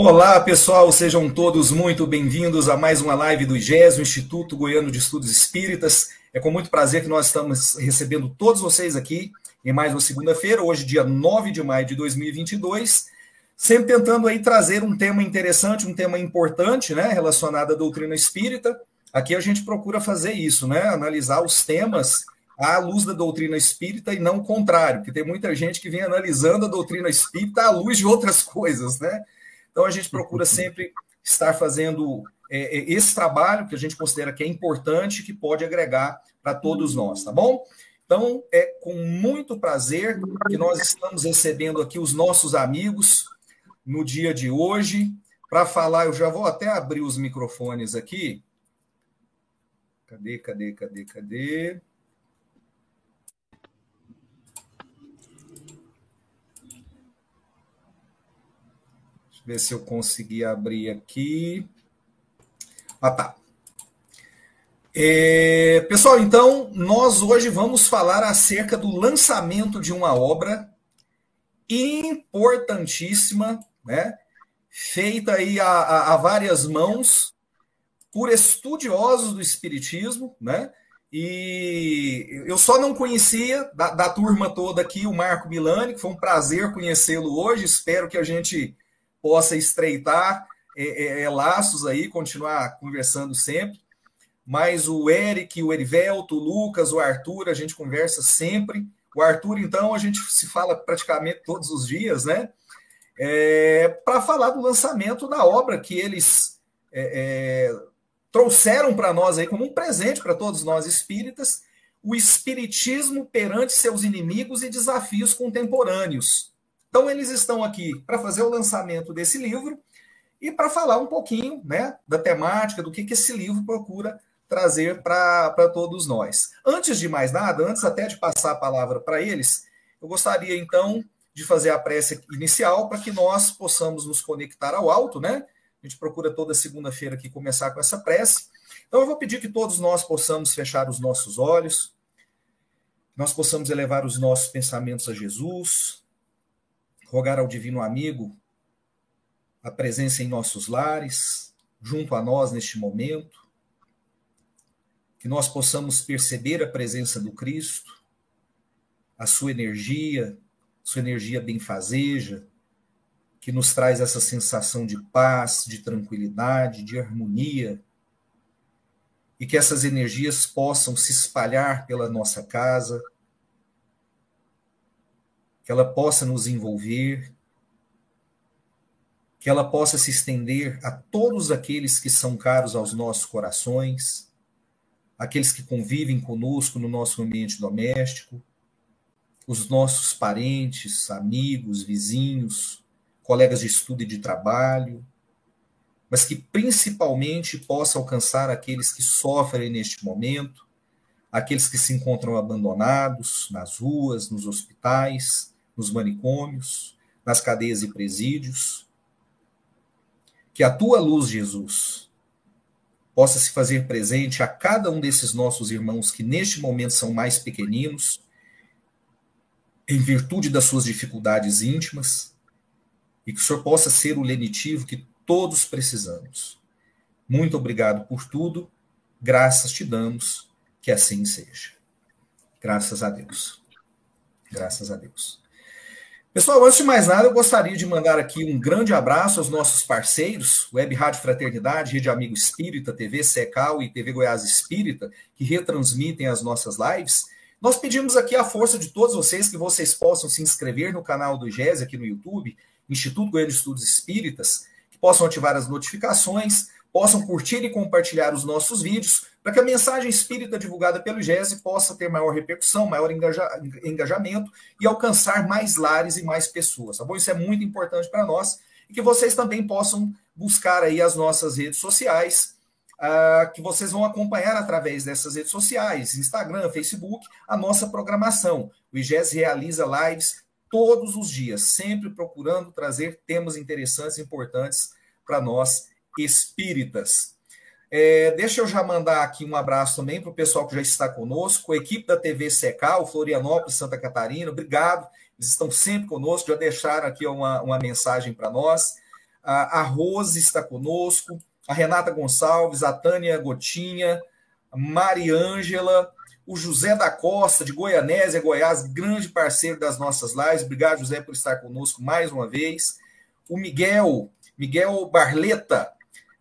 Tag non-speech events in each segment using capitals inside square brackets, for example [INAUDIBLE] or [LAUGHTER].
Olá, pessoal, sejam todos muito bem-vindos a mais uma live do IGES, o Instituto Goiano de Estudos Espíritas. É com muito prazer que nós estamos recebendo todos vocês aqui em mais uma segunda-feira, hoje, dia 9 de maio de 2022, sempre tentando aí trazer um tema interessante, um tema importante, né, relacionado à doutrina espírita. Aqui a gente procura fazer isso, né, analisar os temas à luz da doutrina espírita e não o contrário, porque tem muita gente que vem analisando a doutrina espírita à luz de outras coisas, né? Então a gente procura sempre estar fazendo é, é, esse trabalho que a gente considera que é importante, que pode agregar para todos nós, tá bom? Então é com muito prazer que nós estamos recebendo aqui os nossos amigos no dia de hoje para falar. Eu já vou até abrir os microfones aqui. Cadê, cadê, cadê, cadê? Ver se eu consegui abrir aqui. Ah, tá. É, pessoal, então, nós hoje vamos falar acerca do lançamento de uma obra importantíssima, né? Feita aí a, a, a várias mãos por estudiosos do Espiritismo, né? E eu só não conhecia da, da turma toda aqui o Marco Milani, que foi um prazer conhecê-lo hoje. Espero que a gente possa estreitar é, é, é, laços aí, continuar conversando sempre. Mas o Eric, o Erivelto, o Lucas, o Arthur, a gente conversa sempre. O Arthur, então, a gente se fala praticamente todos os dias, né? É, para falar do lançamento da obra que eles é, é trouxeram para nós aí como um presente para todos nós espíritas, o Espiritismo perante seus inimigos e desafios contemporâneos. Então, eles estão aqui para fazer o lançamento desse livro e para falar um pouquinho né, da temática, do que, que esse livro procura trazer para todos nós. Antes de mais nada, antes até de passar a palavra para eles, eu gostaria então de fazer a prece inicial para que nós possamos nos conectar ao alto, né? A gente procura toda segunda-feira aqui começar com essa prece. Então eu vou pedir que todos nós possamos fechar os nossos olhos, nós possamos elevar os nossos pensamentos a Jesus, rogar ao Divino Amigo a presença em nossos lares, junto a nós neste momento, que nós possamos perceber a presença do Cristo, a sua energia, sua energia benfazeja, que nos traz essa sensação de paz, de tranquilidade, de harmonia, e que essas energias possam se espalhar pela nossa casa, que ela possa nos envolver, que ela possa se estender a todos aqueles que são caros aos nossos corações, aqueles que convivem conosco no nosso ambiente doméstico, os nossos parentes, amigos, vizinhos, colegas de estudo e de trabalho, mas que principalmente possa alcançar aqueles que sofrem neste momento, aqueles que se encontram abandonados nas ruas, nos hospitais, nos manicômios, nas cadeias e presídios. Que a tua luz, Jesus, possa se fazer presente a cada um desses nossos irmãos que neste momento são mais pequeninos, em virtude das suas dificuldades íntimas, e que o Senhor possa ser o lenitivo que todos precisamos. Muito obrigado por tudo, graças te damos, que assim seja. Graças a Deus. Graças a Deus. Pessoal, antes de mais nada, eu gostaria de mandar aqui um grande abraço aos nossos parceiros, Web Rádio Fraternidade, Rede Amigo Espírita, TV Secal e TV Goiás Espírita, que retransmitem as nossas lives. Nós pedimos aqui a força de todos vocês que vocês possam se inscrever no canal do IGES aqui no YouTube, Instituto Goiano de Estudos Espíritas, que possam ativar as notificações, possam curtir e compartilhar os nossos vídeos, para que a mensagem espírita divulgada pelo GESE possa ter maior repercussão, maior engaja, engajamento e alcançar mais lares e mais pessoas, tá bom? Isso é muito importante para nós e que vocês também possam buscar aí as nossas redes sociais, uh, que vocês vão acompanhar através dessas redes sociais, Instagram, Facebook, a nossa programação. O IGES realiza lives todos os dias, sempre procurando trazer temas interessantes e importantes para nós espíritas. É, deixa eu já mandar aqui um abraço também para o pessoal que já está conosco, a equipe da TV Secal, Florianópolis, Santa Catarina, obrigado, eles estão sempre conosco, já deixaram aqui uma, uma mensagem para nós. a, a Rose está conosco, a Renata Gonçalves, a Tânia Gotinha, a Mariângela, o José da Costa, de Goianésia, Goiás, grande parceiro das nossas lives. Obrigado, José, por estar conosco mais uma vez. O Miguel, Miguel Barleta,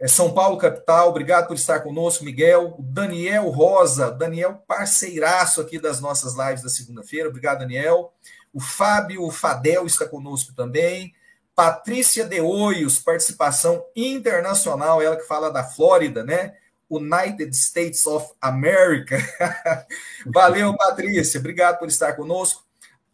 São Paulo capital, obrigado por estar conosco, Miguel. O Daniel Rosa, Daniel parceiraço aqui das nossas lives da segunda-feira, obrigado, Daniel. O Fábio Fadel está conosco também. Patrícia de Oios, participação internacional, ela que fala da Flórida, né? United States of America. [LAUGHS] Valeu, Patrícia, obrigado por estar conosco.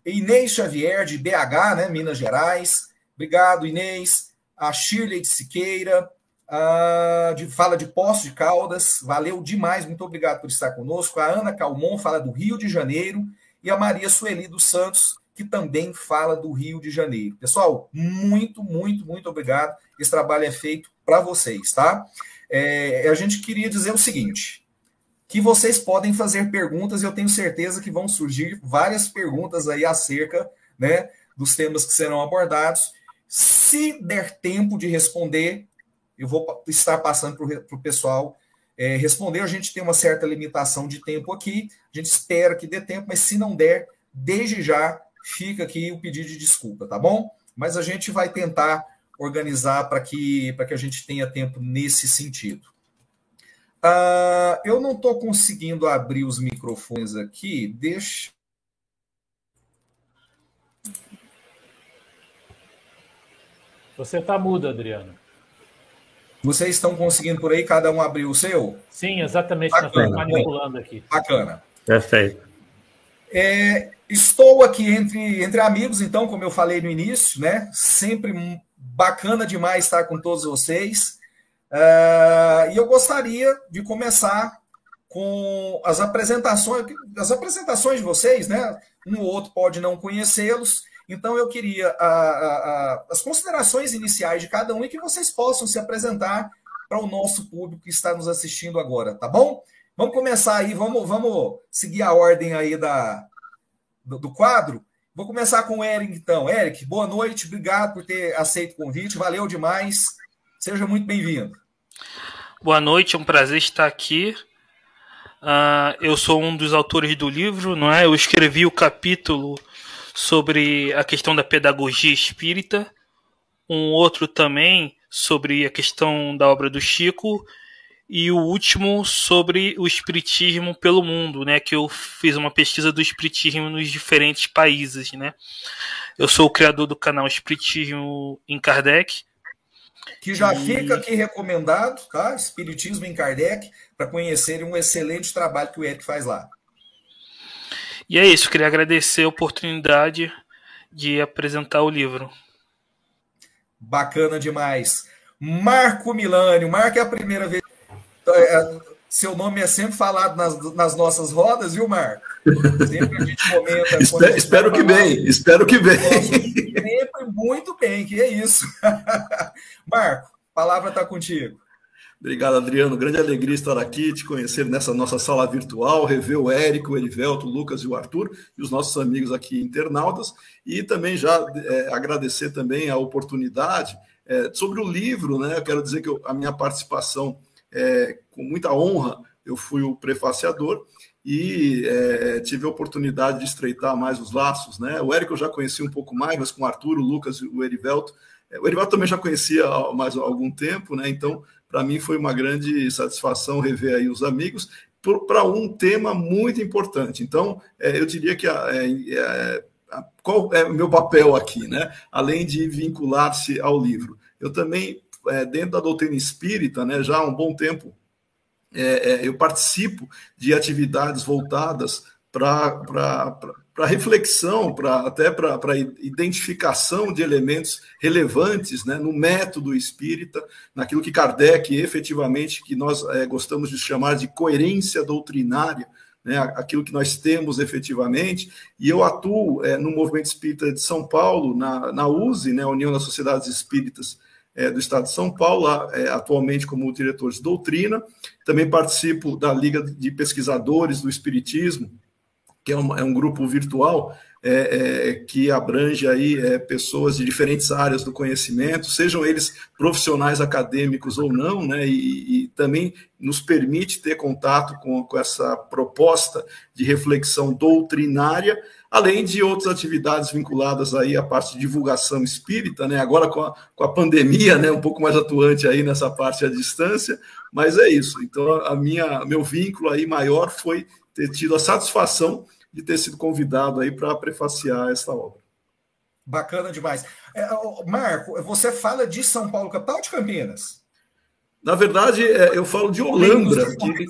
Inês Xavier, de BH, né, Minas Gerais. Obrigado, Inês. A Shirley de Siqueira, uh, de, fala de Poços de Caldas. Valeu demais, muito obrigado por estar conosco. A Ana Calmon fala do Rio de Janeiro. E a Maria Sueli dos Santos, que também fala do Rio de Janeiro. Pessoal, muito, muito, muito obrigado. Esse trabalho é feito para vocês, tá? É, a gente queria dizer o seguinte: que vocês podem fazer perguntas, e eu tenho certeza que vão surgir várias perguntas aí acerca né, dos temas que serão abordados. Se der tempo de responder, eu vou estar passando para o pessoal é, responder. A gente tem uma certa limitação de tempo aqui, a gente espera que dê tempo, mas se não der, desde já fica aqui o pedido de desculpa, tá bom? Mas a gente vai tentar organizar para que, que a gente tenha tempo nesse sentido. Uh, eu não estou conseguindo abrir os microfones aqui. Deixa. Você está mudo, Adriano. Vocês estão conseguindo por aí cada um abrir o seu? Sim, exatamente. Bacana. Nós manipulando aqui. Bacana. Perfeito. É, estou aqui entre, entre amigos, então, como eu falei no início, né? Sempre bacana demais estar com todos vocês. Uh, e eu gostaria de começar com as apresentações, as apresentações de vocês, né? Um ou outro pode não conhecê-los, então eu queria a, a, a, as considerações iniciais de cada um e que vocês possam se apresentar para o nosso público que está nos assistindo agora, tá bom? Vamos começar aí, vamos, vamos seguir a ordem aí da, do, do quadro. Vou começar com o Eric, então. Eric, boa noite, obrigado por ter aceito o convite, valeu demais. Seja muito bem-vindo. Boa noite, é um prazer estar aqui. Uh, eu sou um dos autores do livro, não é? Eu escrevi o capítulo sobre a questão da pedagogia espírita, um outro também sobre a questão da obra do Chico e o último sobre o espiritismo pelo mundo, né, que eu fiz uma pesquisa do espiritismo nos diferentes países, né. Eu sou o criador do canal Espiritismo em Kardec. Que já e... fica aqui recomendado, tá? Espiritismo em Kardec, para conhecerem um excelente trabalho que o Eric faz lá. E é isso, queria agradecer a oportunidade de apresentar o livro. Bacana demais. Marco Milânio. Marco é a primeira vez é, seu nome é sempre falado nas, nas nossas rodas, viu, Marco? Sempre a gente comenta. [LAUGHS] espero, espero que bem, espero que bem. Sempre muito bem, que é isso. [LAUGHS] Marco, a palavra está contigo. Obrigado, Adriano. Grande alegria estar aqui, te conhecer nessa nossa sala virtual, rever o Érico, o Erivelto, o Lucas e o Arthur, e os nossos amigos aqui internautas, e também já é, agradecer também a oportunidade é, sobre o livro, né? Eu quero dizer que eu, a minha participação é, com muita honra, eu fui o prefaciador e é, tive a oportunidade de estreitar mais os laços. Né? O Érico eu já conhecia um pouco mais, mas com o Arthur, o Lucas e o Erivelto. É, o Erivelto também já conhecia mais algum tempo, né? então para mim foi uma grande satisfação rever aí os amigos para um tema muito importante. Então, é, eu diria que a, é, é, a, qual é o meu papel aqui, né? Além de vincular-se ao livro, eu também é, dentro da doutrina espírita, né, já há um bom tempo, é, é, eu participo de atividades voltadas para reflexão, pra, até para identificação de elementos relevantes né, no método espírita, naquilo que Kardec efetivamente, que nós é, gostamos de chamar de coerência doutrinária, né, aquilo que nós temos efetivamente, e eu atuo é, no Movimento Espírita de São Paulo, na, na USE, né, União das Sociedades Espíritas é, do Estado de São Paulo, é, atualmente como diretor de doutrina. Também participo da Liga de Pesquisadores do Espiritismo, que é um, é um grupo virtual é, é, que abrange aí é, pessoas de diferentes áreas do conhecimento, sejam eles profissionais acadêmicos ou não, né, e, e também nos permite ter contato com, com essa proposta de reflexão doutrinária, além de outras atividades vinculadas aí à parte de divulgação espírita, né? Agora com a, com a pandemia, né? Um pouco mais atuante aí nessa parte à distância, mas é isso. Então a minha meu vínculo aí maior foi ter tido a satisfação de ter sido convidado aí para prefaciar esta obra. Bacana demais. É, Marco, você fala de São Paulo, capital de Campinas? Na verdade, é, eu falo de Olambra. Que,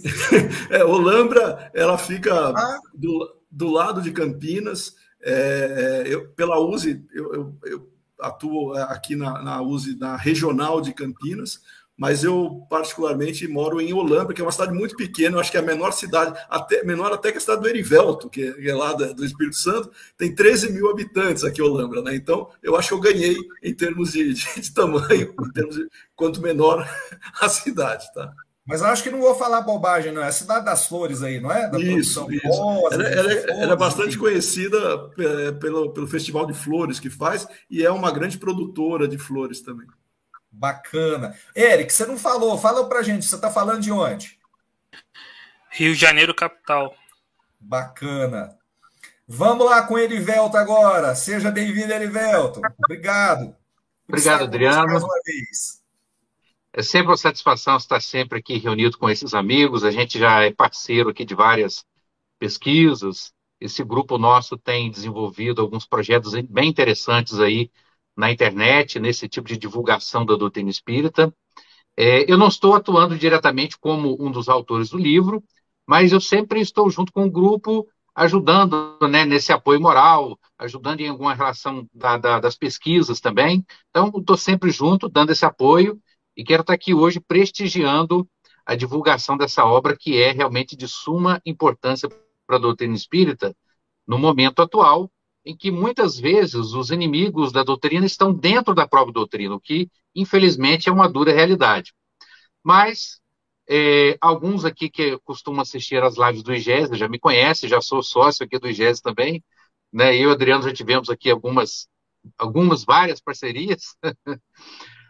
[LAUGHS] é, Olambra, ela fica ah. do, do lado de Campinas. É, eu, pela USE, eu, eu, eu, atuo aqui na, na USE, na regional de Campinas, mas eu particularmente moro em Olambra, que é uma cidade muito pequena, eu acho que é a menor cidade, até, menor até que a cidade do Erivelto, que é lá do Espírito Santo, tem 13 mil habitantes aqui em Olambra, né? Então eu acho que eu ganhei em termos de, de, de tamanho, em termos de quanto menor [LAUGHS] a cidade, tá? Mas eu acho que não vou falar bobagem, não. É a Cidade das Flores aí, não é? Da isso, isso. Rosa, ela, ela, flores, ela, é bastante conhecida é, pelo, pelo Festival de Flores que faz e é uma grande produtora de flores também. Bacana. Eric, você não falou, fala pra gente, você está falando de onde? Rio de Janeiro, capital. Bacana. Vamos lá com Erivelto agora. Seja bem-vindo, Erivelto. Obrigado. Obrigado, Adriano. Mais uma vez. É sempre uma satisfação estar sempre aqui reunido com esses amigos. A gente já é parceiro aqui de várias pesquisas. Esse grupo nosso tem desenvolvido alguns projetos bem interessantes aí na internet, nesse tipo de divulgação da doutrina espírita. É, eu não estou atuando diretamente como um dos autores do livro, mas eu sempre estou junto com o grupo, ajudando né, nesse apoio moral, ajudando em alguma relação da, da, das pesquisas também. Então, estou sempre junto, dando esse apoio, e quero estar aqui hoje prestigiando a divulgação dessa obra, que é realmente de suma importância para a doutrina espírita no momento atual, em que muitas vezes os inimigos da doutrina estão dentro da própria doutrina, o que, infelizmente, é uma dura realidade. Mas é, alguns aqui que costumam assistir às lives do IGES já me conhecem, já sou sócio aqui do IGES também. Né? Eu e o Adriano já tivemos aqui algumas, algumas várias parcerias. [LAUGHS]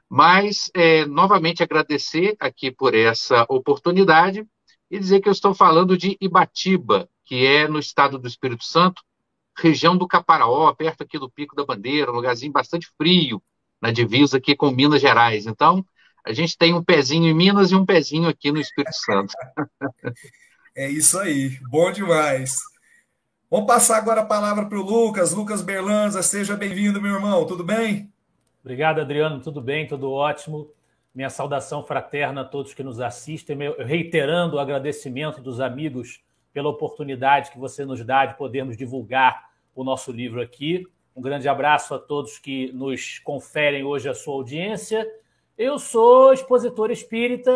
Mas, é, novamente, agradecer aqui por essa oportunidade e dizer que eu estou falando de Ibatiba, que é no estado do Espírito Santo, região do Caparaó, perto aqui do Pico da Bandeira, um lugarzinho bastante frio, na divisa aqui com Minas Gerais. Então, a gente tem um pezinho em Minas e um pezinho aqui no Espírito Santo. [LAUGHS] é isso aí, bom demais. Vamos passar agora a palavra para o Lucas. Lucas Berlanza, seja bem-vindo, meu irmão, tudo bem? Obrigado, Adriano, tudo bem, tudo ótimo. Minha saudação fraterna a todos que nos assistem, reiterando o agradecimento dos amigos pela oportunidade que você nos dá de podermos divulgar o nosso livro aqui. Um grande abraço a todos que nos conferem hoje a sua audiência. Eu sou expositor espírita,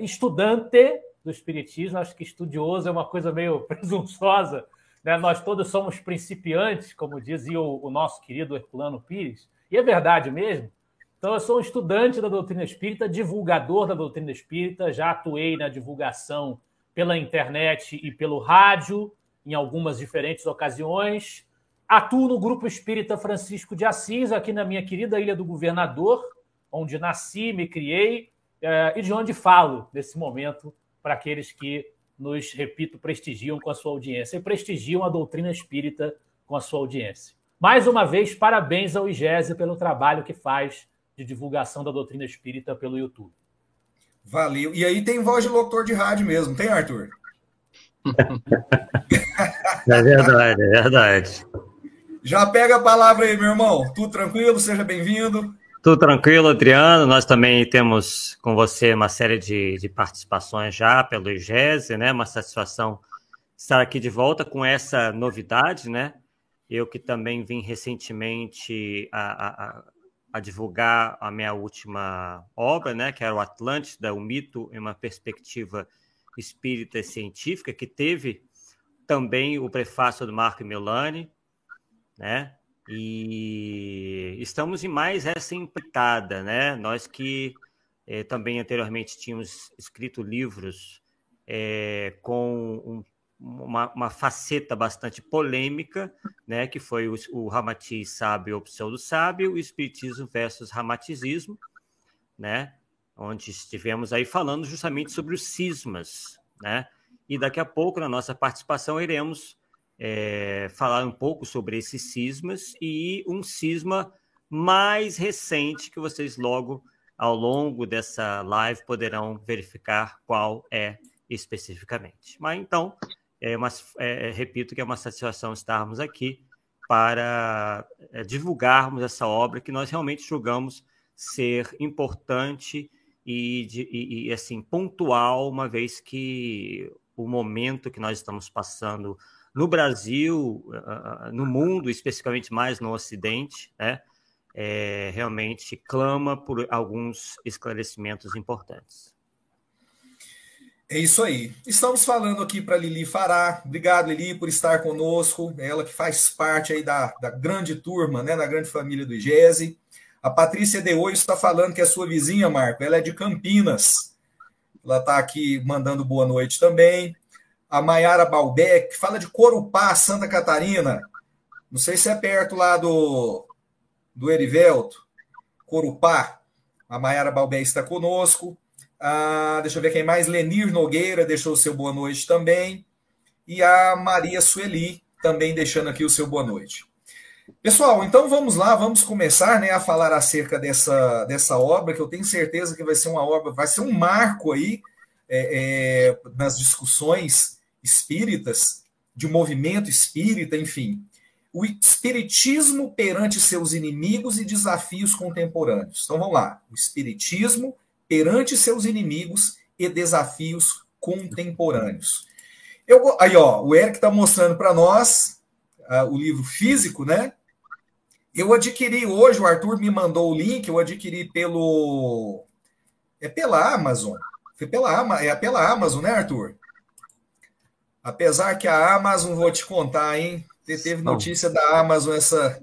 estudante do espiritismo, acho que estudioso é uma coisa meio [LAUGHS] presunçosa. Né? Nós todos somos principiantes, como dizia o, nosso querido Herculano Pires, e é verdade mesmo. Então, eu sou um estudante da doutrina espírita, divulgador da doutrina espírita, já atuei na divulgação pela internet e pelo rádio, em algumas diferentes ocasiões. Atuo no Grupo Espírita Francisco de Assis, aqui na minha querida Ilha do Governador, onde nasci, me criei é, e de onde falo nesse momento para aqueles que nos, repito, prestigiam com a sua audiência e prestigiam a doutrina espírita com a sua audiência. Mais uma vez, parabéns ao IGESE pelo trabalho que faz de divulgação da doutrina espírita pelo YouTube. Valeu. E aí tem voz de locutor de rádio mesmo, tem, Arthur? [LAUGHS] É verdade, é verdade. Já pega a palavra aí, meu irmão. Tudo tranquilo? Seja bem-vindo. Tudo tranquilo, Adriano. Nós também temos com você uma série de, de participações já pelo IGESE, né? Uma satisfação estar aqui de volta com essa novidade, né? Eu que também vim recentemente a, a, a divulgar a minha última obra, né, que era o Atlântida, o mito em uma perspectiva espírita e científica, que teve também o prefácio do Marco Milani, né? E estamos em mais essa empreitada, né? Nós que eh, também anteriormente tínhamos escrito livros eh, com um uma, uma, faceta bastante polêmica, né, que foi o, o Ramati sábio ou pseudo-sábio, o Espiritismo versus Ramatizismo, né, onde estivemos aí falando justamente sobre os cismas, né, e daqui a pouco, na nossa participação, iremos é, falar um pouco sobre esses cismas e um cisma mais recente que vocês logo ao longo dessa live poderão verificar qual é especificamente. Mas então, é é, é, repito que é uma satisfação estarmos aqui para é, divulgarmos essa obra que nós realmente julgamos ser importante e, de, e, e, assim pontual, uma vez que o momento que nós estamos passando no Brasil, no mundo, especificamente mais no Ocidente, né, é, realmente clama por alguns esclarecimentos importantes. É isso aí. Estamos falando aqui para Lili Fará. Obrigado, Lili, por estar conosco. Ela que faz parte aí da, da grande turma, né, da grande família do IGESE. A Patrícia Deoio está falando que é sua vizinha, Marco. Ela é de Campinas. Ela está aqui mandando boa noite também. A Maiara Balbec fala de Corupá, Santa Catarina. Não sei se é perto lá do, do Erivelto. Corupá. A Maiara Balbec está conosco. Ah, deixa eu ver quem mais. Lenir Nogueira deixou o seu boa noite também. E a Maria Sueli também deixando aqui o seu boa noite. Pessoal, então vamos lá, vamos começar né, a falar acerca dessa, dessa obra, que eu tenho certeza que vai ser uma obra, vai ser um marco aí é, é, nas discussões espíritas, de movimento espírita, enfim. O espiritismo perante seus inimigos e desafios contemporâneos. Então vamos lá. O espiritismo perante seus inimigos e desafios contemporâneos. Eu, aí, ó, o Eric está mostrando para nós uh, o livro físico, né? Eu adquiri hoje, o Arthur me mandou o link, eu adquiri pelo. É pela Amazon. Foi pela, é pela Amazon, né, Arthur? Apesar que a Amazon, vou te contar, hein? Teve notícia da Amazon essa,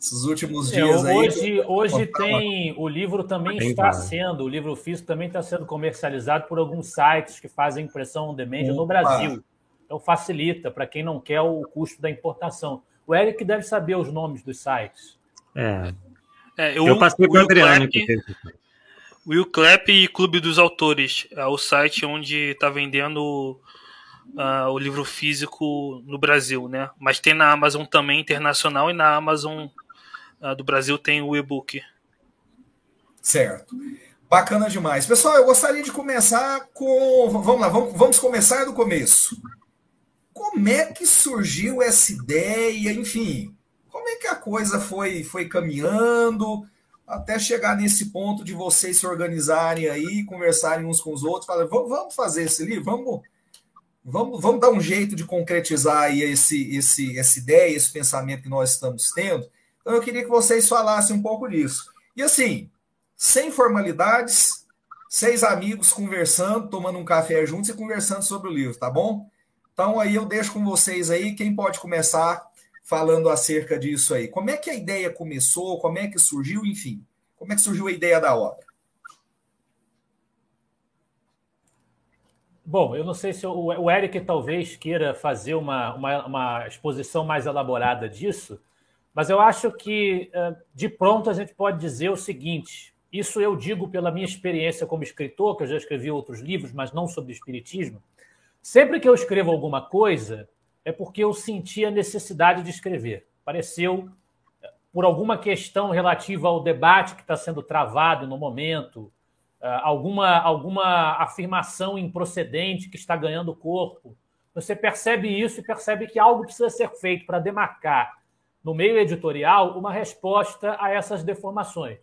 esses últimos é, dias é, hoje, aí. Hoje tem. O livro também tem está sendo, o livro físico também está sendo comercializado por alguns sites que fazem impressão on demand Opa. no Brasil. Então facilita para quem não quer o custo da importação. O Eric deve saber os nomes dos sites. É. é eu, eu, passei para o Adriano. Will Clap e Clube dos Autores é o site onde está vendendo uh, o livro físico no Brasil, né? Mas tem na Amazon também internacional e na Amazon do Brasil tem o e-book. Certo. Bacana demais. Pessoal, eu gostaria de começar com. Vamos lá, vamos, vamos começar do começo. Como é que surgiu essa ideia? Enfim, como é que a coisa foi, foi caminhando até chegar nesse ponto de vocês se organizarem aí, conversarem uns com os outros, falarem, vamos fazer esse livro, vamos, vamos, vamos dar um jeito de concretizar aí esse, esse, essa ideia, esse pensamento que nós estamos tendo. Então eu queria que vocês falassem um pouco disso. E assim, sem formalidades, seis amigos conversando, tomando um café juntos e conversando sobre o livro, tá bom? Então aí eu deixo com vocês aí, quem pode começar falando acerca disso aí. Como é que a ideia começou, como é que surgiu, enfim, como é que surgiu a ideia da obra? Bom, eu não sei se o Eric talvez queira fazer uma, uma, uma exposição mais elaborada disso, mas eu acho que eh, de pronto a gente pode dizer o seguinte: isso eu digo pela minha experiência como escritor, que eu já escrevi outros livros, mas não sobre espiritismo. Sempre que eu escrevo alguma coisa, é porque eu senti a necessidade de escrever. Pareceu, eh, por alguma questão relativa ao debate que está sendo travado no momento, eh, alguma, alguma afirmação improcedente que está ganhando corpo. Você percebe isso e percebe que algo precisa ser feito para demarcar no meio editorial, uma resposta a essas deformações.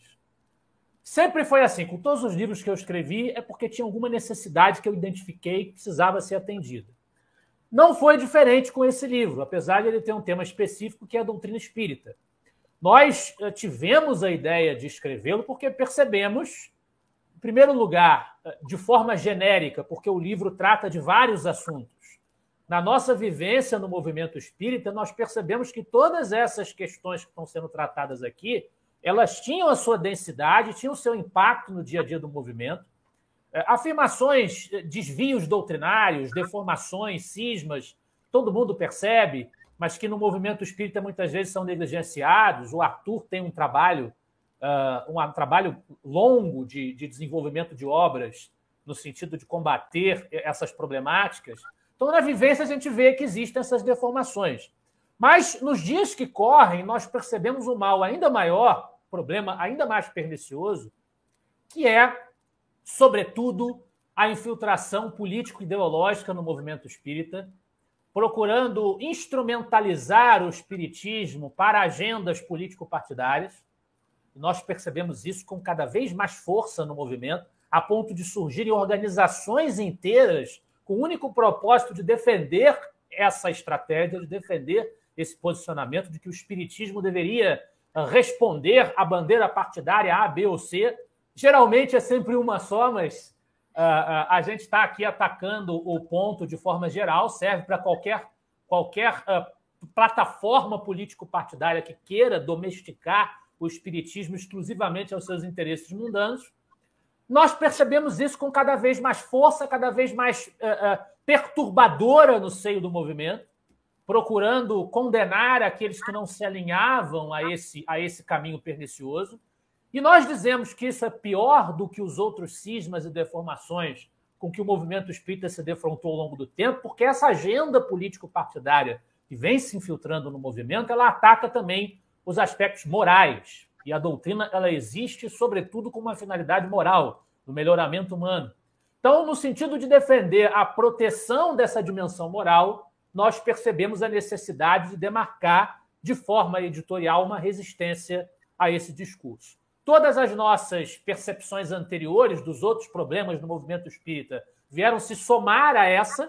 Sempre foi assim, com todos os livros que eu escrevi, é porque tinha alguma necessidade que eu identifiquei que precisava ser atendida. Não foi diferente com esse livro, apesar de ele ter um tema específico que é a doutrina espírita. Nós eh, tivemos a ideia de escrevê-lo porque percebemos, em primeiro lugar, eh, de forma genérica, porque o livro trata de vários assuntos na nossa vivência no movimento espírita, nós percebemos que todas essas questões que estão sendo tratadas aqui, elas tinham a sua densidade, tinham o seu impacto no dia a dia do movimento. É, afirmações, é, desvios doutrinários, deformações, cismas, todo mundo percebe, mas que no movimento espírita muitas vezes são negligenciados. O Arthur tem um trabalho, uh, um trabalho longo de desenvolvimento de obras no sentido de combater essas problemáticas. Então, na vivência, a gente vê que existem essas deformações. Mas nos dias que correm, nós percebemos um mal ainda maior, problema ainda mais pernicioso, que é, sobretudo, a infiltração político-ideológica no movimento espírita, procurando instrumentalizar o espiritismo para agendas político-partidárias. Nós percebemos isso com cada vez mais força no movimento, a ponto de surgirem organizações inteiras com o único propósito de defender essa estratégia, de defender esse posicionamento de que o espiritismo deveria ah, responder à bandeira partidária A, B ou C. Geralmente é sempre uma só, mas uh, uh, a gente está aqui atacando o ponto de forma geral, serve para qualquer, qualquer uh, plataforma político-partidária que queira domesticar o espiritismo exclusivamente aos seus interesses mundanos. Nós percebemos isso com cada vez mais força, cada vez mais perturbadora no seio do movimento procurando condenar aqueles que não se alinhavam a esse, a esse caminho pernicioso. E nós dizemos que isso é pior do que os outros cismas e deformações com que o movimento espírita se defrontou ao longo do tempo, porque essa agenda político-partidária que vem se infiltrando no movimento, ela ataca também os aspectos morais. E a doutrina ela existe, sobretudo, com uma finalidade moral, no melhoramento humano. Então, no sentido de defender a proteção dessa dimensão moral, nós percebemos a necessidade de demarcar de forma editorial uma resistência a esse discurso. Todas as nossas percepções anteriores dos outros problemas do movimento espírita vieram se somar a essa,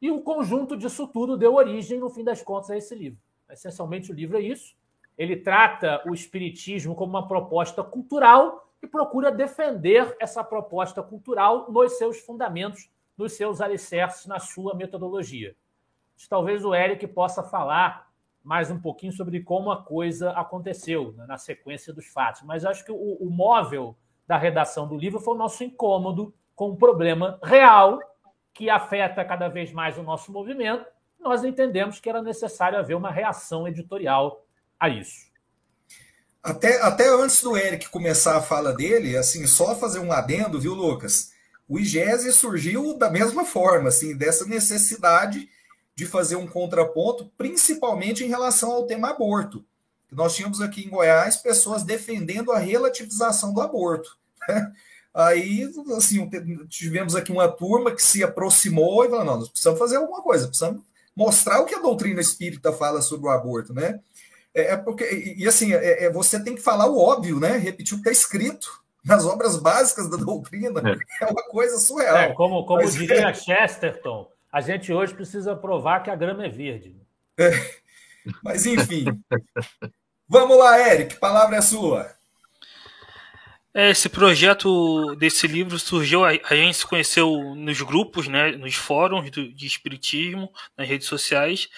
e o conjunto disso tudo deu origem, no fim das contas, a esse livro. Essencialmente, o livro é isso. Ele trata o espiritismo como uma proposta cultural e procura defender essa proposta cultural nos seus fundamentos, nos seus alicerces, na sua metodologia talvez o Eric possa falar mais um pouquinho sobre como a coisa aconteceu né, na sequência dos fatos. Mas acho que o, o móvel da redação do livro foi o nosso incômodo com um problema real que afeta cada vez mais o nosso movimento. Nós entendemos que era necessário haver uma reação editorial a isso. Até, até antes do Eric começar a fala dele, assim, só fazer um adendo, viu, Lucas? O IGESE surgiu da mesma forma, assim, dessa necessidade de fazer um contraponto, principalmente em relação ao tema aborto. Nós tínhamos aqui em Goiás pessoas defendendo a relativização do aborto. [LAUGHS] Aí, assim, tivemos aqui uma turma que se aproximou e falou: não, nós precisamos fazer alguma coisa, precisamos mostrar o que a doutrina espírita fala sobre o aborto, né? É, é porque, e assim, é, é, você tem que falar o óbvio, né? Repetir o que está escrito nas obras básicas da doutrina. É, [LAUGHS] é uma coisa surreal. É, como, como Mas, diria Chesterton, a gente hoje precisa provar que a grama é verde. É, mas, enfim. Vamos lá, Eric, palavra é sua. É, esse projeto desse livro surgiu, a gente se conheceu nos grupos, né, nos fóruns de espiritismo, nas redes sociais.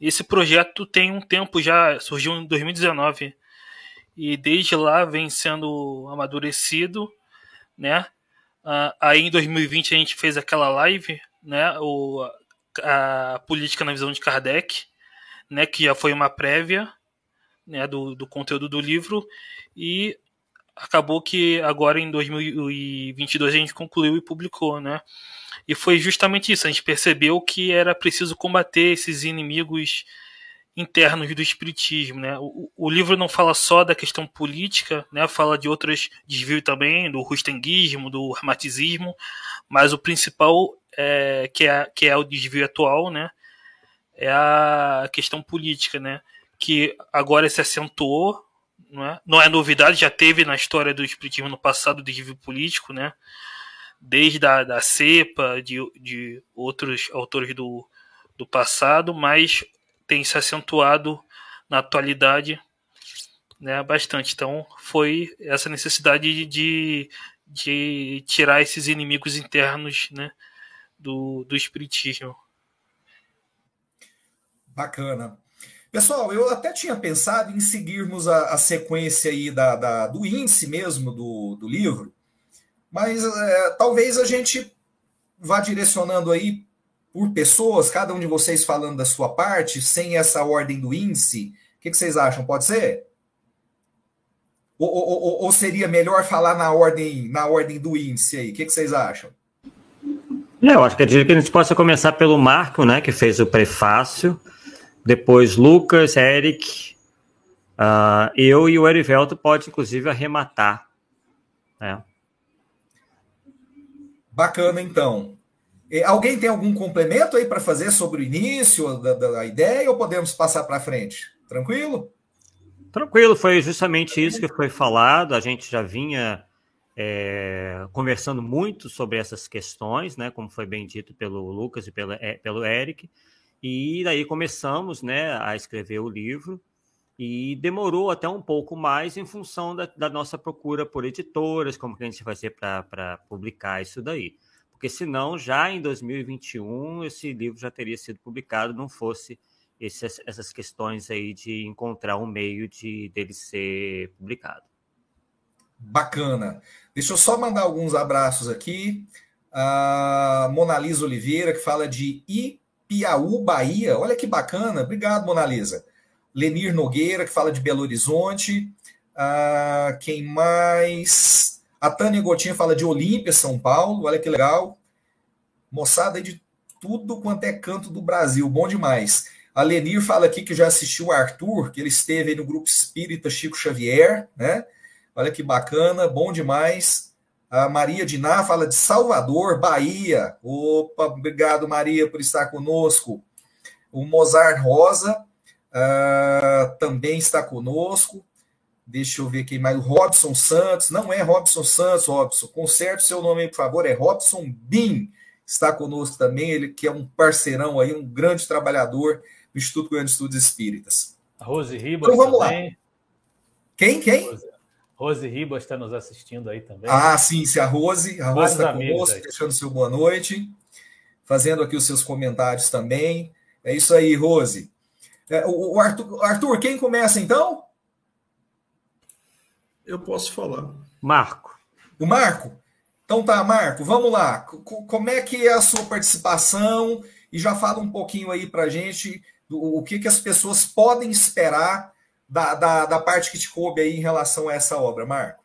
Esse projeto tem um tempo já, surgiu em 2019 e desde lá vem sendo amadurecido, né? Uh, aí em 2020 a gente fez aquela live né, o, a política na visão de Kardec, né, que já foi uma prévia né, do, do conteúdo do livro, e acabou que agora em 2022 a gente concluiu e publicou, né? E foi justamente isso, a gente percebeu que era preciso combater esses inimigos internos do espiritismo, né? O, o, livro não fala só da questão política, né? Fala de outros desvios também, do rustenguismo, do hermatizismo, mas o principal é, que, é, que é o desvio atual, né? É a questão política, né? Que agora se acentuou, não é, não é novidade, já teve na história do espiritismo no passado desvio político, né? Desde a da cepa, de, de outros autores do, do passado, mas tem se acentuado na atualidade né, bastante. Então, foi essa necessidade de, de tirar esses inimigos internos né, do, do Espiritismo. Bacana. Pessoal, eu até tinha pensado em seguirmos a, a sequência aí da, da, do índice mesmo do, do livro, mas é, talvez a gente vá direcionando aí por pessoas, cada um de vocês falando da sua parte, sem essa ordem do índice. O que, que vocês acham? Pode ser? Ou, ou, ou, seria melhor falar na ordem na ordem do índice aí? O que, que vocês acham? Eu acho que, que a gente possa começar pelo Marco, né, que fez o prefácio, depois Lucas, Eric, uh, eu e o Erivelto pode inclusive arrematar. Né? Bacana, então. Alguém tem algum complemento aí para fazer sobre o início da, da ideia ou podemos passar para frente? Tranquilo? Tranquilo, foi justamente isso que foi falado. A gente já vinha é, conversando muito sobre essas questões, né, como foi bem dito pelo Lucas e é, pelo Eric, e daí começamos né, a escrever o livro, e demorou até um pouco mais em função da, da nossa procura por editoras, como que a gente fazer para publicar isso daí porque senão já em 2021 esse livro já teria sido publicado, não fosse esses, essas questões aí de encontrar um meio de dele ser publicado. Bacana. Deixa eu só mandar alguns abraços aqui. A Monalisa Oliveira, que fala de Ipiaú, Bahia. Olha que bacana. Obrigado, Monalisa. Lenir Nogueira, que fala de Belo Horizonte. Ah, quem mais? A Tânia Gotinha fala de Olímpia, São Paulo, olha que legal. Moçada de tudo quanto é canto do Brasil, bom demais. A Lenir fala aqui que já assistiu o Arthur, que ele esteve no grupo Espírita Chico Xavier, né? Olha que bacana, bom demais. A Maria Diná fala de Salvador, Bahia. Opa, obrigado, Maria, por estar conosco. O Mozart Rosa uh, também está conosco. Deixa eu ver quem mais. O Robson Santos. Não é Robson Santos, Robson. Conserte seu nome aí, por favor. É Robson Bin. Está conosco também. Ele que é um parceirão aí, um grande trabalhador do Instituto Goiano de Estudos Espíritas. A Rose Ribas então, vamos também. Lá. Quem? Quem? Rose, Rose Ribas está nos assistindo aí também. Ah, sim, se a Rose. A Rose está conosco, aí. deixando seu boa noite. Fazendo aqui os seus comentários também. É isso aí, Rose. É, o, o Arthur, Arthur, quem começa então? Eu posso falar. Marco. O Marco? Então tá, Marco, vamos lá. Como é que é a sua participação? E já fala um pouquinho aí para gente do, o que, que as pessoas podem esperar da, da, da, parte que te coube aí em relação a essa obra, Marco.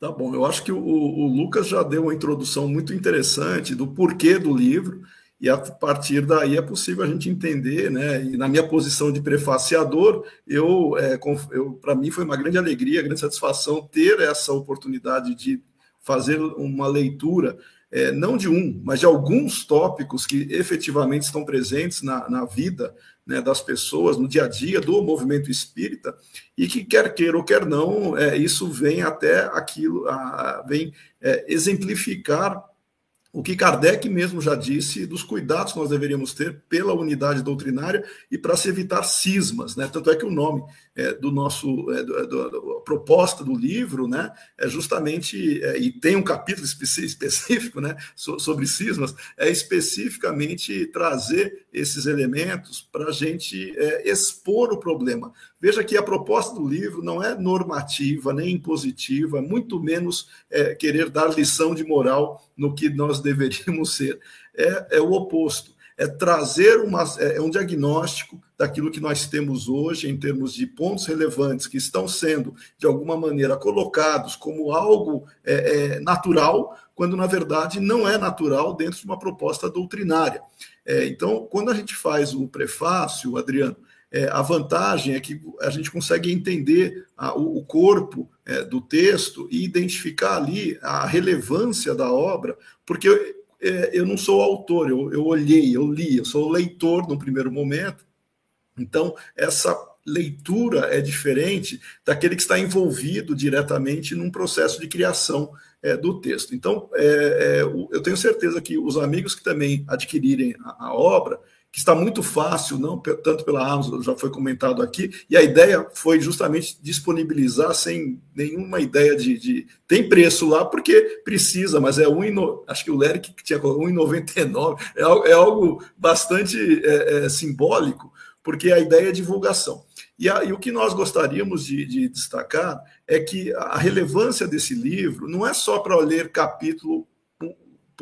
Tá bom, eu acho que o, o Lucas já deu uma introdução muito interessante do porquê do livro e a partir daí é possível a gente entender, né? E na minha posição de prefaciador, eu, é, eu para mim foi uma grande alegria, grande satisfação ter essa oportunidade de fazer uma leitura, é, não de um, mas de alguns tópicos que efetivamente estão presentes na, na vida né, das pessoas, no dia a dia do movimento espírita, e que quer queira ou quer não, é, isso vem até aquilo, a, vem é, exemplificar o que Kardec mesmo já disse dos cuidados que nós deveríamos ter pela unidade doutrinária e para se evitar cismas, né? Tanto é que o nome é, do nosso é, do, do, do, proposta do livro, né, é justamente é, e tem um capítulo específico, né, so, sobre cismas, é especificamente trazer esses elementos para a gente é, expor o problema. Veja que a proposta do livro não é normativa nem impositiva, muito menos é, querer dar lição de moral no que nós deveríamos [LAUGHS] ser. É, é o oposto é trazer uma, é, é um diagnóstico daquilo que nós temos hoje em termos de pontos relevantes que estão sendo, de alguma maneira, colocados como algo é, é, natural, quando na verdade não é natural dentro de uma proposta doutrinária. É, então, quando a gente faz o prefácio, Adriano, é, a vantagem é que a gente consegue entender a, o, o, corpo é, do texto e identificar ali a relevância da obra, porque é, eu não sou autor, eu, eu olhei, eu li, eu sou leitor no primeiro momento. Então, essa leitura é diferente daquele que está envolvido diretamente num processo de criação é, do texto. Então, é, é, eu tenho certeza que os amigos que também adquirirem a, a obra que está muito fácil, não tanto pela Amazon, já foi comentado aqui, e a ideia foi justamente disponibilizar sem nenhuma ideia de, de tem preço lá porque precisa, mas é um acho que o Leric tinha 1,99, é, é algo bastante é, é, simbólico, porque a ideia é divulgação. E, a, e o que nós gostaríamos de, de, destacar é que a relevância desse livro não é só para ler capítulo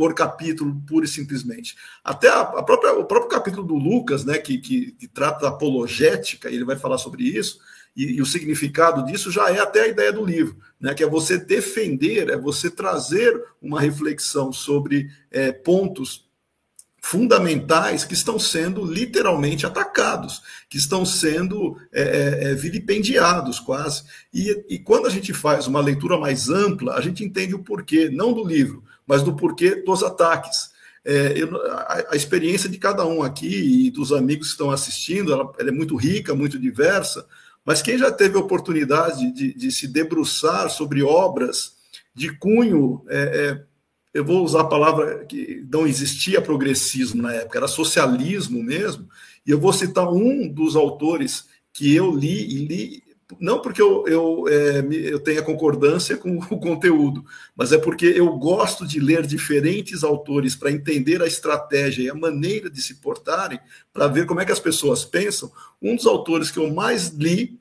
por capítulo, pura e simplesmente. Até a, a própria, o próprio capítulo do Lucas, né, que, que, que trata da apologética, ele vai falar sobre isso, e, e, o significado disso já é até a ideia do livro, né, que é você defender, é você trazer uma reflexão sobre é, pontos fundamentais que estão sendo literalmente atacados, que estão sendo é, é, é, vilipendiados quase. E, e quando a gente faz uma leitura mais ampla, a gente entende o porquê, não do livro, mas do porquê dos ataques. É, eu, a, a, experiência de cada um aqui e dos amigos que estão assistindo, ela, ela, é muito rica, muito diversa, mas quem já teve a oportunidade de, de se debruçar sobre obras de cunho é, é, eu vou usar a palavra que não existia progressismo na época, era socialismo mesmo, e eu vou citar um dos autores que eu li e li, não porque eu, eu, é, eu tenha concordância com o conteúdo, mas é porque eu gosto de ler diferentes autores para entender a estratégia e a maneira de se portarem, para ver como é que as pessoas pensam. Um dos autores que eu mais li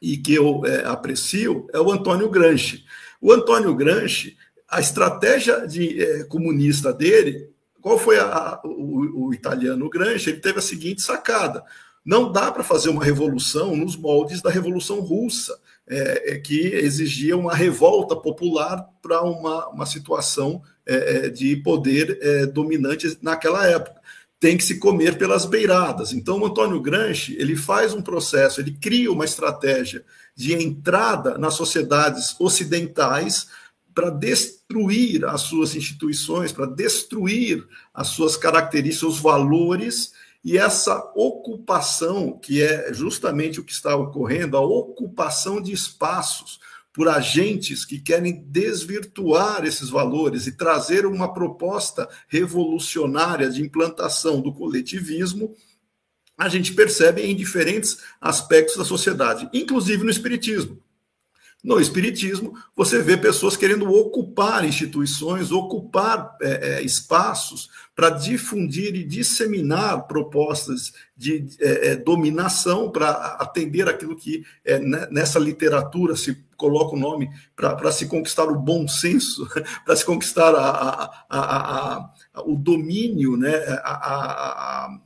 e que eu é, aprecio é o Antônio Gramsci. O Antônio Gramsci a estratégia de, é, comunista dele, qual foi a, a, o, o, italiano Gramsci? Ele teve a seguinte sacada: não dá para fazer uma revolução nos moldes da Revolução Russa, é, é, que exigia uma revolta popular para uma, uma situação é, é, de poder é, dominante naquela época. Tem que se comer pelas beiradas. Então, o Antônio Gramsci ele faz um processo, ele cria uma estratégia de entrada nas sociedades ocidentais para destruir as suas instituições, para destruir as suas características, os valores, e essa ocupação, que é justamente o que está ocorrendo, a ocupação de espaços por agentes que querem desvirtuar esses valores e trazer uma proposta revolucionária de implantação do coletivismo, a gente percebe em diferentes aspectos da sociedade, inclusive no espiritismo. No Espiritismo, você vê pessoas querendo ocupar instituições, ocupar é, é, espaços para difundir e disseminar propostas de é, é dominação para atender aquilo que é, né, nessa literatura se coloca o nome para se conquistar o bom senso, [LAUGHS] para se conquistar a, a, a, o domínio, né, a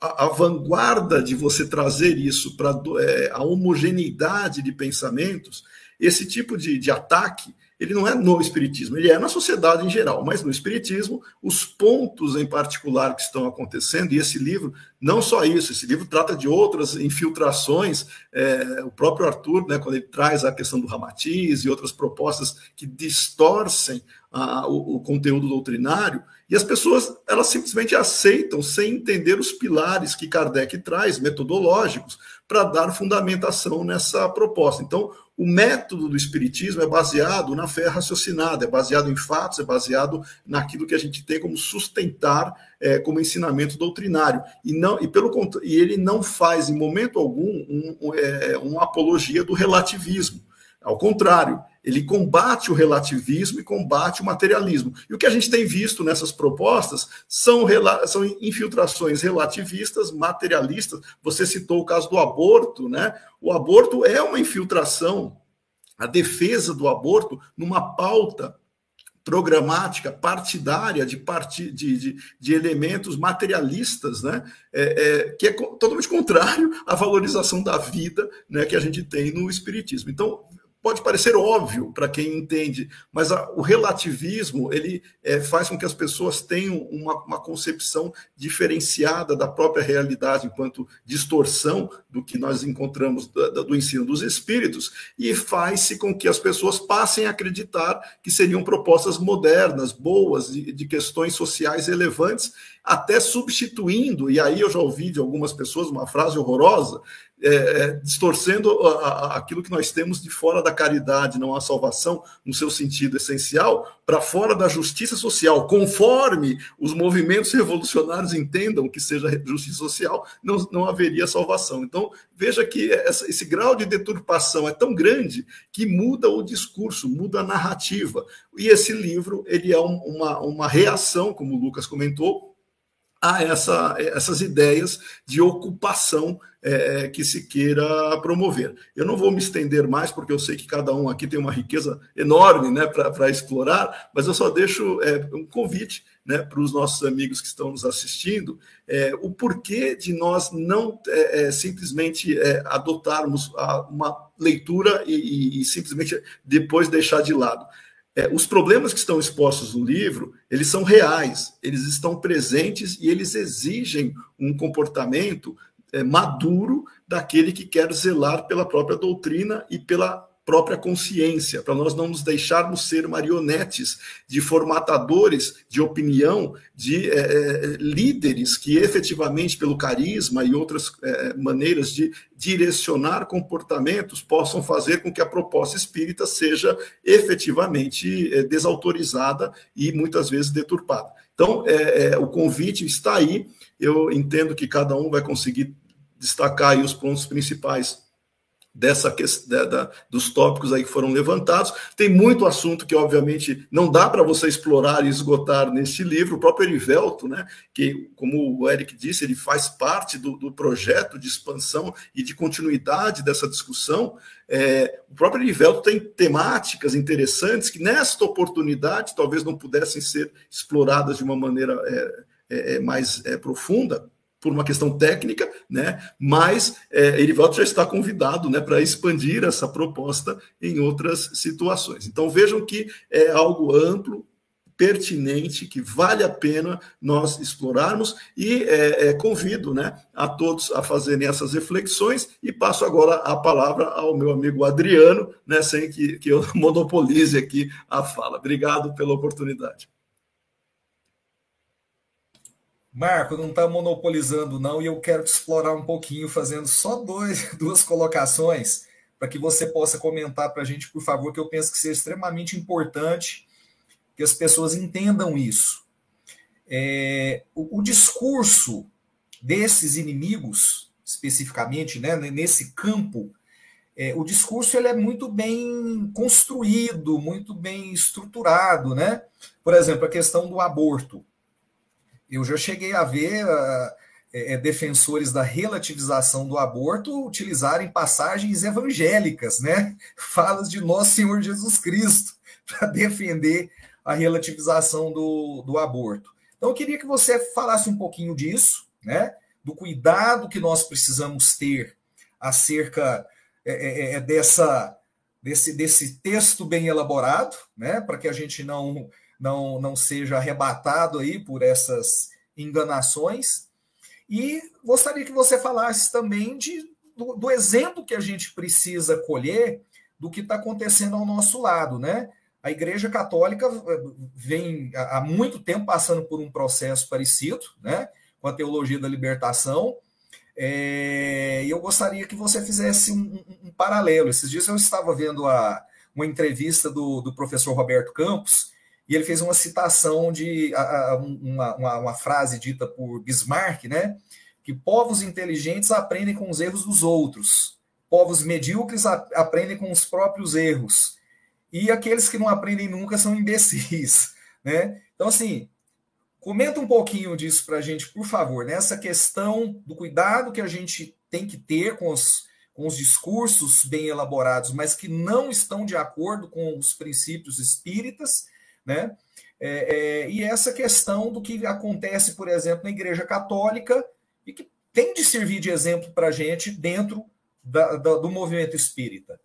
a, a, vanguarda de você trazer isso para é, a homogeneidade de pensamentos, esse tipo de, de ataque, ele não é no espiritismo, ele é na sociedade em geral, mas no espiritismo, os pontos em particular que estão acontecendo, e esse livro, não só isso, esse livro trata de outras infiltrações, é, o próprio Arthur, né, quando ele traz a questão do Ramatiz e outras propostas que distorcem a, o, o conteúdo doutrinário, e as pessoas, elas simplesmente aceitam sem entender os pilares que Kardec traz, metodológicos, para dar fundamentação nessa proposta. Então, o método do Espiritismo é baseado na fé raciocinada, é baseado em fatos, é baseado naquilo que a gente tem como sustentar é, como ensinamento doutrinário. E, não, e, pelo, e ele não faz, em momento algum, um, um, é, uma apologia do relativismo. Ao contrário, ele combate o relativismo e combate o materialismo. E o que a gente tem visto nessas propostas são, são infiltrações relativistas, materialistas. Você citou o caso do aborto, né? O aborto é uma infiltração, a defesa do aborto numa pauta programática, partidária, de, part... de, de, de, elementos materialistas, né? É, é, que é totalmente contrário à valorização da vida né, que a gente tem no Espiritismo. Então, pode parecer óbvio para quem entende, mas a, o relativismo ele é, faz com que as pessoas tenham uma, uma, concepção diferenciada da própria realidade enquanto distorção do que nós encontramos do, do ensino dos espíritos e faz-se com que as pessoas passem a acreditar que seriam propostas modernas, boas, de, de questões sociais relevantes, até substituindo, e aí eu já ouvi de algumas pessoas uma frase horrorosa, é, é, distorcendo a, a, aquilo que nós temos de fora da caridade, não a salvação, no seu sentido essencial, para fora da justiça social, conforme os movimentos revolucionários entendam que seja justiça social, não, não haveria salvação. Então, veja que essa, esse grau de deturpação é tão grande que muda o discurso, muda a narrativa. E esse livro ele é um, uma, uma reação, como o Lucas comentou, a essa, essas ideias de ocupação é, é, que se queira promover. Eu não vou me estender mais, porque eu sei que cada um aqui tem uma riqueza enorme né, para explorar, mas eu só deixo é, um convite né, para os nossos amigos que estão nos assistindo, é, o porquê de nós não é, é, simplesmente adotarmos uma leitura e, e, e simplesmente depois deixar de lado. É, os problemas que estão expostos no livro, eles são reais, eles estão presentes e eles exigem um comportamento é, maduro daquele que quer zelar pela própria doutrina e pela própria consciência, para nós não nos deixarmos ser marionetes de formatadores de opinião, de é, líderes que efetivamente, pelo carisma e outras é, maneiras de direcionar comportamentos, possam fazer com que a proposta espírita seja efetivamente é, desautorizada e muitas vezes deturpada. Então, o convite está aí, eu entendo que cada um vai conseguir destacar os pontos principais dessa da, da, dos tópicos aí que foram levantados. Tem muito assunto que, obviamente, não dá para você explorar e esgotar neste livro. O próprio Erivelto, né, que, como o Eric disse, ele faz parte do, do projeto de expansão e de continuidade dessa discussão. É, o próprio Erivelto tem temáticas interessantes que, nesta oportunidade, talvez não pudessem ser exploradas de uma maneira é, é, é mais é, profunda, por uma questão técnica, né? Mas é, Erivaldo já está convidado, né, para expandir essa proposta em outras situações. Então vejam que é algo amplo, pertinente, que vale a pena nós explorarmos e é, é, convido, né, a todos a fazerem essas reflexões e passo agora a palavra ao meu amigo Adriano, né, sem que, que eu [LAUGHS] monopolize aqui a fala. Obrigado pela oportunidade. Marco, não está monopolizando, não, e eu quero te explorar um pouquinho, fazendo só dois, [LAUGHS] duas colocações, para que você possa comentar para a gente, por favor, que eu penso que seja extremamente importante que as pessoas entendam isso. É, o, o, discurso desses inimigos, especificamente, né, nesse campo, é, o discurso ele é muito bem construído, muito bem estruturado, né? Por exemplo, a questão do aborto. Eu já cheguei a ver uh, é, defensores da relativização do aborto utilizarem passagens evangélicas, né? [LAUGHS] Falas de Nosso Senhor Jesus Cristo [LAUGHS] para defender a relativização do, do aborto. Então, eu queria que você falasse um pouquinho disso, né? Do cuidado que nós precisamos ter acerca é, é, é dessa, desse, desse texto bem elaborado, né? Para que a gente não não, não seja arrebatado aí por essas enganações. E gostaria que você falasse também de, do, do exemplo que a gente precisa colher do que está acontecendo ao nosso lado, né? A Igreja Católica eh, vem há muito tempo passando por um processo parecido, né? Com a teologia da libertação. É, e eu gostaria que você fizesse um, um, um, paralelo. Esses dias eu estava vendo a, uma entrevista do, do professor Roberto Campos, e ele fez uma citação de uma, uma, uma, frase dita por Bismarck, né? Que povos inteligentes aprendem com os erros dos outros, povos medíocres aprendem com os próprios erros, e aqueles que não aprendem nunca são imbecis, [LAUGHS] né? Então, assim, comenta um pouquinho disso para a gente, por favor, nessa né? questão do cuidado que a gente tem que ter com os, com os discursos bem elaborados, mas que não estão de acordo com os princípios espíritas né? É, é, e essa questão do que acontece, por exemplo, na Igreja Católica e que tem de servir de exemplo para a gente dentro da, da, do movimento espírita.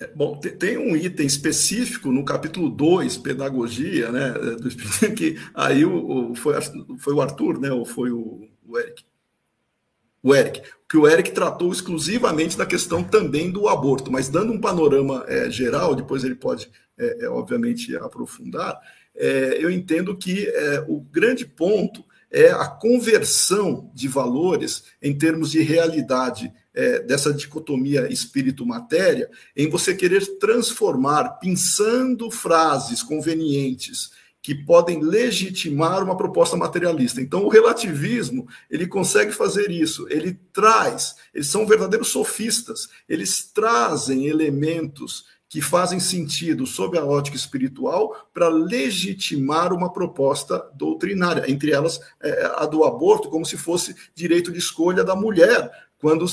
É, bom, tem um item específico no capítulo 2, pedagogia, né, do Espírito, que aí o, o, foi, foi o Arthur, né, ou foi o, o Eric? O Eric, que o Eric tratou exclusivamente da questão também do aborto, mas dando um panorama é, geral, depois ele pode, é, é, obviamente, aprofundar, é, eu entendo que é, o grande ponto é a conversão de valores em termos de realidade é, dessa dicotomia espírito-matéria, em você querer transformar, pensando frases convenientes, que podem legitimar uma proposta materialista. Então, o relativismo ele consegue fazer isso. Ele traz, eles são verdadeiros sofistas. Eles trazem elementos que fazem sentido sob a ótica espiritual para legitimar uma proposta doutrinária, entre elas é, a do aborto, como se fosse direito de escolha da mulher. Quando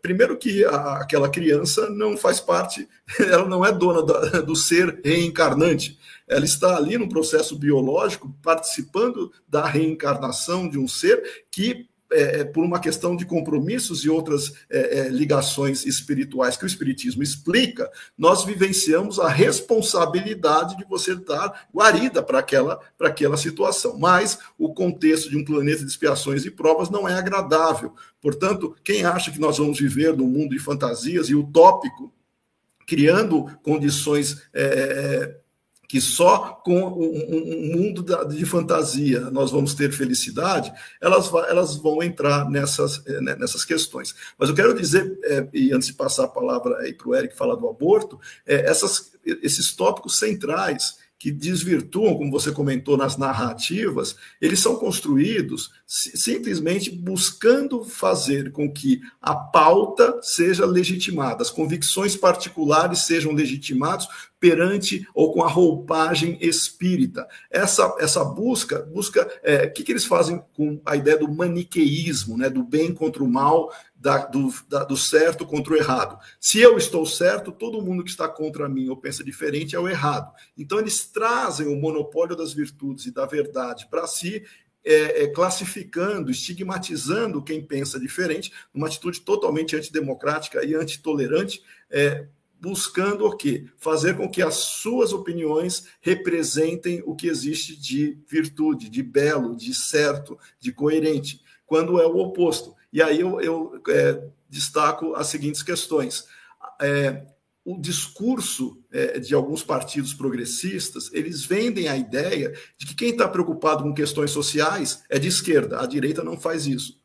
primeiro que a, aquela criança não faz parte, [LAUGHS] ela não é dona da, do ser reencarnante. Ela está ali no processo biológico, participando da reencarnação de um ser que é, é, por uma questão de compromissos e outras é, é, ligações espirituais que o Espiritismo explica, nós vivenciamos a responsabilidade de você dar guarida para aquela, aquela situação. Mas o contexto de um planeta de expiações e provas não é agradável. Portanto, quem acha que nós vamos viver num mundo de fantasias e utópico, criando condições é, que só com um, mundo de fantasia nós vamos ter felicidade, elas, elas vão entrar nessas, eh, né, nessas questões. Mas eu quero dizer, é, e antes de passar a palavra para o Eric falar do aborto, é, essas, esses tópicos centrais que desvirtuam, como você comentou nas narrativas, eles são construídos simplesmente buscando fazer com que a pauta seja legitimada, as convicções particulares sejam legitimadas perante ou com a roupagem espírita. Essa, essa busca, busca, é, o que, que eles fazem com a ideia do maniqueísmo, né, do bem contra o mal, da, do, da, do certo contra o errado. Se eu estou certo, todo mundo que está contra mim ou pensa diferente é o errado. Então, eles trazem o monopólio das virtudes e da verdade para si, é, é, classificando, estigmatizando quem pensa diferente, numa atitude totalmente antidemocrática e antitolerante, é, buscando o quê? Fazer com que as suas opiniões representem o que existe de virtude, de belo, de certo, de coerente, quando é o oposto. E aí eu, eu é, destaco as seguintes questões. É, o discurso é, de alguns partidos progressistas, eles vendem a ideia de que quem está preocupado com questões sociais é de esquerda, a direita não faz isso.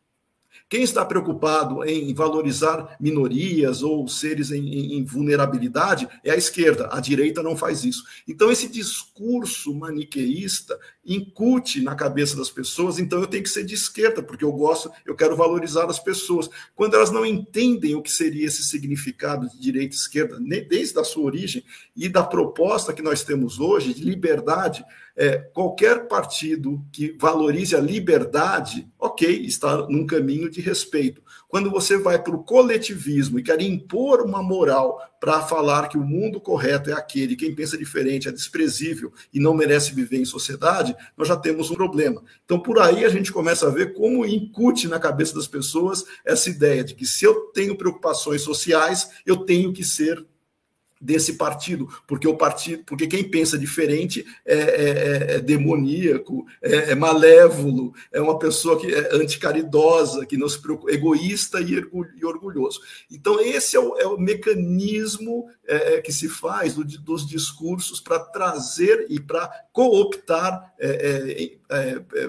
Quem está preocupado em valorizar minorias ou seres em, em, vulnerabilidade é a esquerda, a direita não faz isso. Então, esse discurso maniqueísta incute na cabeça das pessoas, então eu tenho que ser de esquerda, porque eu gosto, eu quero valorizar as pessoas. Quando elas não entendem o que seria esse significado de direita e esquerda, desde a sua origem e da proposta que nós temos hoje de liberdade, é, qualquer partido que valorize a liberdade, ok, está num caminho de respeito. Quando você vai para o coletivismo e quer impor uma moral para falar que o mundo correto é aquele, quem pensa diferente é desprezível e não merece viver em sociedade, nós já temos um problema. Então, por aí a gente começa a ver como incute na cabeça das pessoas essa ideia de que se eu tenho preocupações sociais, eu tenho que ser desse partido, porque o partido, porque quem pensa diferente é, é, é, é demoníaco, é, é, malévolo, é uma pessoa que é anticaridosa, que não se preocupa, egoísta e, orgulhoso. Então esse é o, é o mecanismo é, que se faz do, dos discursos para trazer e para cooptar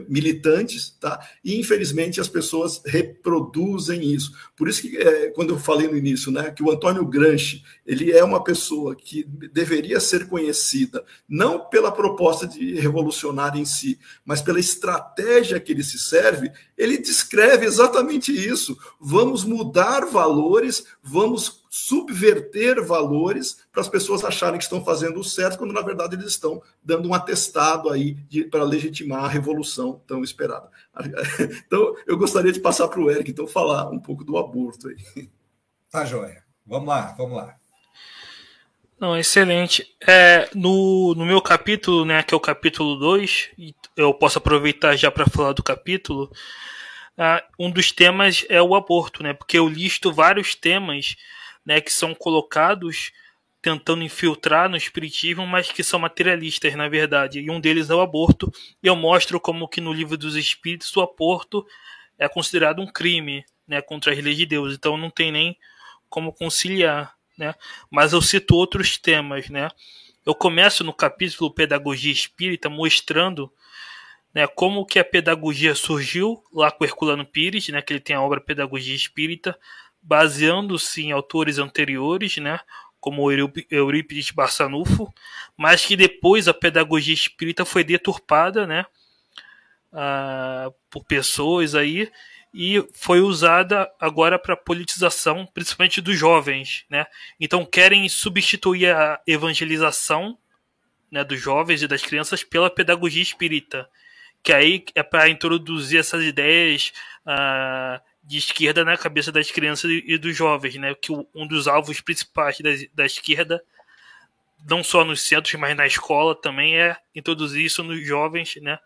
militantes, tá? E infelizmente as pessoas reproduzem isso. Por isso que quando eu falei no início, né, que o Antônio Gramsci ele é uma pessoa que deveria ser conhecida não pela proposta de revolucionária em si, mas pela estratégia que ele se serve, ele descreve exatamente isso. Vamos mudar valores, vamos subverter valores para as pessoas acharem que estão fazendo o certo, quando na verdade eles estão dando um atestado aí para legitimar a revolução tão esperada. [LAUGHS] Então, eu gostaria de passar para o Eric, então, falar um pouco do aborto aí. Tá, joia. Vamos lá, vamos lá. Não, excelente. É, no, no meu capítulo, né, que é o capítulo 2, eu posso aproveitar já para falar do capítulo. Uh, um dos temas é o aborto, né? Porque eu listo vários temas né, que são colocados tentando infiltrar no espiritismo, mas que são materialistas, na verdade. E um deles é o aborto. E eu mostro como que no livro dos espíritos o aborto é considerado um crime né, contra as leis de Deus. Então não tem nem como conciliar né? Mas eu cito outros temas, né? Eu começo no capítulo Pedagogia Espírita mostrando né, como que a pedagogia surgiu lá com Herculano Pires, né, que ele tem a obra Pedagogia Espírita, baseando-se em autores anteriores, né, como Eurípides Barçanufo, mas que depois a pedagogia espírita foi deturpada, né, uh, por pessoas aí, e foi usada agora para politização, principalmente dos jovens, né? Então querem substituir a evangelização né, dos jovens e das crianças pela pedagogia espírita, que aí é para introduzir essas ideias uh, de esquerda na cabeça das crianças e dos jovens, né? Que um dos alvos principais da, da esquerda, não só nos centros, mas na escola também é introduzir isso nos jovens, né?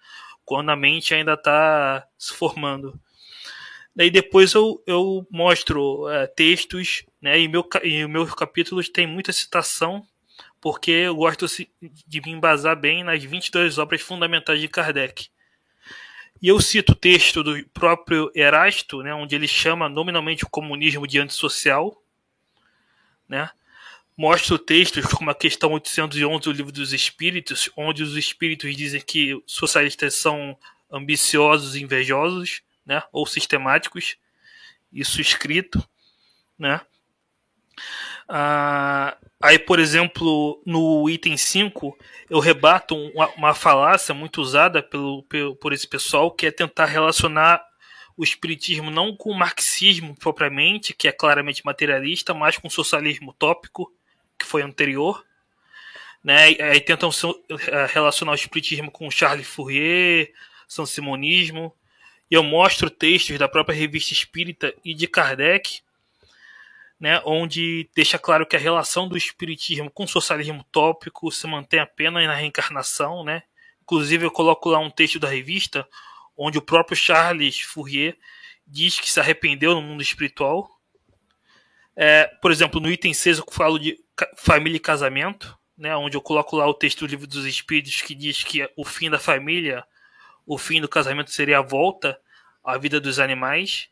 Quando a mente ainda está se formando. Daí depois eu, eu mostro é, textos, né? E, meu, e meus capítulos tem muita citação, porque eu gosto de me embasar bem nas 22 obras fundamentais de Kardec. E eu cito o texto do próprio Erasto, né, onde ele chama nominalmente o comunismo de antissocial. Né? Mostro textos como a questão 811 do Livro dos Espíritos, onde os espíritos dizem que socialistas são ambiciosos e invejosos né, ou sistemáticos, isso escrito, né. Ah, aí, por exemplo, no item 5, eu rebato uma, uma falácia muito usada pelo, pelo, por esse pessoal, que é tentar relacionar o espiritismo não com o marxismo propriamente, que é claramente materialista, mas com o socialismo utópico, que foi anterior. Né? Aí tentam eh, relacionar o espiritismo com Charles Fourier, São Simonismo, e eu mostro textos da própria revista espírita e de Kardec, né, onde deixa claro que a relação do espiritismo com o socialismo tópico se mantém apenas na reencarnação. Né? Inclusive, eu coloco lá um texto da revista onde o próprio Charles Fourier diz que se arrependeu no mundo espiritual. É, por exemplo, no item 6 eu falo de família e casamento, né, onde eu coloco lá o texto do livro dos Espíritos que diz que o fim da família o fim do casamento seria a volta à vida dos animais.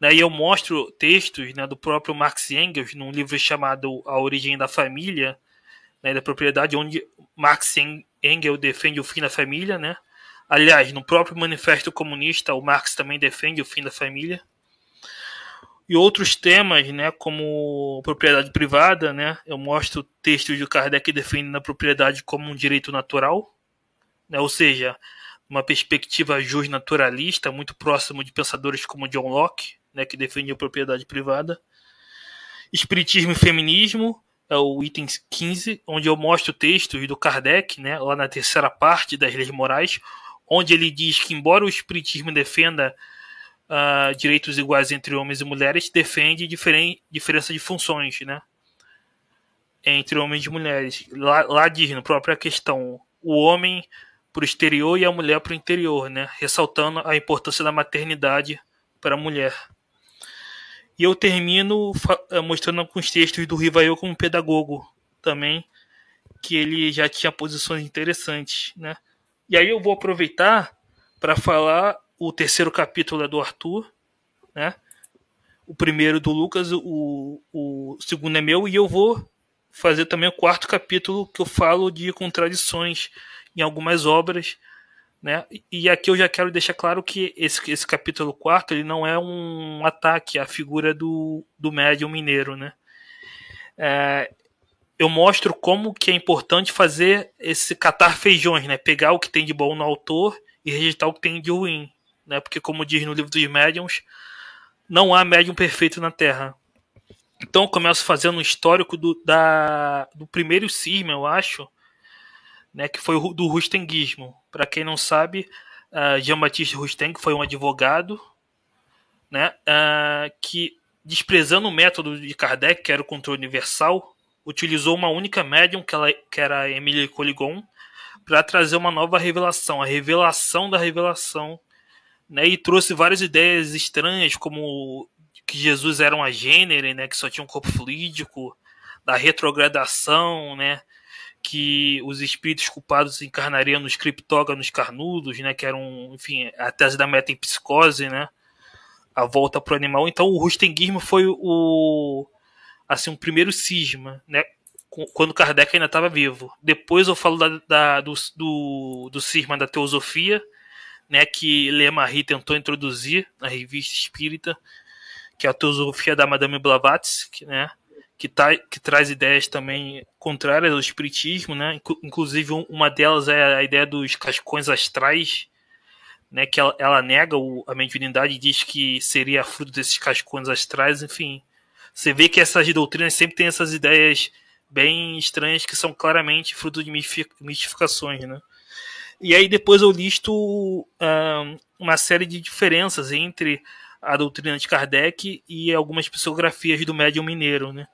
Né? E eu mostro textos né, do próprio Marx Engels, num livro chamado A Origem da Família, né, da Propriedade, onde Marx Engels defende o fim da família. Né? Aliás, no próprio Manifesto Comunista, o Marx também defende o fim da família. E outros temas, né, como propriedade privada, né, eu mostro textos de Kardec defendendo a propriedade como um direito natural, né, ou seja, uma perspectiva naturalista, muito próximo de pensadores como John Locke, né, que a propriedade privada. Espiritismo e feminismo, é o item 15, onde eu mostro textos do Kardec, né, lá na terceira parte das leis morais, onde ele diz que, embora o Espiritismo defenda uh, direitos iguais entre homens e mulheres, defende diferen diferença de funções né, entre homens e mulheres. Lá, lá diz, na própria questão, o homem para o exterior e a mulher para o interior, né? ressaltando a importância da maternidade para a mulher. E eu termino eh, mostrando alguns textos do Rivaio como pedagogo também, que ele já tinha posições interessantes. Né? E aí eu vou aproveitar para falar o terceiro capítulo é do Arthur, né? o primeiro do Lucas, o, o segundo é meu, e eu vou fazer também o quarto capítulo que eu falo de contradições em algumas obras. Né? E aqui eu já quero deixar claro que esse, esse capítulo 4 ele não é um ataque à figura do, do médium mineiro. Né? É, eu mostro como que é importante fazer esse catar feijões, né? pegar o que tem de bom no autor e rejeitar o que tem de ruim. Né? Porque, como diz no livro dos médiums, não há médium perfeito na Terra. Então eu começo fazendo um histórico do, da, do primeiro cisma, eu acho, né, que foi do Rustenguismo. Para quem não sabe, uh, Jean-Baptiste Rusteng foi um advogado né, uh, que, desprezando o método de Kardec, que era o controle universal, utilizou uma única médium, que, ela, que era Emília Coligon, para trazer uma nova revelação, a revelação da revelação, né, e trouxe várias ideias estranhas, como que Jesus era uma gênero, né, que só tinha um corpo fluídico, da retrogradação, né, que os espíritos culpados encarnariam nos criptóganos carnudos, né, que eram, enfim, a tese da metempsicose, né, a volta para o animal. Então o rustenguismo foi o assim um primeiro cisma, né, quando Kardec ainda estava vivo. Depois eu falo da, da, do, do, do cisma da teosofia, né, que Le Marie tentou introduzir na revista espírita, que é a teosofia da Madame Blavatsky, né, que, tá, que traz ideias também contrárias ao espiritismo, né? Inclusive uma delas é a ideia dos cascões astrais, né, que ela, ela nega o, a mediunidade e diz que seria fruto desses cascões astrais, enfim. Você vê que essas doutrinas sempre têm essas ideias bem estranhas que são claramente fruto de mistificações, né? E aí depois eu listo uma série de diferenças entre a doutrina de Kardec e algumas psicografias do médium mineiro, né?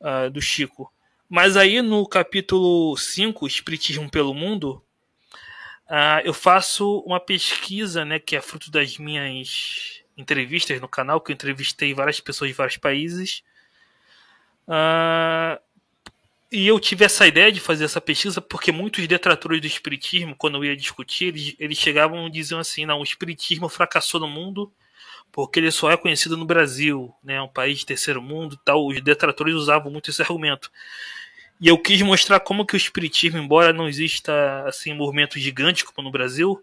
Uh, do Chico. Mas aí no capítulo 5, Espiritismo pelo Mundo, uh, eu faço uma pesquisa, né, que é fruto das minhas entrevistas no canal, que eu entrevistei várias pessoas de vários países. Uh, e eu tive essa ideia de fazer essa pesquisa porque muitos detratores do espiritismo, quando eu ia discutir, eles, eles chegavam e diziam assim: não, o espiritismo fracassou no mundo porque ele só é conhecido no Brasil, né, um país de terceiro mundo, tal. Os detratores usavam muito esse argumento. E eu quis mostrar como que o espiritismo, embora não exista assim movimento gigante como no Brasil,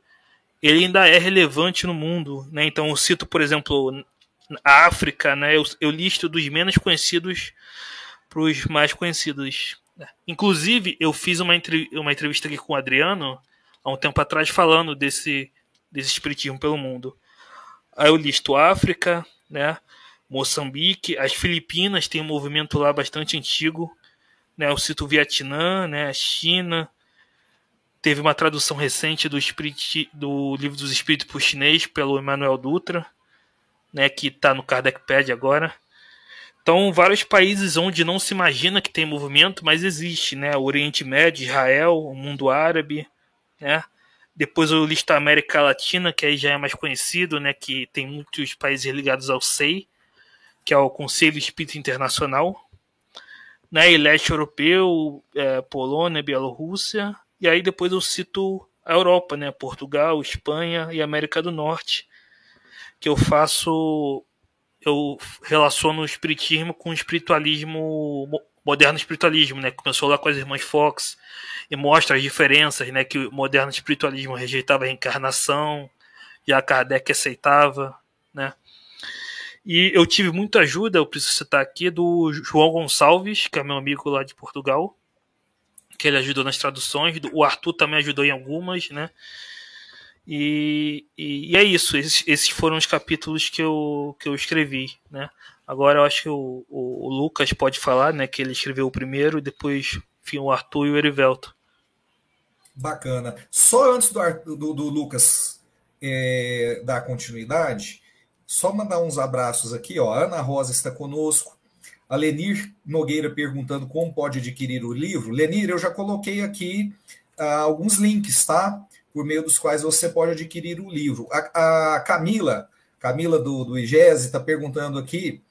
ele ainda é relevante no mundo, né? Então eu cito, por exemplo, a África, né? Eu, eu listo dos menos conhecidos para os mais conhecidos. Inclusive, eu fiz uma, uma entrevista aqui com o Adriano há um tempo atrás falando desse, desse espiritismo pelo mundo. Aí eu listo África, né? Moçambique, as Filipinas tem um movimento lá bastante antigo, né? Eu cito Vietnã, né? China. Teve uma tradução recente do, Spirit, do livro dos Espíritos para o chinês pelo Emmanuel Dutra, né? Que está no Kardecpad agora. Então, vários países onde não se imagina que tem movimento, mas existe, né? O Oriente Médio, Israel, o mundo árabe, né? Depois eu listo a América Latina, que aí já é mais conhecido, né? Que tem muitos países ligados ao SEI, que é o Conselho Espírita Internacional, né? E leste europeu, é, Polônia, Bielorrússia, e aí depois eu cito a Europa, né? Portugal, Espanha e América do Norte, que eu faço eu relaciono o espiritismo com o espiritualismo moderno espiritualismo, né? Começou lá com as irmãs Fox e mostra as diferenças, né? Que o moderno espiritualismo rejeitava a reencarnação a Kardec aceitava, né? E eu tive muita ajuda, eu preciso citar aqui, do João Gonçalves, que é meu amigo lá de Portugal, que ele ajudou nas traduções. O Arthur também ajudou em algumas, né? E, e, e, é isso, esses, esses, foram os capítulos que eu, que eu escrevi, né? Agora eu acho que o, o, o, Lucas pode falar, né? Que ele escreveu o primeiro e depois, enfim, o Arthur e o Erivelto. Bacana. Só antes do, do, do Lucas é, dar continuidade, só mandar uns abraços aqui, ó. Ana Rosa está conosco. A Lenir Nogueira perguntando como pode adquirir o livro. Lenir, eu já coloquei aqui ah, alguns links, tá? por meio dos quais você pode adquirir o livro. A, a Camila, Camila do, do está perguntando aqui: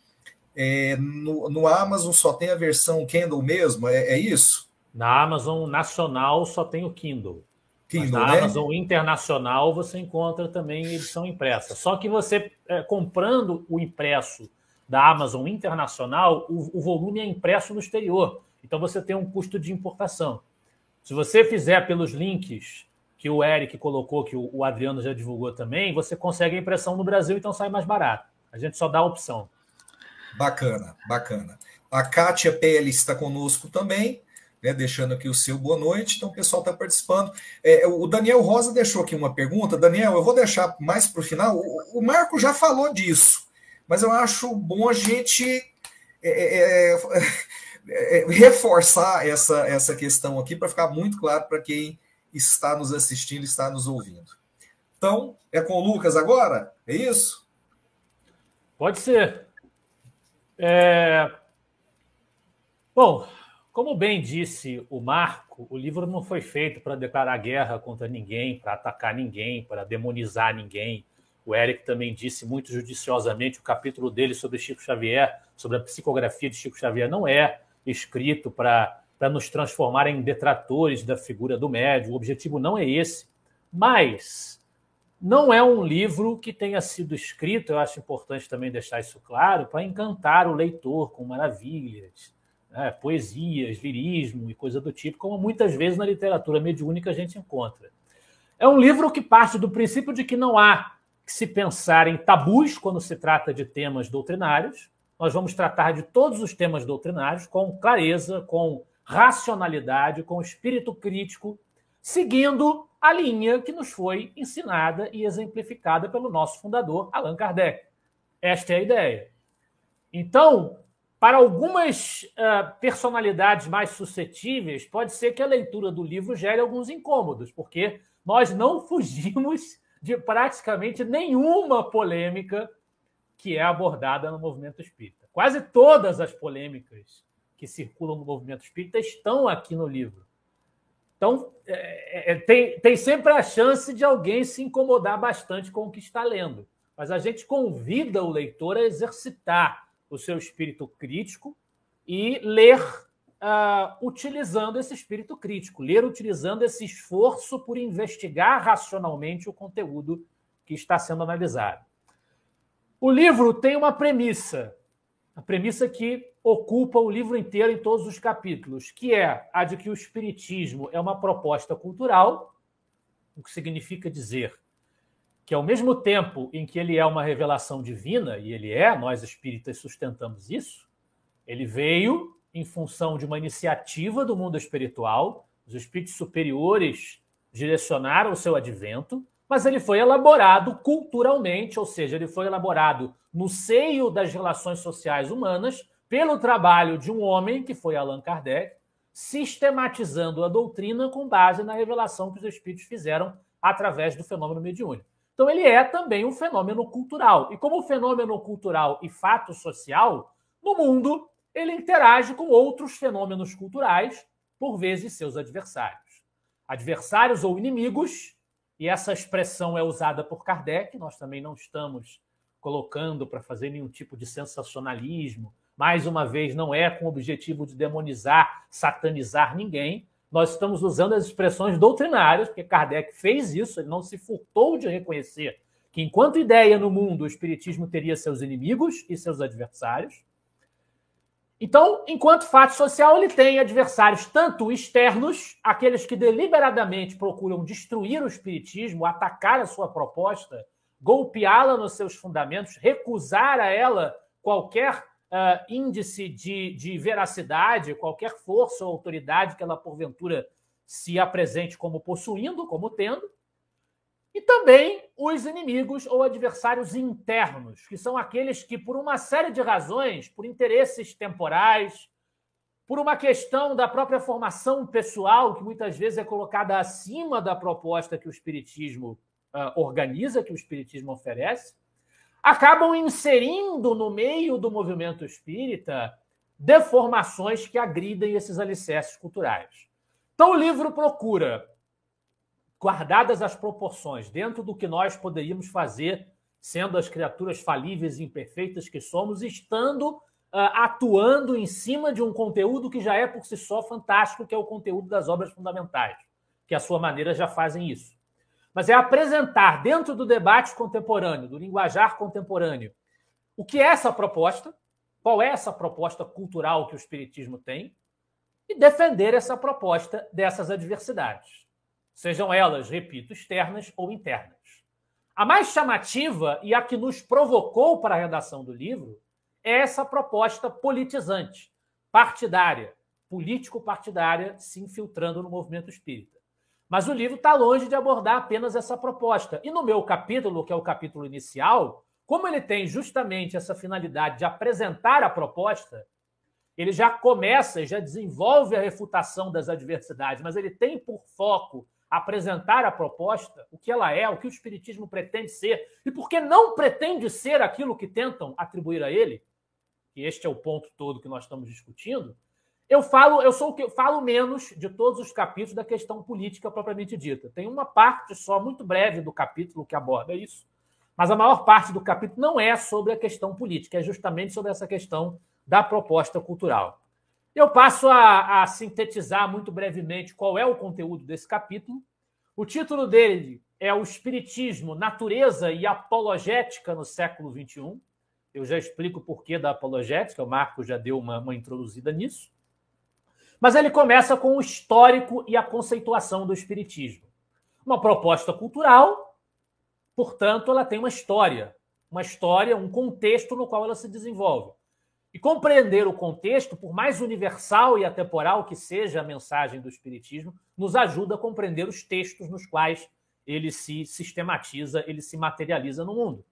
é, no, no, Amazon só tem a versão Kindle mesmo? É, é, isso? Na Amazon nacional só tem o Kindle. Kindle na né? Amazon internacional você encontra também edição impressa. Só que você, é, comprando o impresso da Amazon internacional, o, o volume é impresso no exterior. Então você tem um custo de importação. Se você fizer pelos links que o Eric colocou, que o Adriano já divulgou também, você consegue a impressão no Brasil, então sai mais barato. A gente só dá a opção. Bacana, bacana. A Kátia PL está conosco também, né, deixando aqui o seu boa noite. Então, o pessoal está participando. É, o Daniel Rosa deixou aqui uma pergunta. Daniel, eu vou deixar mais para o final. O Marco já falou disso, mas eu acho bom a gente é, é, é, é reforçar essa, essa questão aqui para ficar muito claro para quem está nos assistindo, está nos ouvindo. Então, é com o Lucas agora? É isso? Pode ser. É... Bom, como bem disse o Marco, o livro não foi feito para declarar guerra contra ninguém, para atacar ninguém, para demonizar ninguém. O Eric também disse muito judiciosamente o capítulo dele sobre Chico Xavier, sobre a psicografia de Chico Xavier, não é escrito para nos transformar em detratores da figura do médium. O objetivo não é esse. Mas não é um livro que tenha sido escrito, eu acho importante também deixar isso claro, para encantar o leitor com maravilhas, né? poesias, lirismo e coisa do tipo, como muitas vezes na literatura mediúnica a gente encontra. É um livro que parte do princípio de que não há que se pensar em tabus quando se trata de temas doutrinários. Nós vamos tratar de todos os temas doutrinários com clareza, com racionalidade, com espírito crítico, seguindo a linha que nos foi ensinada e exemplificada pelo nosso fundador, Allan Kardec. Esta é a ideia. Então, para algumas uh, personalidades mais suscetíveis, pode ser que a leitura do livro gere alguns incômodos, porque nós não [LAUGHS] fugimos de praticamente nenhuma polêmica que é abordada no movimento espírita. Quase todas as polêmicas que circulam no movimento espírita estão aqui no livro. Então, é, é, tem, tem sempre a chance de alguém se incomodar bastante com o que está lendo. Mas a gente convida o leitor a exercitar o seu espírito crítico e ler uh, utilizando esse espírito crítico, ler utilizando esse esforço por investigar racionalmente o conteúdo que está sendo analisado. O livro tem uma premissa, a premissa que ocupa o livro inteiro em todos os capítulos, que é a de que o espiritismo é uma proposta cultural, o que significa dizer que ao mesmo tempo em que ele é uma revelação divina, e ele é, nós espíritas sustentamos isso, ele veio em função de uma iniciativa do mundo espiritual, os espíritos superiores direcionaram o seu advento, mas ele foi elaborado culturalmente, ou seja, ele foi elaborado no seio das relações sociais humanas pelo trabalho de um homem, que foi Allan Kardec, sistematizando a doutrina com base na revelação que os espíritos fizeram através do fenômeno mediúnico. Então, ele é também um fenômeno cultural. E como fenômeno cultural e fato social, no mundo, ele interage com outros fenômenos culturais, por vezes seus adversários. Adversários ou inimigos e essa expressão é usada por Kardec, nós também não estamos colocando para fazer nenhum tipo de sensacionalismo. Mais uma vez, não é com o objetivo de demonizar, satanizar ninguém. Nós estamos usando as expressões doutrinárias, porque Kardec fez isso, ele não se furtou de reconhecer que, enquanto ideia no mundo, o Espiritismo teria seus inimigos e seus adversários. Então, enquanto fato social, ele tem adversários tanto externos, aqueles que deliberadamente procuram destruir o espiritismo, atacar a sua proposta, golpeá-la nos seus fundamentos, recusar a ela qualquer uh, índice de, de veracidade, qualquer força ou autoridade que ela porventura se apresente como possuindo, como tendo. E também os inimigos ou adversários internos, que são aqueles que, por uma série de razões, por interesses temporais, por uma questão da própria formação pessoal, que muitas vezes é colocada acima da proposta que o Espiritismo uh, organiza, que o Espiritismo oferece, acabam inserindo no meio do movimento espírita deformações que agridem esses alicerces culturais. Então, o livro procura guardadas as proporções, dentro do que nós poderíamos fazer, sendo as criaturas falíveis e imperfeitas que somos, estando uh, atuando em cima de um conteúdo que já é por si só fantástico, que é o conteúdo das obras fundamentais, que à sua maneira já fazem isso. Mas é apresentar dentro do debate contemporâneo, do linguajar contemporâneo, o que é essa proposta, qual é essa proposta cultural que o Espiritismo tem, e defender essa proposta dessas adversidades sejam elas, repito, externas ou internas. A mais chamativa e a que nos provocou para a redação do livro é essa proposta politizante, partidária, político-partidária, se infiltrando no movimento espírita. Mas o livro está longe de abordar apenas essa proposta. E no meu capítulo, que é o capítulo inicial, como ele tem justamente essa finalidade de apresentar a proposta, ele já começa, já desenvolve a refutação das adversidades, mas ele tem por foco apresentar a proposta, o que ela é, o que o Espiritismo pretende ser, e porque não pretende ser aquilo que tentam atribuir a ele, e este é o ponto todo que nós estamos discutindo, eu falo, eu sou o que falo menos de todos os capítulos da questão política propriamente dita. Tem uma parte só muito breve do capítulo que aborda isso, mas a maior parte do capítulo não é sobre a questão política, é justamente sobre essa questão da proposta cultural. Eu passo a, a, sintetizar muito brevemente qual é o conteúdo desse capítulo. O título dele é O Espiritismo, Natureza e Apologética no século XXI. Eu já explico o porquê da apologética, o Marco já deu uma, uma introduzida nisso. Mas ele começa com o histórico e a conceituação do Espiritismo. Uma proposta cultural, portanto, ela tem uma história, uma história, um contexto no qual ela se desenvolve. E compreender o contexto, por mais universal e atemporal que seja a mensagem do Espiritismo, nos ajuda a compreender os textos nos quais ele se sistematiza, ele se materializa no mundo.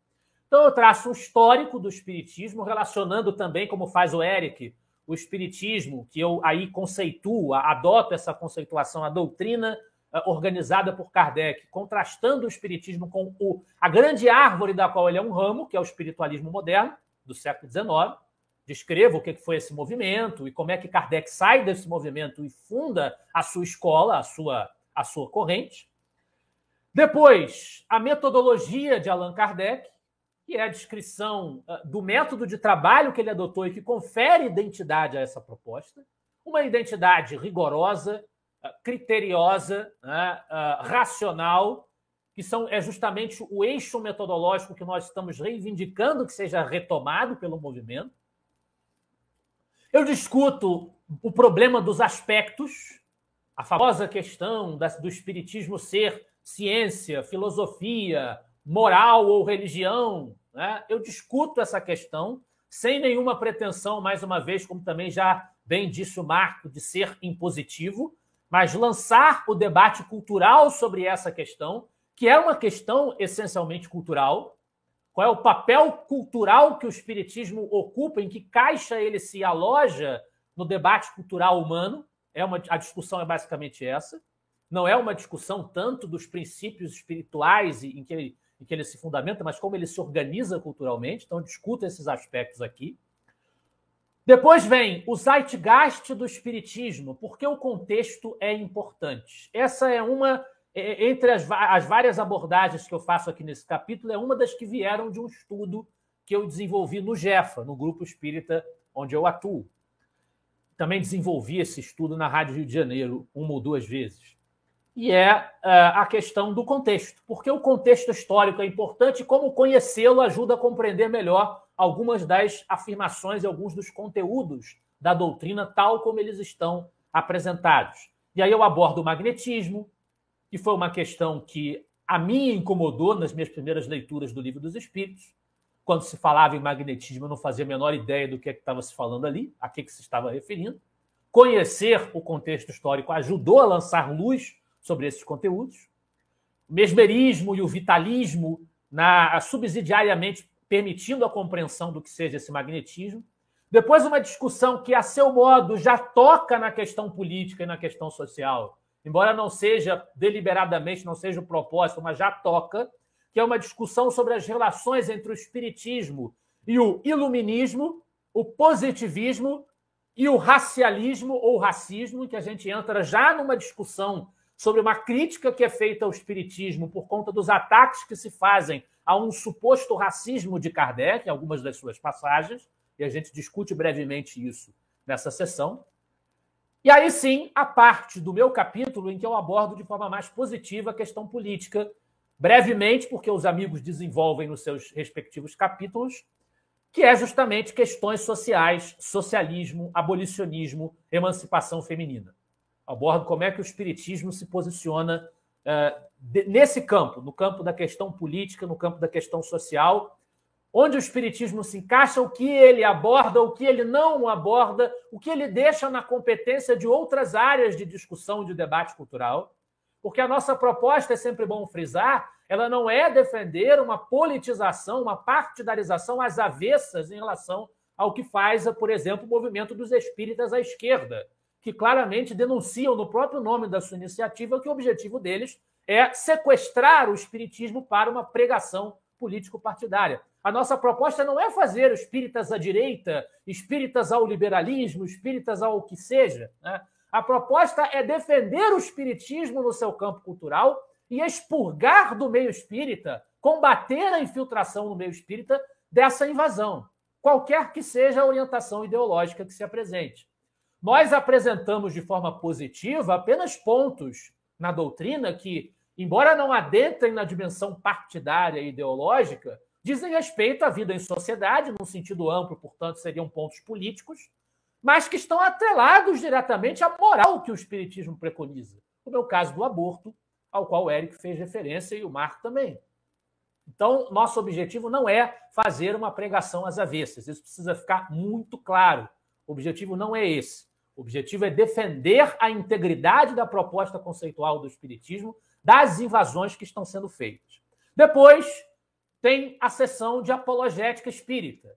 Então, eu traço um histórico do Espiritismo, relacionando também, como faz o Eric, o Espiritismo, que eu aí conceituo, adoto essa conceituação, a doutrina eh, organizada por Kardec, contrastando o Espiritismo com o, a grande árvore da qual ele é um ramo, que é o espiritualismo moderno, do século XIX descreva o que foi esse movimento e como é que Kardec sai desse movimento e funda a sua escola, a sua, a sua corrente. Depois, a metodologia de Allan Kardec, que é a descrição ah, do método de trabalho que ele adotou e que confere identidade a essa proposta. Uma identidade rigorosa, ah, criteriosa, né, ah, racional, que são, é justamente o eixo metodológico que nós estamos reivindicando que seja retomado pelo movimento. Eu discuto o problema dos aspectos, a famosa questão do espiritismo ser ciência, filosofia, moral ou religião. Né? Eu discuto essa questão sem nenhuma pretensão, mais uma vez, como também já bem disse o Marco, de ser impositivo, mas lançar o debate cultural sobre essa questão, que é uma questão essencialmente cultural, qual é o papel cultural que o Espiritismo ocupa, em que caixa ele se aloja no debate cultural humano. É uma, a discussão é basicamente essa. Não é uma discussão tanto dos princípios espirituais em que, ele, em que ele se fundamenta, mas como ele se organiza culturalmente. Então, discuta esses aspectos aqui. Depois vem o zeitgeist do espiritismo, porque o contexto é importante. Essa é uma entre as, as, várias abordagens que eu faço aqui nesse capítulo, é uma das que vieram de um estudo que eu desenvolvi no GEFA, no grupo espírita onde eu atuo. Também desenvolvi esse estudo na Rádio Rio de Janeiro uma ou duas vezes. E é uh, a questão do contexto, porque o contexto histórico é importante como conhecê-lo ajuda a compreender melhor algumas das afirmações e alguns dos conteúdos da doutrina, tal como eles estão apresentados. E aí eu abordo o magnetismo, que foi uma questão que a mim incomodou nas minhas primeiras leituras do Livro dos Espíritos. Quando se falava em magnetismo, eu não fazia a menor ideia do que, é estava se falando ali, a que, que se estava referindo. Conhecer o contexto histórico ajudou a lançar luz sobre esses conteúdos. O mesmerismo e o vitalismo, na, subsidiariamente permitindo a compreensão do que seja esse magnetismo. Depois, uma discussão que, a seu modo, já toca na questão política e na questão social, embora não seja deliberadamente, não seja o propósito, mas já toca, que é uma discussão sobre as relações entre o espiritismo e o iluminismo, o positivismo e o racialismo ou racismo, que a gente entra já numa discussão sobre uma crítica que é feita ao espiritismo por conta dos ataques que se fazem a um suposto racismo de Kardec, em algumas das suas passagens, e a gente discute brevemente isso nessa sessão. E aí sim, a parte do meu capítulo em que eu abordo de forma mais positiva a questão política, brevemente, porque os amigos desenvolvem nos seus respectivos capítulos, que é justamente questões sociais, socialismo, abolicionismo, emancipação feminina. Abordo como é que o espiritismo se posiciona uh, nesse campo, no campo da questão política, no campo da questão social, onde o Espiritismo se encaixa, o que ele aborda, o que ele não aborda, o que ele deixa na competência de outras áreas de discussão e de debate cultural. Porque a nossa proposta, é sempre bom frisar, ela não é defender uma politização, uma partidarização às avessas em relação ao que faz, por exemplo, o movimento dos espíritas à esquerda, que claramente denunciam no próprio nome da sua iniciativa que o objetivo deles é sequestrar o espiritismo para uma pregação político-partidária. A nossa proposta não é fazer espíritas à direita, espíritas ao liberalismo, espíritas ao que seja. Né? A proposta é defender o espiritismo no seu campo cultural e expurgar do meio espírita, combater a infiltração no meio espírita dessa invasão, qualquer que seja a orientação ideológica que se apresente. Nós apresentamos de forma positiva apenas pontos na doutrina que, embora não adentrem na dimensão partidária e ideológica, dizem respeito à vida em sociedade, num sentido amplo, portanto, seriam pontos políticos, mas que estão atrelados diretamente à moral que o Espiritismo preconiza, como é o caso do aborto, ao qual o Eric fez referência e o Marco também. Então, nosso objetivo não é fazer uma pregação às avessas. Isso precisa ficar muito claro. O objetivo não é esse. O objetivo é defender a integridade da proposta conceitual do Espiritismo das invasões que estão sendo feitas. Depois, tem a sessão de apologética espírita.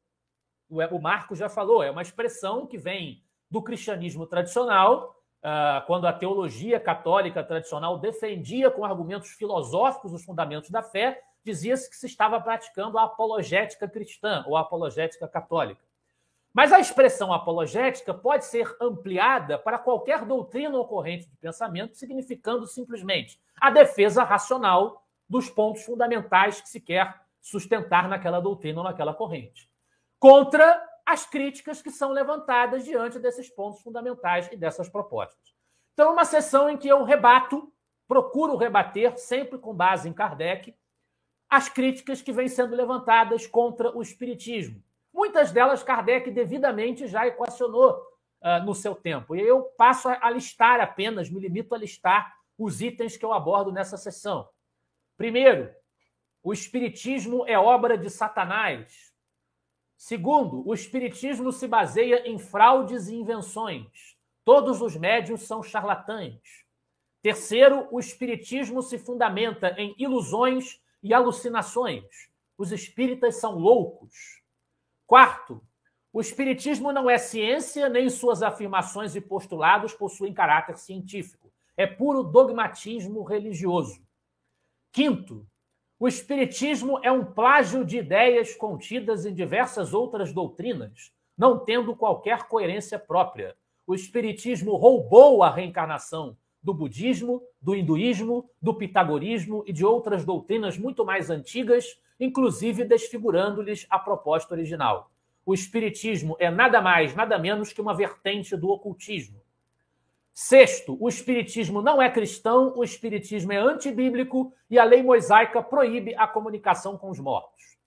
O Marco já falou, é uma expressão que vem do cristianismo tradicional, ah, quando a teologia católica tradicional defendia com argumentos filosóficos os fundamentos da fé, dizia-se que se estava praticando a apologética cristã ou a apologética católica. Mas a expressão apologética pode ser ampliada para qualquer doutrina ocorrente de pensamento, significando simplesmente a defesa racional dos pontos fundamentais que se quer sustentar naquela doutrina ou naquela corrente, contra as críticas que são levantadas diante desses pontos fundamentais e dessas propostas. Então, é uma sessão em que eu rebato, procuro rebater, sempre com base em Kardec, as críticas que vêm sendo levantadas contra o Espiritismo. Muitas delas Kardec devidamente já equacionou uh, no seu tempo. E eu passo a listar apenas, me limito a listar os itens que eu abordo nessa sessão. Primeiro, o Espiritismo é obra de Satanás. Segundo, o Espiritismo se baseia em fraudes e invenções. Todos os médios são charlatães. Terceiro, o Espiritismo se fundamenta em ilusões e alucinações. Os espíritas são loucos. Quarto, o espiritismo não é ciência, nem suas afirmações e postulados possuem caráter científico. É puro dogmatismo religioso. Quinto, o espiritismo é um plágio de ideias contidas em diversas outras doutrinas, não tendo qualquer coerência própria. O espiritismo roubou a reencarnação do budismo, do hinduísmo, do pitagorismo e de outras doutrinas muito mais antigas, inclusive desfigurando-lhes a proposta original. O espiritismo é nada mais, nada menos que uma vertente do ocultismo. Sexto, o espiritismo não é cristão, o espiritismo é antibíblico e a lei mosaica proíbe a comunicação com os mortos.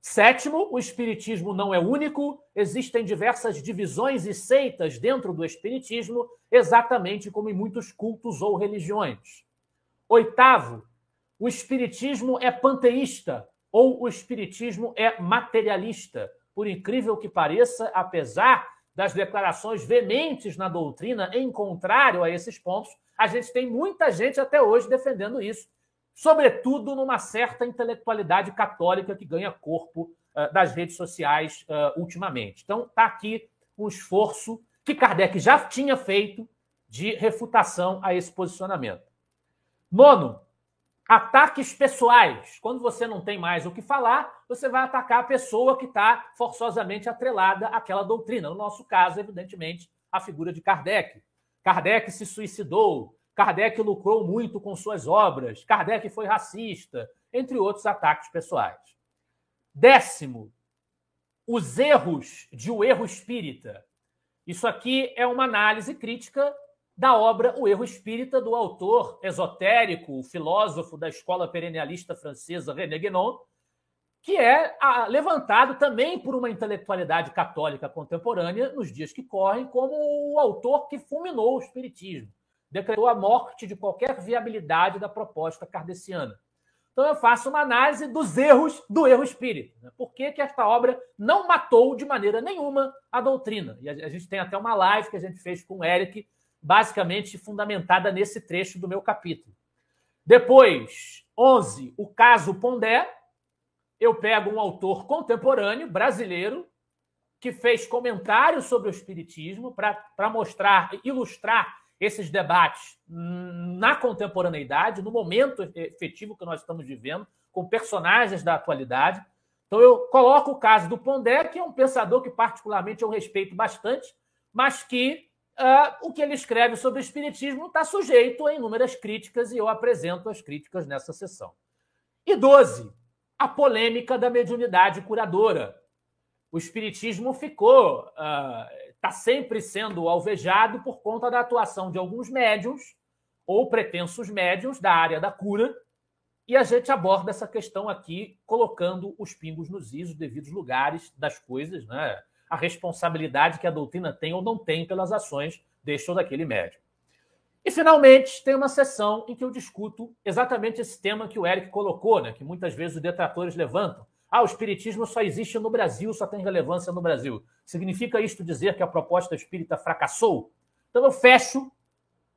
Sétimo, o espiritismo não é único, existem diversas divisões e seitas dentro do espiritismo, exatamente como em muitos cultos ou religiões. Oitavo, o espiritismo é panteísta ou o espiritismo é materialista. Por incrível que pareça, apesar das declarações veementes na doutrina em contrário a esses pontos, a gente tem muita gente até hoje defendendo isso sobretudo numa certa intelectualidade católica que ganha corpo uh, das redes sociais uh, ultimamente. Então, está aqui um esforço que Kardec já tinha feito de refutação a esse posicionamento. Nono, ataques pessoais. Quando você não tem mais o que falar, você vai atacar a pessoa que está forçosamente atrelada àquela doutrina. No nosso caso, evidentemente, a figura de Kardec. Kardec se suicidou, Kardec lucrou muito com suas obras, Kardec foi racista, entre outros ataques pessoais. Décimo, os erros de O Erro Espírita. Isso aqui é uma análise crítica da obra O Erro Espírita, do autor esotérico, filósofo da escola perennialista francesa René Guénon, que é levantado também por uma intelectualidade católica contemporânea nos dias que correm como o autor que fulminou o espiritismo decretou a morte de qualquer viabilidade da proposta kardeciana. Então eu faço uma análise dos erros do erro espírita. Né? Por que, que esta obra não matou de maneira nenhuma a doutrina? E a, gente tem até uma live que a gente fez com o Eric, basicamente fundamentada nesse trecho do meu capítulo. Depois, 11, o caso Pondé. Eu pego um autor contemporâneo, brasileiro, que fez comentários sobre o espiritismo para mostrar, ilustrar esses debates na contemporaneidade, no momento efetivo que nós estamos vivendo, com personagens da atualidade. Então, eu coloco o caso do Pondé, que é um pensador que, particularmente, eu respeito bastante, mas que uh, o que ele escreve sobre o Espiritismo está sujeito a inúmeras críticas e eu apresento as críticas nessa sessão. E 12, a polêmica da mediunidade curadora. O Espiritismo ficou uh, está sempre sendo alvejado por conta da atuação de alguns médiums ou pretensos médiums da área da cura. E a gente aborda essa questão aqui, colocando os pingos nos is, os devidos lugares das coisas, né? A responsabilidade que a doutrina tem ou não tem pelas ações deste ou daquele médium. E, finalmente, tem uma sessão em que eu discuto exatamente esse tema que o Eric colocou, né, que muitas vezes os detratores levantam. Ah, o espiritismo só existe no Brasil, só tem relevância no Brasil. Significa isto dizer que a proposta espírita fracassou? Então eu fecho,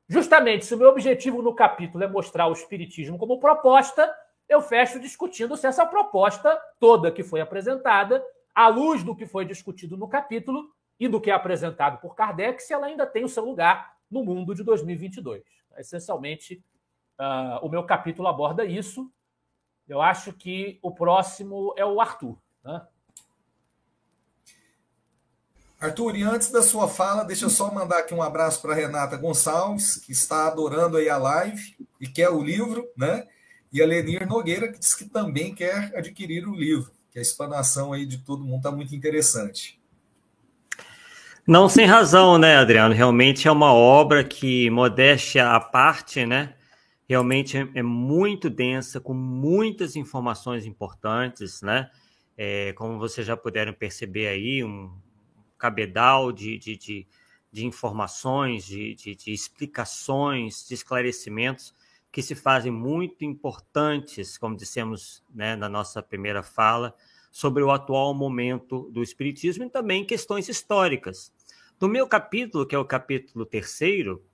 justamente, se o meu objetivo no capítulo é mostrar o espiritismo como proposta, eu fecho discutindo se essa proposta toda que foi apresentada, à luz do que foi discutido no capítulo e do que é apresentado por Kardec, se ela ainda tem o seu lugar no mundo de 2022. Essencialmente, uh, o meu capítulo aborda isso. Eu acho que o próximo é o Arthur. Né? Arthur, e antes da sua fala, deixa eu só mandar aqui um abraço para Renata Gonçalves, que está adorando aí a live e quer o livro, né? E a Lenir Nogueira, que diz que também quer adquirir o livro, que a explanação aí de todo mundo está muito interessante. Não sem razão, né, Adriano? Realmente é uma obra que, modéstia à parte, né? Realmente é, é muito densa, com muitas informações importantes, né? É, como vocês já puderam perceber aí, um cabedal de, de, de, de informações, de, de, de explicações, de esclarecimentos que se fazem muito importantes, como dissemos né, na nossa primeira fala, sobre o atual momento do Espiritismo e também questões históricas. No meu capítulo, que é o capítulo terceiro,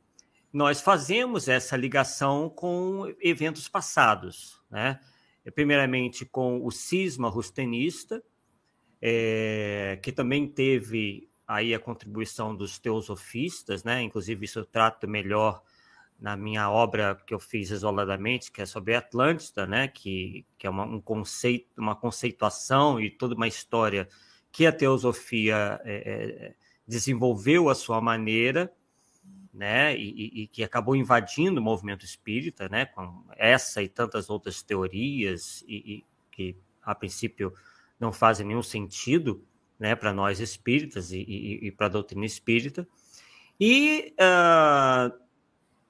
nós fazemos essa ligação com eventos passados, né? Primeiramente com o cisma rustenista, é, que também teve aí a contribuição dos teosofistas, né? Inclusive isso eu trato melhor na minha obra que eu fiz isoladamente, que é sobre Atlântida, né? Que, que é uma, um conceito, uma conceituação e toda uma história que a teosofia é, é desenvolveu a sua maneira, né, e, e, que acabou invadindo o movimento espírita, né, com essa e tantas outras teorias e, e que a princípio não fazem nenhum sentido, né, para nós espíritas e, para a doutrina espírita. E uh,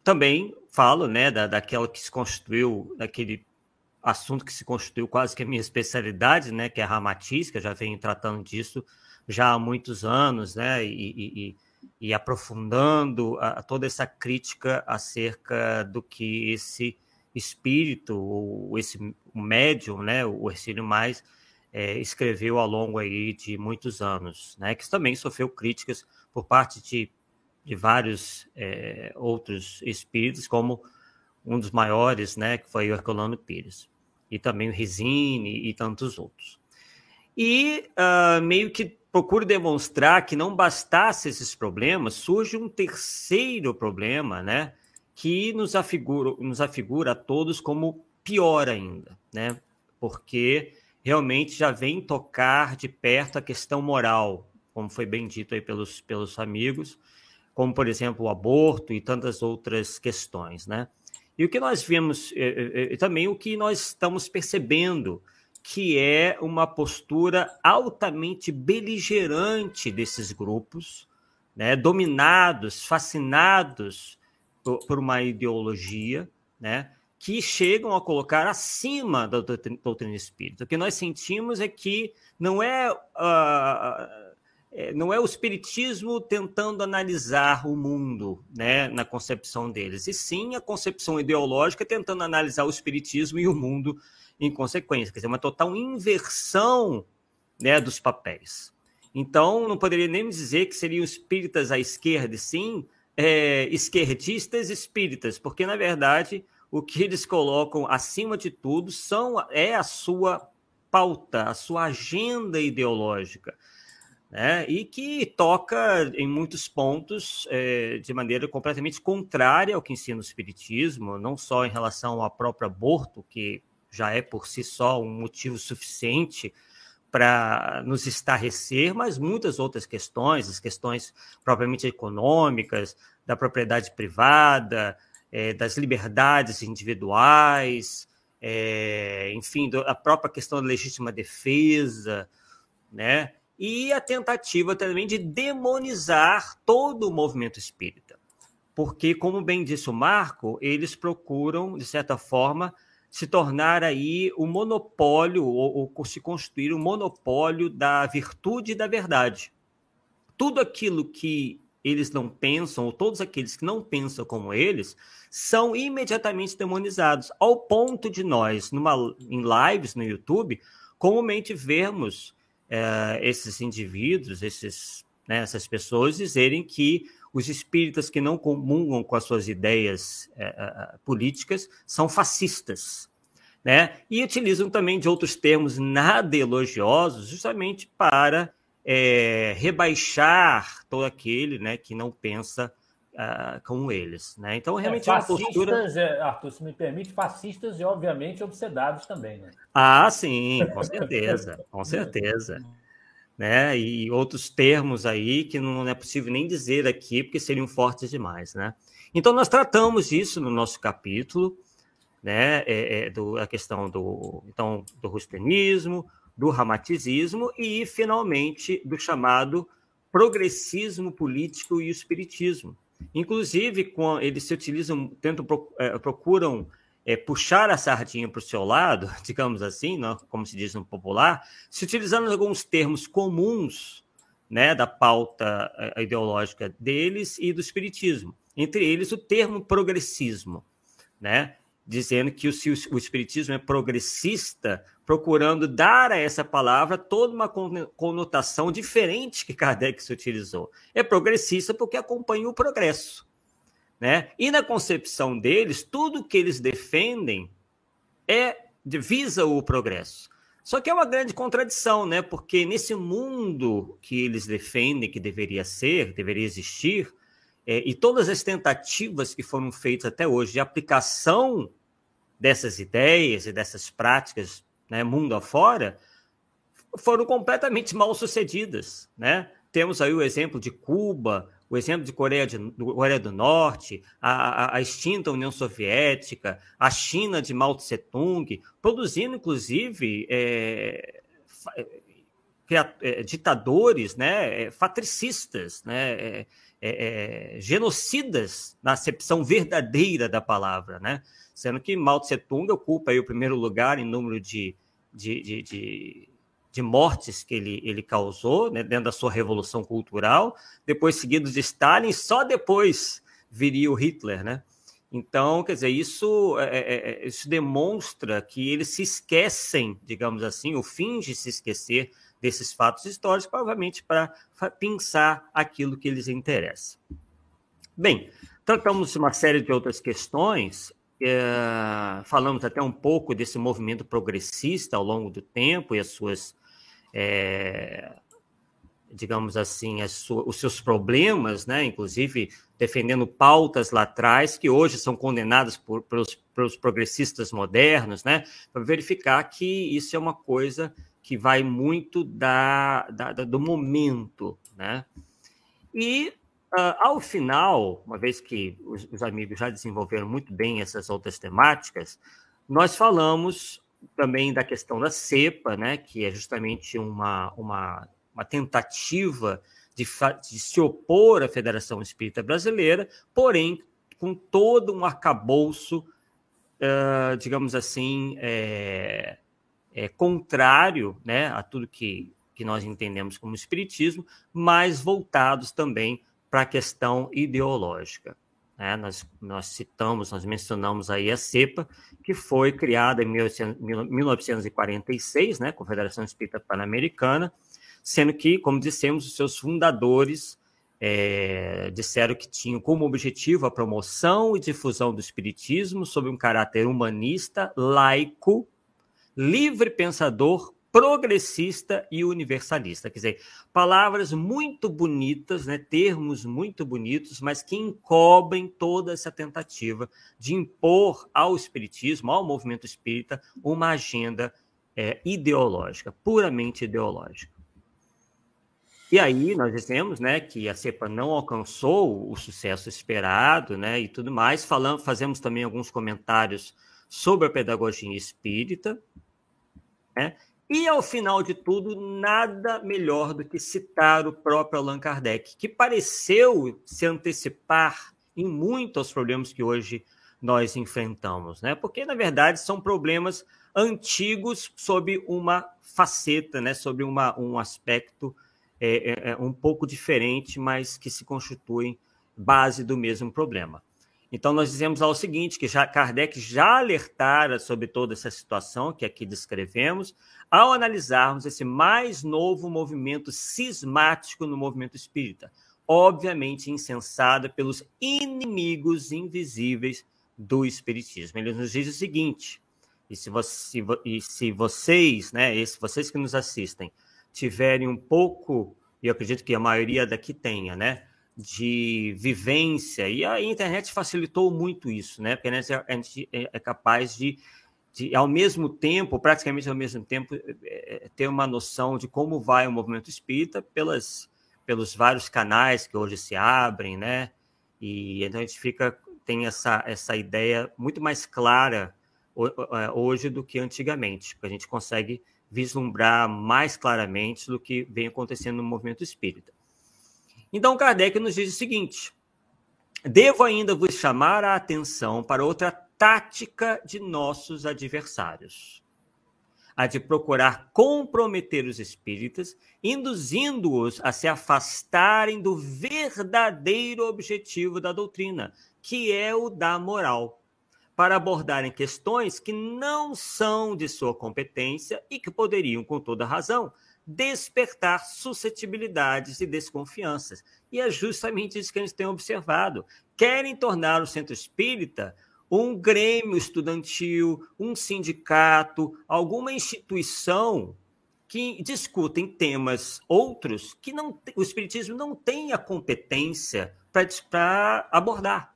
também falo, né, da, daquela que se construiu, daquele assunto que se construiu quase que a minha especialidade, né, que é a eu já venho tratando disso já há muitos anos, né, e, e, e aprofundando a, toda essa crítica acerca do que esse espírito, ou esse médium, né, o Ercílio Mais, é, escreveu ao longo aí de muitos anos, né, que também sofreu críticas por parte de, de vários é, outros espíritos, como um dos maiores, né, que foi o Herculano Pires, e também o Risine e tantos outros. E uh, meio que procuro demonstrar que não bastasse esses problemas, surge um terceiro problema, né? Que nos afigura, nos afigura a todos como pior ainda, né? Porque realmente já vem tocar de perto a questão moral, como foi bem dito aí pelos, pelos amigos, como, por exemplo, o aborto e tantas outras questões, né? E o que nós vemos, e, também o que nós estamos percebendo que é uma postura altamente beligerante desses grupos, né, dominados, fascinados por, por uma ideologia, né, que chegam a colocar acima da doutrina espírita. O que nós sentimos é que não é, uh, não é o espiritismo tentando analisar o mundo né, na concepção deles, e sim a concepção ideológica tentando analisar o espiritismo e o mundo em consequência, quer dizer, uma total inversão né, dos papéis. Então, não poderia nem dizer que seriam espíritas à esquerda, sim é, esquerdistas espíritas, porque, na verdade, o que eles colocam acima de tudo são, é a sua pauta, a sua agenda ideológica. Né? e que toca em muitos pontos é, de maneira completamente contrária ao que ensina o Espiritismo, não só em relação ao próprio aborto, que já é por si só um motivo suficiente para nos estarrecer, mas muitas outras questões, as questões propriamente econômicas, da propriedade privada, é, das liberdades individuais, é, enfim, do, a própria questão da legítima defesa, né? E a tentativa também de demonizar todo o movimento espírita. Porque, como bem disse o Marco, eles procuram, de certa forma, se tornar aí o monopólio, ou, ou se construir o um monopólio da virtude e da verdade. Tudo aquilo que eles não pensam, ou todos aqueles que não pensam como eles, são imediatamente demonizados, ao ponto de nós, numa, em lives no YouTube, comumente vermos é, esses indivíduos, esses, né, essas pessoas dizerem que os espíritas que não comungam com as suas ideias é, políticas são fascistas. Né? E utilizam também de outros termos nada elogiosos, justamente para é, rebaixar todo aquele né, que não pensa uh, como eles. Né? Então, é, realmente é, fascistas, é uma postura. É, Arthur, se me permite, fascistas e, obviamente, obsedados também. Né? Ah, sim, com certeza, com certeza. Né? E outros termos aí que não é possível nem dizer aqui, porque seriam fortes demais. Né? Então, nós tratamos isso no nosso capítulo, né? É, é, do, a questão do, então, do rustenismo, do ramatizismo e, finalmente, do chamado progressismo político e o espiritismo. Inclusive, eles se utilizam, tentam, é, procuram é, puxar a sardinha para o seu lado, [LAUGHS] digamos assim, não, como se diz no popular, se utilizando alguns termos comuns né, da pauta é, ideológica deles e do espiritismo. Entre eles, o termo progressismo, né, dizendo que o, o espiritismo é progressista procurando dar a essa palavra toda uma conotação diferente que Kardec se utilizou. É progressista porque acompanha o progresso. Né? E na concepção deles, tudo que eles defendem é visa o progresso. Só que é uma grande contradição, né? Porque nesse mundo que eles defendem que deveria ser, deveria existir, é, e todas as tentativas que foram feitas até hoje de aplicação dessas ideias e dessas práticas né, mundo afora, foram completamente mal sucedidas. Né? Temos aí o exemplo de Cuba, o exemplo de Coreia, de, Coreia do Norte, a, a, a, extinta União Soviética, a China de Mao Tse Tung, produzindo, inclusive, é, é, ditadores né, é, fatricistas, né, é, é, genocidas na acepção verdadeira da palavra, né? sendo que Mao Tse Tung ocupa aí o primeiro lugar em número de, de, de, de, de mortes que ele, ele causou né, dentro da sua revolução cultural, depois seguido de Stalin, só depois viria o Hitler, né? Então, quer dizer, isso, é, é, é isso demonstra que eles se esquecem, digamos assim, ou fingem se esquecer desses fatos históricos, provavelmente para pensar aquilo que eles interessa. Bem, tratamos uma série de outras questões é, falamos até um pouco desse movimento progressista ao longo do tempo e as suas, é, digamos assim, su os seus problemas, né? inclusive defendendo pautas lá atrás que hoje são condenadas por, pelos, pelos progressistas modernos, né? para verificar que isso é uma coisa que vai muito da, da, do momento. Né? E Uh, ao final, uma vez que os, os, amigos já desenvolveram muito bem essas outras temáticas, nós falamos também da questão da cepa, né, que é justamente uma, uma, uma tentativa de, de se opor à Federação Espírita Brasileira, porém com todo um arcabouço, uh, digamos assim, é, é, contrário né, a tudo que, que nós entendemos como Espiritismo, mas voltados também para a questão ideológica. Né? Nós, nós citamos, nós mencionamos aí a CEPA, que foi criada em 1946, né, Confederação Espírita Pan-Americana, sendo que, como dissemos, os seus fundadores é, disseram que tinham como objetivo a promoção e difusão do espiritismo sob um caráter humanista, laico, livre pensador, progressista e universalista. Quer dizer, palavras muito bonitas, né, termos muito bonitos, mas que encobrem toda essa tentativa de impor ao espiritismo, ao movimento espírita, uma agenda é, ideológica, puramente ideológica. E aí nós dizemos, né, que a cepa não alcançou o sucesso esperado, né, e tudo mais. Falamos, fazemos também alguns comentários sobre a pedagogia espírita, né? E, ao final de tudo, nada melhor do que citar o próprio Allan Kardec, que pareceu se antecipar em muito aos problemas que hoje nós enfrentamos, né? Porque, na verdade, são problemas antigos sob uma faceta, né? Sobre uma, um aspecto é, é, é um pouco diferente, mas que se constituem base do mesmo problema. Então, nós dizemos lá o seguinte, que já, Kardec já alertara sobre toda essa situação que aqui descrevemos, ao analisarmos esse mais novo movimento cismático no movimento espírita, obviamente insensado pelos inimigos invisíveis do espiritismo. Ele nos diz o seguinte, e se, você, e se vocês, né, esse, vocês que nos assistem, tiverem um pouco, e eu acredito que a maioria daqui tenha, né, de vivência, e a internet facilitou muito isso, né? Porque a gente é, é capaz de, de, ao mesmo tempo, praticamente ao mesmo tempo, é, é, ter uma noção de como vai o movimento espírita pelas, pelos vários canais que hoje se abrem, né? E então a gente fica, tem essa, essa ideia muito mais clara hoje do que antigamente, porque a gente consegue vislumbrar mais claramente do que vem acontecendo no movimento espírita. Então, Kardec nos diz o seguinte: devo ainda vos chamar a atenção para outra tática de nossos adversários, a de procurar comprometer os espíritas, induzindo-os a se afastarem do verdadeiro objetivo da doutrina, que é o da moral, para abordarem questões que não são de sua competência e que poderiam, com toda razão, despertar suscetibilidades e desconfianças. E é justamente isso que a gente tem observado. Querem tornar o centro espírita um grêmio estudantil, um sindicato, alguma instituição que discutem temas outros que não, o espiritismo não tem a competência para abordar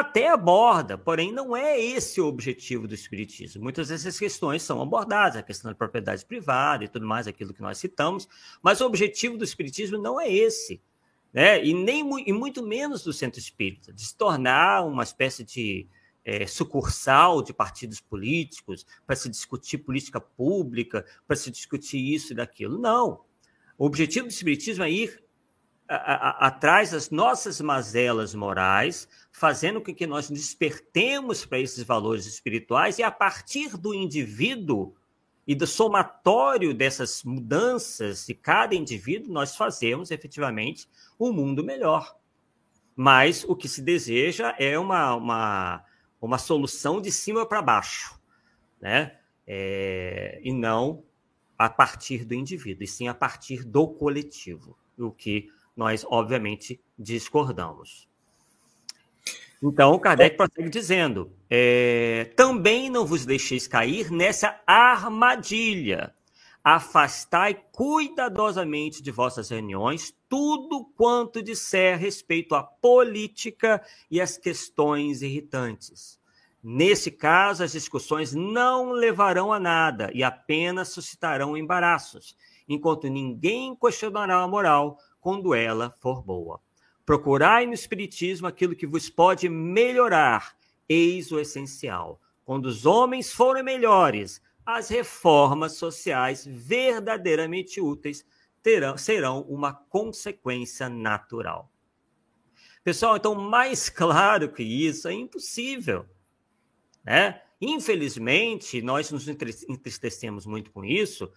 até aborda, porém não é esse o objetivo do espiritismo. Muitas dessas questões são abordadas, a questão da propriedade privada e tudo mais, aquilo que nós citamos, mas o objetivo do espiritismo não é esse, né? E nem e muito menos do centro espírita, de se tornar uma espécie de é, sucursal de partidos políticos para se discutir política pública, para se discutir isso e daquilo. Não. O objetivo do espiritismo é ir atrás das nossas mazelas morais, fazendo com que nós despertemos para esses valores espirituais e a partir do indivíduo e do somatório dessas mudanças de cada indivíduo, nós fazemos efetivamente um mundo melhor. Mas o que se deseja é uma, uma, uma solução de cima para baixo, né? É, e não a partir do indivíduo, e sim a partir do coletivo, o que nós, obviamente, discordamos. Então, Kardec prossegue dizendo: é, também não vos deixeis cair nessa armadilha. Afastai cuidadosamente de vossas reuniões tudo quanto disser respeito à política e às questões irritantes. Nesse caso, as discussões não levarão a nada e apenas suscitarão embaraços, enquanto ninguém questionará a moral, quando ela for boa. Procurai no Espiritismo aquilo que vos pode melhorar, eis o essencial. Quando os homens forem melhores, as reformas sociais verdadeiramente úteis terão, serão uma consequência natural. Pessoal, então, mais [LAUGHS] claro que isso é impossível. Né? Infelizmente, nós nos entristecemos muito com isso,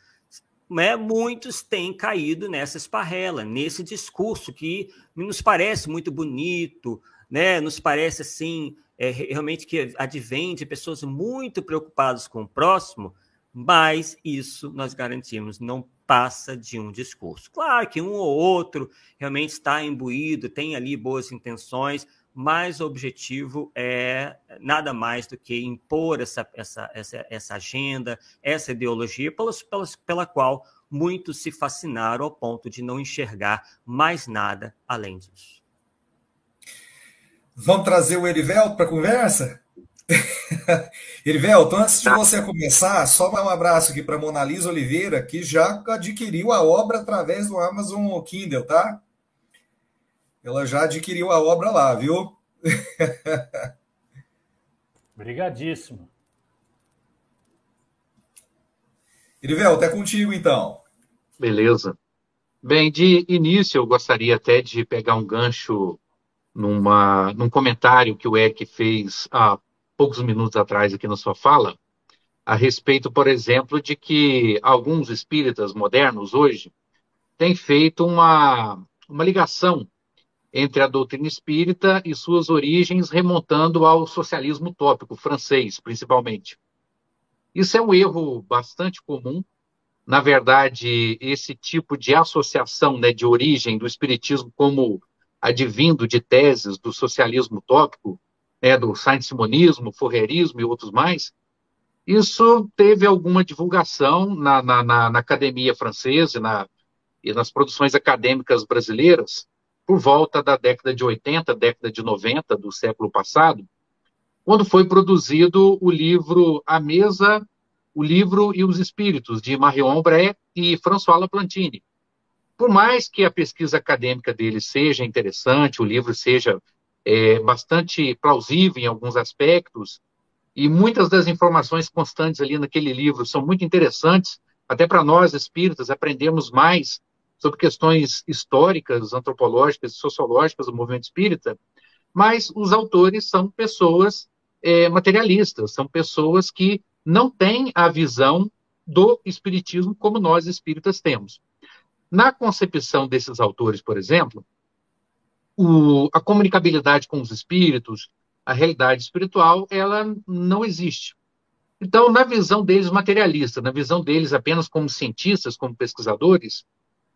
né, muitos têm caído nessa esparrela, nesse discurso que nos parece muito bonito, né, nos parece assim, é, realmente que advém de pessoas muito preocupadas com o próximo, mas isso nós garantimos não passa de um discurso. Claro que um ou outro realmente está imbuído, tem ali boas intenções, mas o objetivo é nada mais do que impor essa, essa, essa, essa agenda, essa ideologia pelas, pelas, pela qual muitos se fascinaram ao ponto de não enxergar mais nada além disso. Vamos trazer o Erivelto para a conversa? [LAUGHS] Erivelto, antes de você começar, só um abraço aqui para Monalisa Oliveira, que já adquiriu a obra através do Amazon Kindle, tá? Ela já adquiriu a obra lá, viu? [LAUGHS] Obrigadíssimo. Irivel, é contigo então. Beleza. Bem, de início eu gostaria até de pegar um gancho numa, num comentário que o Eric fez há poucos minutos atrás aqui na sua fala, a respeito, por exemplo, de que alguns espíritas modernos hoje tem feito uma, uma ligação entre a doutrina espírita e suas origens, remontando ao socialismo utópico francês, principalmente. Isso é um erro bastante comum. Na verdade, esse tipo de associação né, de origem do espiritismo como advindo de teses do socialismo utópico, né, do saint-simonismo, forrerismo e outros mais, isso teve alguma divulgação na, na, na, na academia francesa e nas produções acadêmicas brasileiras, por volta da década de 80, década de 90 do século passado, quando foi produzido o livro A Mesa, o Livro e os Espíritos, de Marion Bré e François Laplantine. Por mais que a pesquisa acadêmica dele seja interessante, o livro seja é, bastante plausível em alguns aspectos, e muitas das informações constantes ali naquele livro são muito interessantes, até para nós espíritas aprendermos mais sobre questões históricas, antropológicas, sociológicas do movimento espírita, mas os autores são pessoas é, materialistas, são pessoas que não têm a visão do espiritismo como nós espíritas temos. Na concepção desses autores, por exemplo, o, a comunicabilidade com os espíritos, a realidade espiritual, ela não existe. Então, na visão deles materialista, na visão deles apenas como cientistas, como pesquisadores,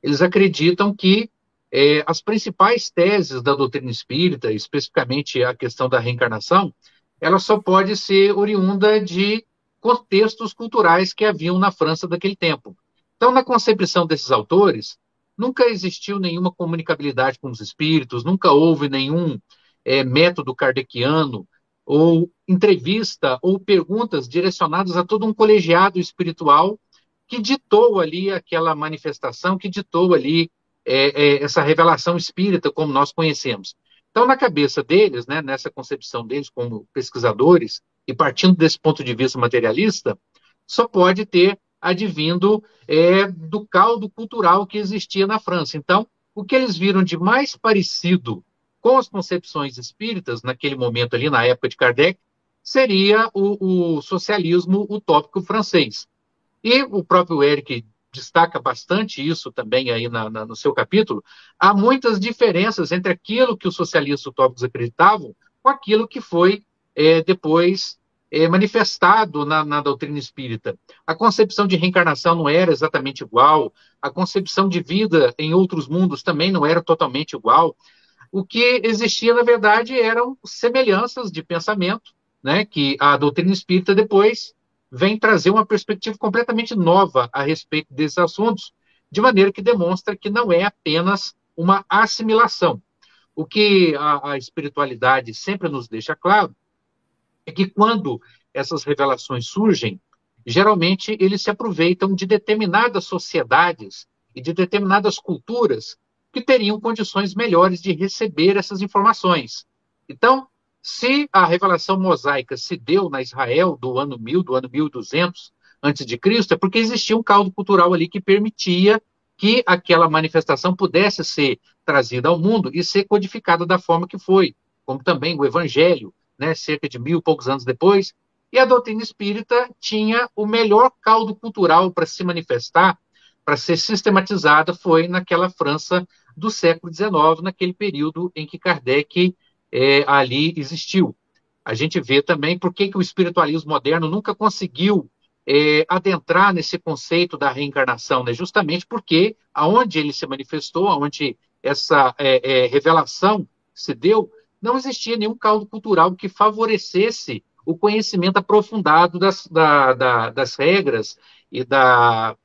eles acreditam que é, as principais teses da doutrina espírita, especificamente a questão da reencarnação, ela só pode ser oriunda de contextos culturais que haviam na França daquele tempo. Então, na concepção desses autores, nunca existiu nenhuma comunicabilidade com os espíritos, nunca houve nenhum é, método kardeciano ou entrevista ou perguntas direcionadas a todo um colegiado espiritual que ditou ali aquela manifestação, que ditou ali é, é, essa revelação espírita como nós conhecemos. Então, na cabeça deles, né, nessa concepção deles como pesquisadores, e partindo desse ponto de vista materialista, só pode ter advindo é, do caldo cultural que existia na França. Então, o que eles viram de mais parecido com as concepções espíritas, naquele momento ali, na época de Kardec, seria o, o socialismo utópico francês. E o próprio Eric destaca bastante isso também aí na, na, no seu capítulo. Há muitas diferenças entre aquilo que os socialistas utópicos acreditavam com aquilo que foi é, depois é, manifestado na, na, doutrina espírita. A concepção de reencarnação não era exatamente igual, a concepção de vida em outros mundos também não era totalmente igual. O que existia, na verdade, eram semelhanças de pensamento, né, que a doutrina espírita depois vem trazer uma perspectiva completamente nova a respeito desses assuntos, de maneira que demonstra que não é apenas uma assimilação. O que a, a espiritualidade sempre nos deixa claro é que quando essas revelações surgem, geralmente eles se aproveitam de determinadas sociedades e de determinadas culturas que teriam condições melhores de receber essas informações. Então, se a revelação mosaica se deu na Israel do ano 1000, do ano 1200 antes de Cristo, é porque existia um caldo cultural ali que permitia que aquela manifestação pudesse ser trazida ao mundo e ser codificada da forma que foi, como também o Evangelho, né, cerca de mil e poucos anos depois, e a doutrina espírita tinha o melhor caldo cultural para se manifestar, para ser sistematizada, foi naquela França do século XIX, naquele período em que Kardec é, ali existiu. A gente vê também por que, que o espiritualismo moderno nunca conseguiu é, adentrar nesse conceito da reencarnação, né? justamente porque aonde ele se manifestou, aonde essa é, é, revelação se deu, não existia nenhum caldo cultural que favorecesse o conhecimento aprofundado das, da, da, das regras e, da,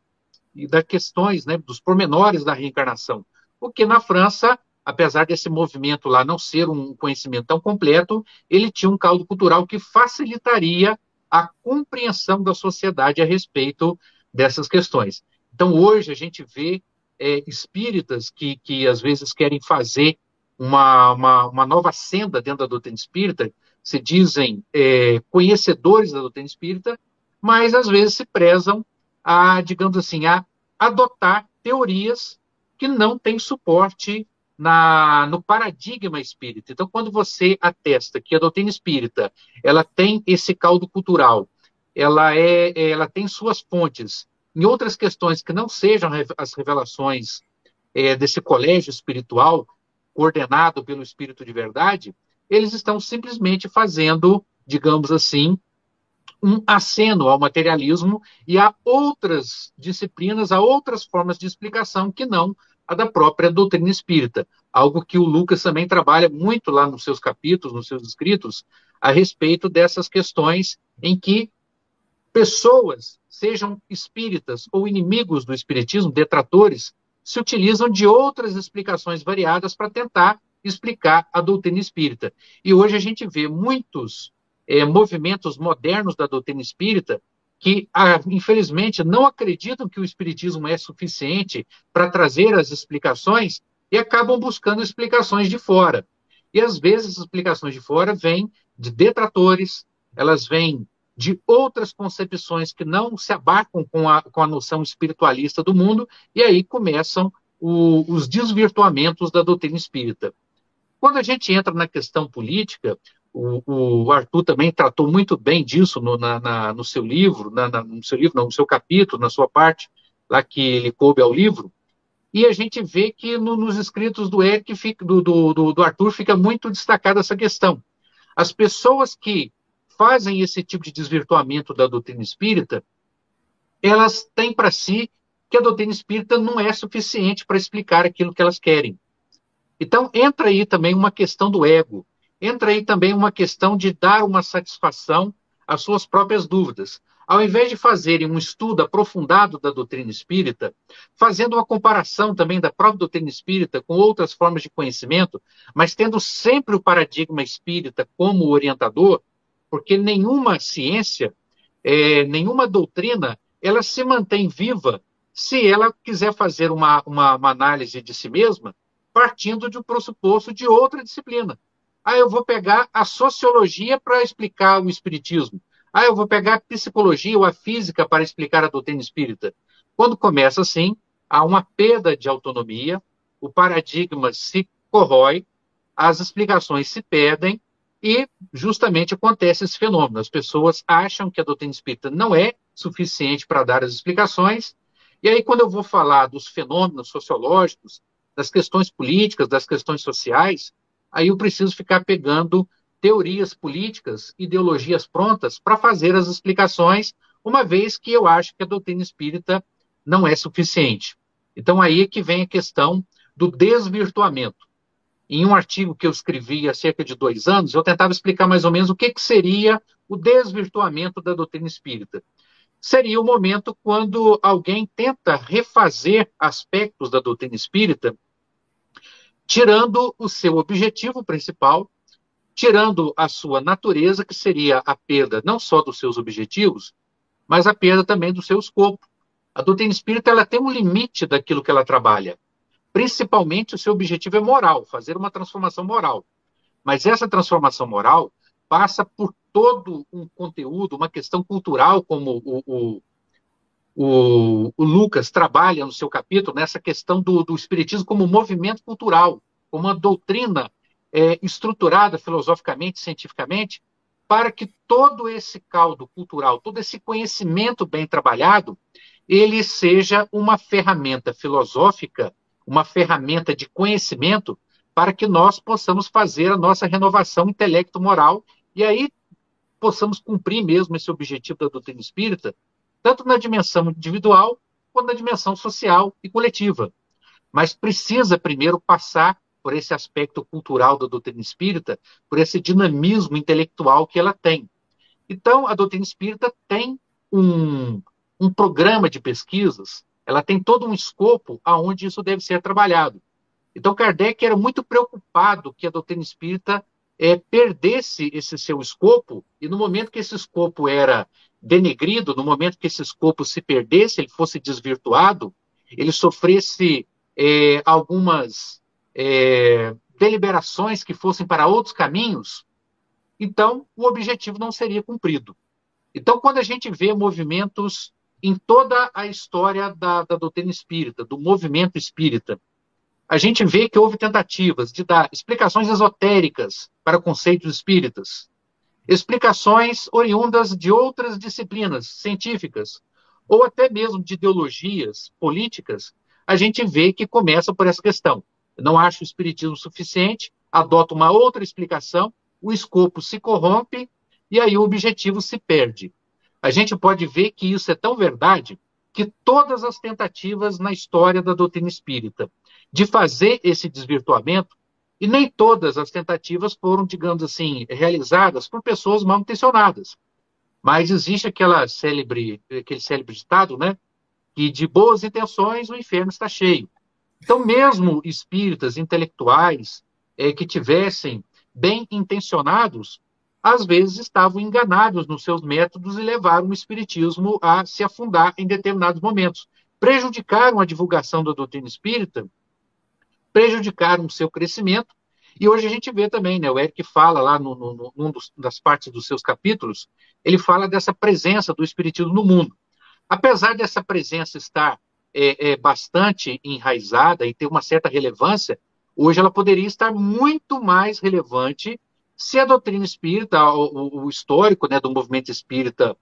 e das questões, né, dos pormenores da reencarnação. O que na França apesar desse movimento lá não ser um conhecimento tão completo, ele tinha um caldo cultural que facilitaria a compreensão da sociedade a respeito dessas questões. Então, hoje, a gente vê é, espíritas que, que, às vezes, querem fazer uma, uma, uma, nova senda dentro da doutrina espírita, se dizem é, conhecedores da doutrina espírita, mas, às vezes, se prezam a, digamos assim, a adotar teorias que não têm suporte na, no paradigma espírita. Então, quando você atesta que a doutrina espírita ela tem esse caldo cultural, ela, é, ela tem suas fontes em outras questões que não sejam as revelações é, desse colégio espiritual coordenado pelo Espírito de Verdade, eles estão simplesmente fazendo, digamos assim, um aceno ao materialismo e a outras disciplinas, a outras formas de explicação que não a da própria doutrina espírita. Algo que o Lucas também trabalha muito lá nos seus capítulos, nos seus escritos, a respeito dessas questões em que pessoas, sejam espíritas ou inimigos do espiritismo, detratores, se utilizam de outras explicações variadas para tentar explicar a doutrina espírita. E hoje a gente vê muitos é, movimentos modernos da doutrina espírita que, ah, infelizmente, não acreditam que o espiritismo é suficiente para trazer as explicações e acabam buscando explicações de fora. E às vezes as explicações de fora vêm de detratores, elas vêm de outras concepções que não se abarcam com a, com a noção espiritualista do mundo, e aí começam o, os desvirtuamentos da doutrina espírita. Quando a gente entra na questão política, o, o Arthur também tratou muito bem disso no, na, na, no seu livro, na, no seu livro, não, no seu capítulo, na sua parte, lá que ele coube ao livro, e a gente vê que no, nos escritos do Eric, fica, do, do, do Arthur, fica muito destacada essa questão. As pessoas que fazem esse tipo de desvirtuamento da doutrina espírita, elas têm para si que a doutrina espírita não é suficiente para explicar aquilo que elas querem. Então, entra aí também uma questão do ego, entra aí também uma questão de dar uma satisfação às suas próprias dúvidas. Ao invés de fazerem um estudo aprofundado da doutrina espírita, fazendo uma comparação também da própria doutrina espírita com outras formas de conhecimento, mas tendo sempre o paradigma espírita como orientador, porque nenhuma ciência, é, nenhuma doutrina, ela se mantém viva se ela quiser fazer uma, uma, uma análise de si mesma partindo de um pressuposto de outra disciplina. Ah, eu vou pegar a sociologia para explicar o espiritismo. Ah, eu vou pegar a psicologia ou a física para explicar a doutrina espírita. Quando começa assim, há uma perda de autonomia, o paradigma se corrói, as explicações se perdem e justamente acontece esse fenômeno. As pessoas acham que a doutrina espírita não é suficiente para dar as explicações, e aí, quando eu vou falar dos fenômenos sociológicos, das questões políticas, das questões sociais, aí eu preciso ficar pegando teorias políticas, ideologias prontas para fazer as explicações, uma vez que eu acho que a doutrina espírita não é suficiente. Então, aí é que vem a questão do desvirtuamento. Em um artigo que eu escrevi há cerca de dois anos, eu tentava explicar mais ou menos o que, que seria o desvirtuamento da doutrina espírita. Seria o momento quando alguém tenta refazer aspectos da doutrina espírita, tirando o seu objetivo principal, tirando a sua natureza, que seria a perda não só dos seus objetivos, mas a perda também do seu escopo. A doutrina espírita ela tem um limite daquilo que ela trabalha. Principalmente, o seu objetivo é moral, fazer uma transformação moral. Mas essa transformação moral passa por todo um conteúdo, uma questão cultural, como o, o, o, o Lucas trabalha no seu capítulo, nessa questão do, do espiritismo como movimento cultural, como uma doutrina é, estruturada filosoficamente, cientificamente, para que todo esse caldo cultural, todo esse conhecimento bem trabalhado, ele seja uma ferramenta filosófica uma ferramenta de conhecimento para que nós possamos fazer a nossa renovação intelecto-moral e aí possamos cumprir mesmo esse objetivo da doutrina espírita, tanto na dimensão individual quanto na dimensão social e coletiva. Mas precisa primeiro passar por esse aspecto cultural da doutrina espírita, por esse dinamismo intelectual que ela tem. Então, a doutrina espírita tem um, um programa de pesquisas ela tem todo um escopo aonde isso deve ser trabalhado. Então, Kardec era muito preocupado que a doutrina espírita é, perdesse esse seu escopo, e no momento que esse escopo era denegrido, no momento que esse escopo se perdesse, ele fosse desvirtuado, ele sofresse é, algumas é, deliberações que fossem para outros caminhos, então o objetivo não seria cumprido. Então, quando a gente vê movimentos em toda a história da, da doutrina espírita, do movimento espírita. A gente vê que houve tentativas de dar explicações esotéricas para conceitos espíritas, explicações oriundas de outras disciplinas científicas, ou até mesmo de ideologias políticas, a gente vê que começa por essa questão. Não acho o espiritismo suficiente, adoto uma outra explicação, o escopo se corrompe e aí o objetivo se perde. A gente pode ver que isso é tão verdade que todas as tentativas na história da doutrina espírita de fazer esse desvirtuamento, e nem todas as tentativas foram, digamos assim, realizadas por pessoas mal intencionadas. Mas existe aquela célebre, aquele célebre ditado, né? Que de boas intenções o inferno está cheio. Então, mesmo espíritas intelectuais é, que tivessem bem intencionados, às vezes estavam enganados nos seus métodos e levaram o espiritismo a se afundar em determinados momentos. Prejudicaram a divulgação da doutrina espírita, prejudicaram o seu crescimento, e hoje a gente vê também, né, o Eric fala lá no, no, num dos, das partes dos seus capítulos, ele fala dessa presença do espiritismo no mundo. Apesar dessa presença estar é, é, bastante enraizada e ter uma certa relevância, hoje ela poderia estar muito mais relevante se a doutrina espírita, o, o histórico né, do movimento espírita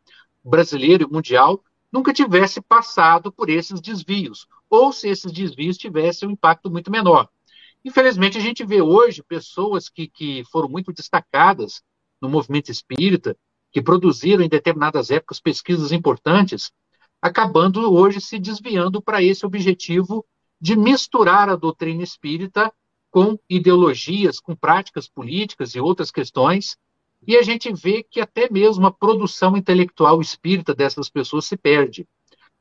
brasileiro e mundial, nunca tivesse passado por esses desvios, ou se esses desvios tivessem um impacto muito menor. Infelizmente, a gente vê hoje pessoas que, que foram muito destacadas no movimento espírita, que produziram em determinadas épocas pesquisas importantes, acabando hoje se desviando para esse objetivo de misturar a doutrina espírita com ideologias, com práticas políticas e outras questões, e a gente vê que até mesmo a produção intelectual espírita dessas pessoas se perde.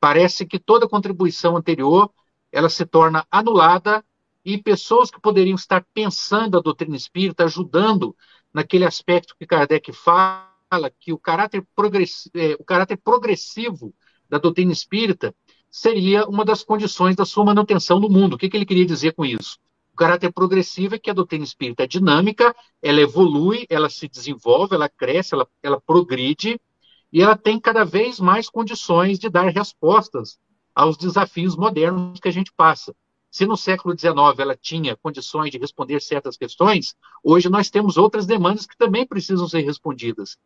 Parece que toda contribuição anterior ela se torna anulada e pessoas que poderiam estar pensando a doutrina espírita, ajudando naquele aspecto que Kardec fala, que o caráter, é, o caráter progressivo da doutrina espírita seria uma das condições da sua manutenção no mundo. O que, que ele queria dizer com isso? O caráter progressivo é que a doutrina espírita é dinâmica, ela evolui, ela se desenvolve, ela cresce, ela, ela progride, e ela tem cada vez mais condições de dar respostas aos desafios modernos que a gente passa. Se no século XIX ela tinha condições de responder certas questões, hoje nós temos outras demandas que também precisam ser respondidas.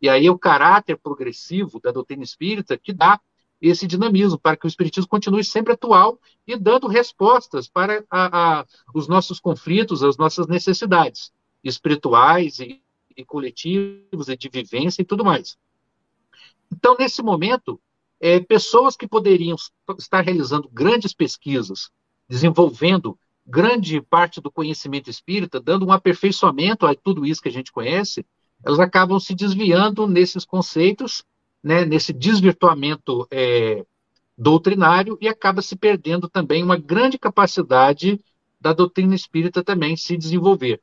E aí é o caráter progressivo da doutrina espírita que dá esse dinamismo, para que o Espiritismo continue sempre atual e dando respostas para a, a, os nossos conflitos, as nossas necessidades espirituais e, e coletivas, e de vivência e tudo mais. Então, nesse momento, é, pessoas que poderiam estar realizando grandes pesquisas, desenvolvendo grande parte do conhecimento espírita, dando um aperfeiçoamento a tudo isso que a gente conhece, elas acabam se desviando nesses conceitos né, nesse desvirtuamento é, doutrinário e acaba se perdendo também uma grande capacidade da doutrina espírita também se desenvolver.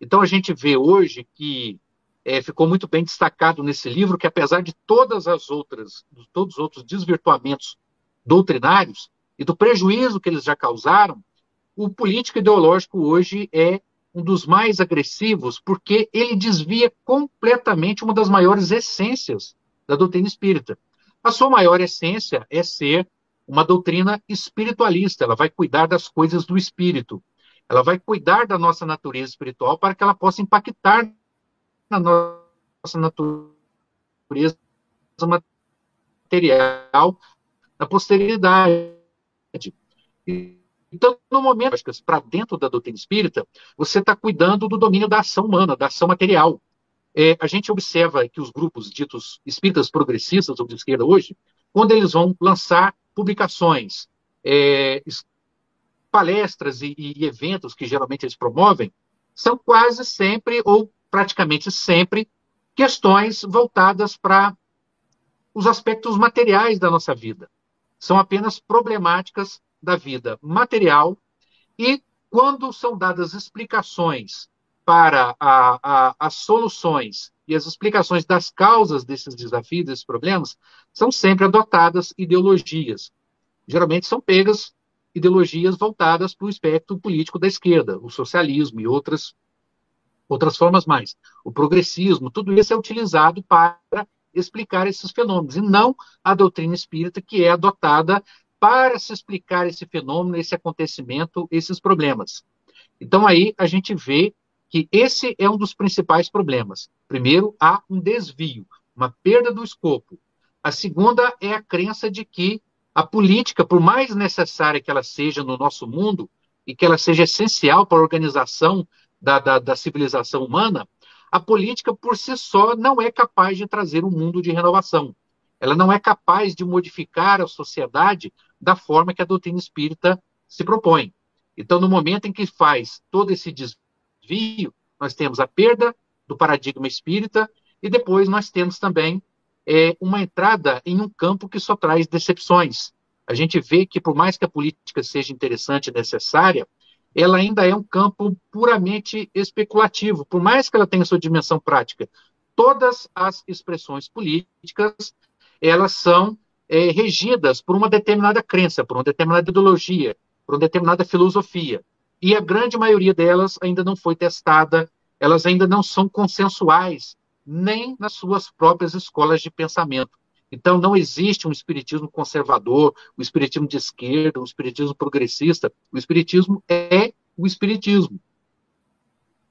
Então a gente vê hoje que é, ficou muito bem destacado nesse livro que apesar de todas as outras, de todos os outros desvirtuamentos doutrinários e do prejuízo que eles já causaram, o político ideológico hoje é um dos mais agressivos porque ele desvia completamente uma das maiores essências da doutrina espírita. A sua maior essência é ser uma doutrina espiritualista, ela vai cuidar das coisas do espírito, ela vai cuidar da nossa natureza espiritual para que ela possa impactar na nossa natureza material na posteridade. Então, no momento, para dentro da doutrina espírita, você está cuidando do domínio da ação humana, da ação material é, a gente observa que os grupos ditos espíritas progressistas ou de esquerda hoje, quando eles vão lançar publicações, é, palestras e, e eventos que geralmente eles promovem, são quase sempre, ou praticamente sempre, questões voltadas para os aspectos materiais da nossa vida. São apenas problemáticas da vida material e quando são dadas explicações para a, a, as soluções e as explicações das causas desses desafios, desses problemas, são sempre adotadas ideologias. Geralmente são pegas ideologias voltadas para o espectro político da esquerda, o socialismo e outras, outras formas mais. O progressismo, tudo isso é utilizado para explicar esses fenômenos, e não a doutrina espírita que é adotada para se explicar esse fenômeno, esse acontecimento, esses problemas. Então aí a gente vê que esse é um dos principais problemas. Primeiro, há um desvio, uma perda do escopo. A segunda é a crença de que a política, por mais necessária que ela seja no nosso mundo, e que ela seja essencial para a organização da, da, da civilização humana, a política por si só não é capaz de trazer um mundo de renovação. Ela não é capaz de modificar a sociedade da forma que a doutrina espírita se propõe. Então, no momento em que faz todo esse desvio, nós temos a perda do paradigma espírita e depois nós temos também é, uma entrada em um campo que só traz decepções. A gente vê que, por mais que a política seja interessante e necessária, ela ainda é um campo puramente especulativo, por mais que ela tenha sua dimensão prática. Todas as expressões políticas, elas são é, regidas por uma determinada crença, por uma determinada ideologia, por uma determinada filosofia. E a grande maioria delas ainda não foi testada, elas ainda não são consensuais, nem nas suas próprias escolas de pensamento. Então, não existe um espiritismo conservador, o um espiritismo de esquerda, um espiritismo progressista. O espiritismo é o espiritismo.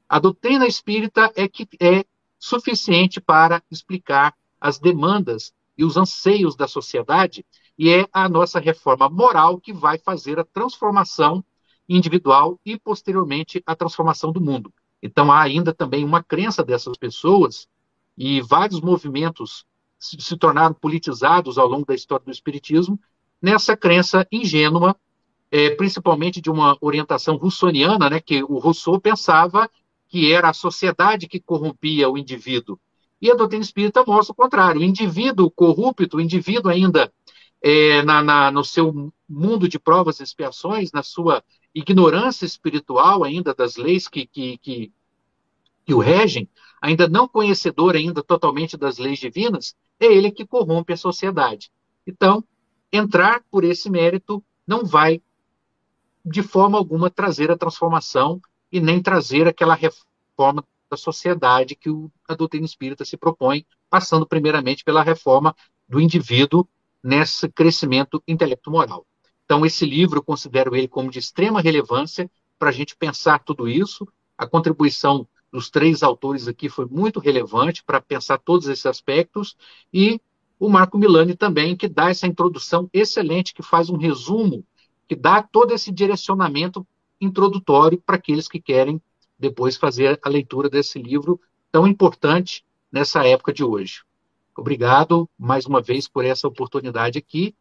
A doutrina espírita é que é suficiente para explicar as demandas e os anseios da sociedade e é a nossa reforma moral que vai fazer a transformação individual e posteriormente a transformação do mundo. Então há ainda também uma crença dessas pessoas e vários movimentos se tornaram politizados ao longo da história do Espiritismo, nessa crença ingênua, é, principalmente de uma orientação russoniana, né, que o Rousseau pensava que era a sociedade que corrompia o indivíduo. E a doutrina espírita mostra o contrário. O indivíduo corrupto, o indivíduo ainda é, na, na, no seu mundo de provas e expiações, na sua ignorância espiritual ainda das leis que, que, que, que o regem, ainda não conhecedor ainda totalmente das leis divinas, é ele que corrompe a sociedade. Então, entrar por esse mérito não vai, de forma alguma, trazer a transformação e nem trazer aquela reforma da sociedade que a doutrina espírita se propõe, passando primeiramente pela reforma do indivíduo nesse crescimento intelecto-moral. Então, esse livro, eu considero ele como de extrema relevância para a gente pensar tudo isso. A contribuição dos três autores aqui foi muito relevante para pensar todos esses aspectos, e o Marco Milani também, que dá essa introdução excelente, que faz um resumo, que dá todo esse direcionamento introdutório para aqueles que querem depois fazer a leitura desse livro tão importante nessa época de hoje. Obrigado mais uma vez por essa oportunidade aqui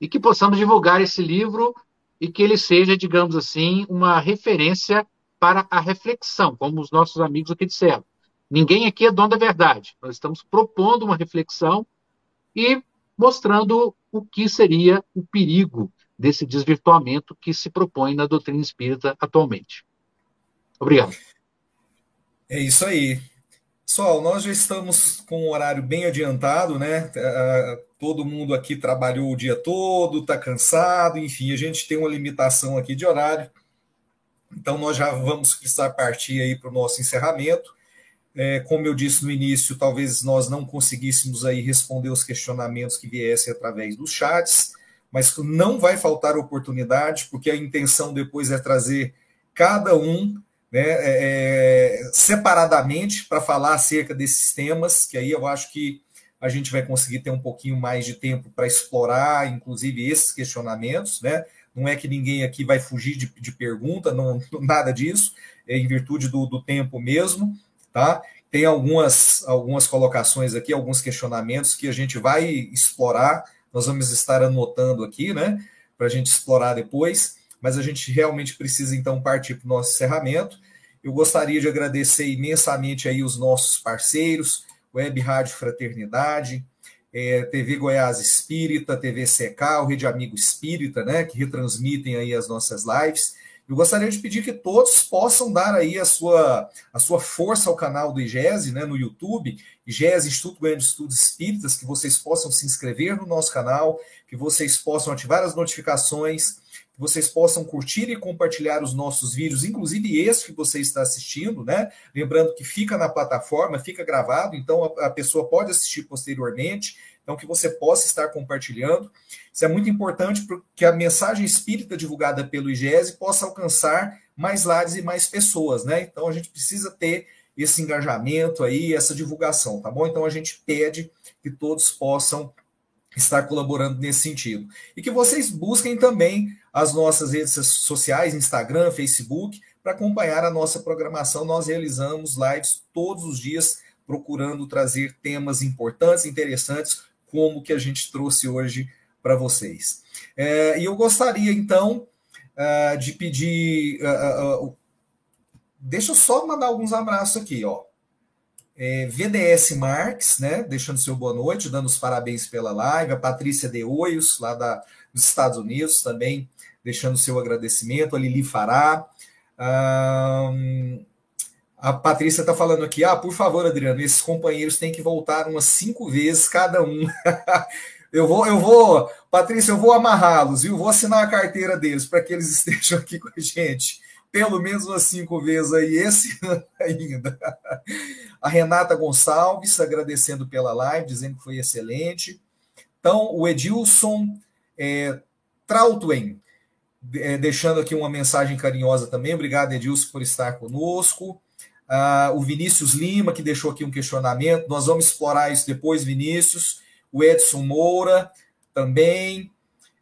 e que possamos divulgar esse livro e que ele seja, digamos assim, uma referência para a reflexão, como os nossos amigos aqui disseram. Ninguém aqui é dono da verdade. Nós estamos propondo uma reflexão e mostrando o que seria o perigo desse desvirtuamento que se propõe na doutrina espírita atualmente. Obrigado. É isso aí. Pessoal, nós já estamos com um horário bem adiantado, né? É, todo mundo aqui trabalhou o dia todo, está cansado, enfim, a gente tem uma limitação aqui de horário. Então, nós já vamos precisar partir aí para o nosso encerramento. É, como eu disse no início, talvez nós não conseguíssemos aí responder os questionamentos que viessem através dos chats, mas não vai faltar oportunidade, porque a intenção depois é trazer cada um né, é, é separadamente para falar acerca desses temas, que aí eu acho que a gente vai conseguir ter um pouquinho mais de tempo para explorar, inclusive, esses questionamentos, né? Não é que ninguém aqui vai fugir de, de pergunta, não, [LAUGHS] nada disso, é em virtude do, do tempo mesmo, tá? Tem algumas, algumas colocações aqui, alguns questionamentos que a gente vai explorar, nós vamos estar anotando aqui, né? Para a gente explorar depois, mas a gente realmente precisa então partir para o nosso encerramento. Eu gostaria de agradecer imensamente aí os nossos parceiros, Web Rádio Fraternidade, é, TV Goiás Espírita, TV Secal, Rede Amigo Espírita, né, que retransmitem aí as nossas lives. Eu gostaria de pedir que todos possam dar aí a sua, a sua força ao canal do IGESE, né, no YouTube, IGESE, Instituto Goiano de Estudos Espíritas, que vocês possam se inscrever no nosso canal, que vocês possam ativar as notificações, que vocês possam curtir e compartilhar os nossos vídeos, inclusive esse que você está assistindo, né? Lembrando que fica na plataforma, fica gravado, então a, a pessoa pode assistir posteriormente, então que você possa estar compartilhando. Isso é muito importante para que a mensagem espírita divulgada pelo IGESE possa alcançar mais lares e mais pessoas, né? Então a gente precisa ter esse engajamento aí, essa divulgação, tá bom? Então a gente pede que todos possam estar colaborando nesse sentido. E que vocês busquem também as nossas redes sociais, Instagram, Facebook, para acompanhar a nossa programação. Nós realizamos lives todos os dias, procurando trazer temas importantes, interessantes, como que a gente trouxe hoje para vocês. É, e eu gostaria, então, uh, de pedir. Uh, uh, deixa eu só mandar alguns abraços aqui, ó. É, VDS Marques, né? Deixando seu boa noite, dando os parabéns pela live. A Patrícia De Oios, lá da, dos Estados Unidos, também deixando seu agradecimento. A Lili Fará. a Patrícia está falando aqui, ah, por favor, Adriano, esses companheiros têm que voltar umas cinco vezes cada um. [LAUGHS] eu vou, eu vou, Patrícia, eu vou amarrá-los, eu vou assinar a carteira deles para que eles [LAUGHS] estejam aqui com a gente pelo menos umas cinco vezes aí esse [LAUGHS] ano ainda. A Renata Gonçalves agradecendo pela live, dizendo que foi excelente. Então, o Edilson é, Trautwen, é, deixando aqui uma mensagem carinhosa também. Obrigado, Edilson, por estar conosco. Ah, o Vinícius Lima, que deixou aqui um questionamento. Nós vamos explorar isso depois, Vinícius. O Edson Moura também.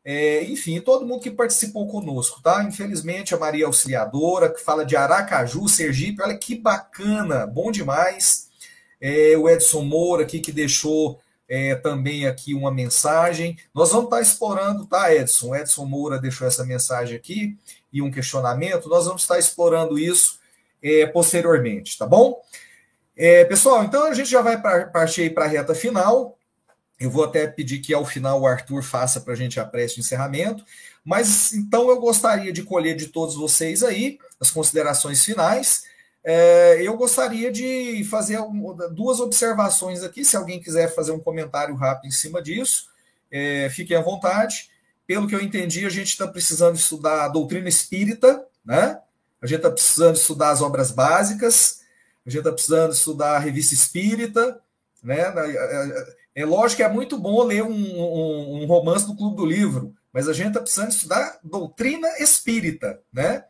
É, enfim, todo mundo que participou conosco, tá? Infelizmente, a Maria Auxiliadora, que fala de Aracaju, Sergipe, olha que bacana, bom demais. É, o Edson Moura aqui, que deixou é, também aqui uma mensagem. Nós vamos estar explorando, tá, Edson? Edson Moura deixou essa mensagem aqui e um questionamento. Nós vamos estar explorando isso é, posteriormente, tá bom? É, pessoal, então a gente já vai partir para a reta final. Eu vou até pedir que ao final o Arthur faça para a gente a prece de encerramento. Mas então eu gostaria de colher de todos vocês aí as considerações finais. É, eu gostaria de fazer duas observações aqui. Se alguém quiser fazer um comentário rápido em cima disso, é, fiquem à vontade. Pelo que eu entendi, a gente está precisando estudar a doutrina espírita, né? A gente está precisando estudar as obras básicas, a gente está precisando estudar a revista espírita, né? É lógico que é muito bom ler um, um, um romance do Clube do Livro, mas a gente está precisando estudar doutrina espírita, né?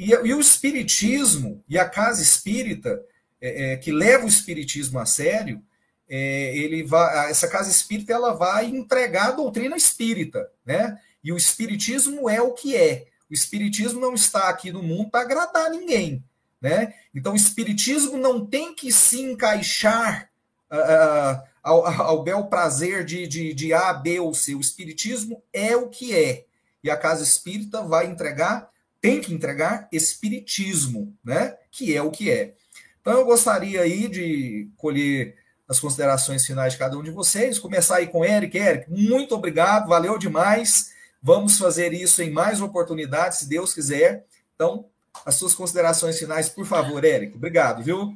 E, e, o espiritismo e a casa espírita, é, é, que leva o espiritismo a sério, é, ele vai, essa casa espírita ela vai entregar a doutrina espírita, né? E o espiritismo é o que é. O espiritismo não está aqui no mundo para agradar ninguém, né? Então o espiritismo não tem que se encaixar uh, ao, ao bel prazer de, de, de A, B ou C. O Espiritismo é o que é. E a casa espírita vai entregar, tem que entregar Espiritismo, né? Que é o que é. Então eu gostaria aí de colher as considerações finais de cada um de vocês. Começar aí com Eric. Eric, muito obrigado, valeu demais. Vamos fazer isso em mais oportunidades, se Deus quiser. Então, as suas considerações finais, por favor, Eric. Obrigado, viu?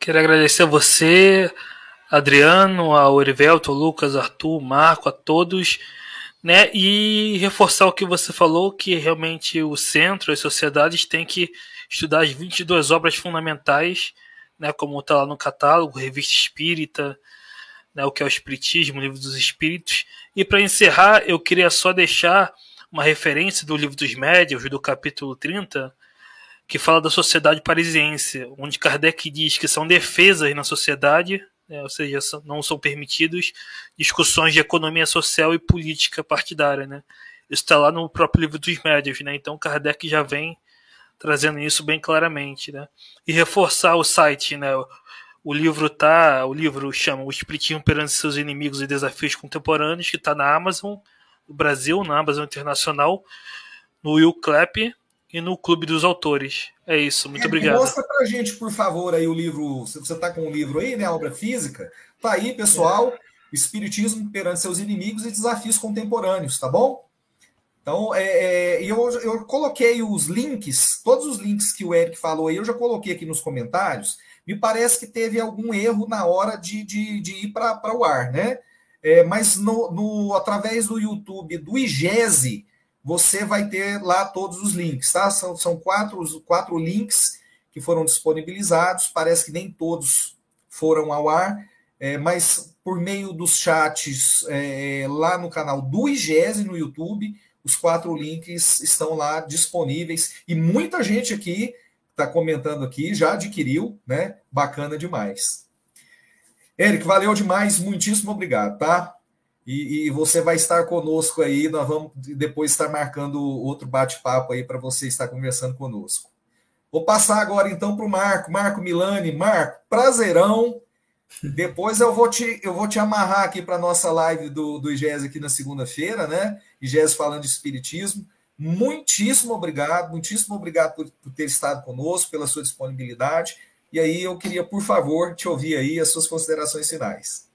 Quero agradecer a você, Adriano, ao Erivelto, ao Lucas, Arthur, Marco, a todos, né? E reforçar o que você falou, que realmente o centro, as sociedades têm que estudar as 22 obras fundamentais, né? Como está lá no catálogo, Revista Espírita, né? O que é o Espiritismo, Livro dos Espíritos. E para encerrar, eu queria só deixar uma referência do Livro dos Médios, do capítulo 30, que fala da sociedade parisiense, onde Kardec diz que são defesas na sociedade né, ou seja, não são permitidos discussões de economia social e política partidária. Né? Isso está lá no próprio livro dos médios, né? então Kardec já vem trazendo isso bem claramente. Né? E reforçar o site, né? O livro tá, o livro chama O Espiritismo perante seus inimigos e desafios contemporâneos, que está na Amazon, no Brasil, na Amazon Internacional, no Will Clapp e no Clube dos Autores. É isso, muito é, obrigado. Mostra pra gente, por favor, aí o livro. Se você tá com o livro aí, né? A obra física. Tá aí, pessoal. É. Espiritismo perante seus inimigos e desafios contemporâneos, tá bom? Então, é, é, eu, eu coloquei os links, todos os links que o Eric falou aí, eu já coloquei aqui nos comentários. Me parece que teve algum erro na hora de, de, de ir para o ar, né? É, mas no, no, através do YouTube do IGESE, você vai ter lá todos os links, tá? São, são quatro, quatro links que foram disponibilizados, parece que nem todos foram ao ar, é, mas por meio dos chats é, lá no canal do IGESE no YouTube, os quatro links estão lá disponíveis e muita gente aqui está comentando aqui, já adquiriu, né? Bacana demais. Eric, valeu demais, muitíssimo obrigado, tá? E, e, você vai estar conosco aí. Nós vamos depois estar marcando outro bate-papo aí para você estar conversando conosco. Vou passar agora então para o Marco, Marco Milani. Marco, prazerão. Depois eu vou te, eu vou te amarrar aqui para a nossa live do, do IGES aqui na segunda-feira, né? IGES falando de Espiritismo. Muitíssimo obrigado, muitíssimo obrigado por, por ter estado conosco, pela sua disponibilidade. E aí eu queria, por favor, te ouvir aí as suas considerações finais.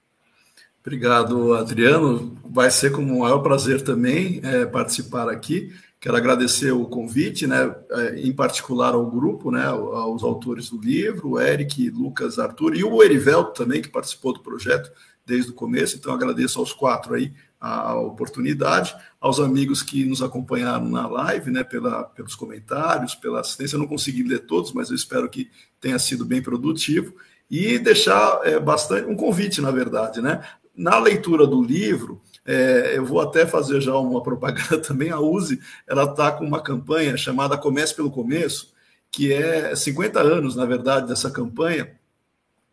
Obrigado, Adriano. Vai ser com o maior prazer também é, participar aqui. Quero agradecer o convite, né, é, em particular ao grupo, né, aos autores do livro, o Eric, Lucas, Arthur e o Erivelto também, que participou do projeto desde o começo. Então, agradeço aos quatro aí a oportunidade, aos amigos que nos acompanharam na live, né, pela, pelos comentários, pela assistência. Eu não consegui ler todos, mas eu espero que tenha sido bem produtivo. E deixar é, bastante um convite, na verdade, né? Na leitura do livro, é, eu vou até fazer já uma propaganda [LAUGHS] também. A USE ela está com uma campanha chamada Comece pelo Começo, que é 50 anos, na verdade, dessa campanha,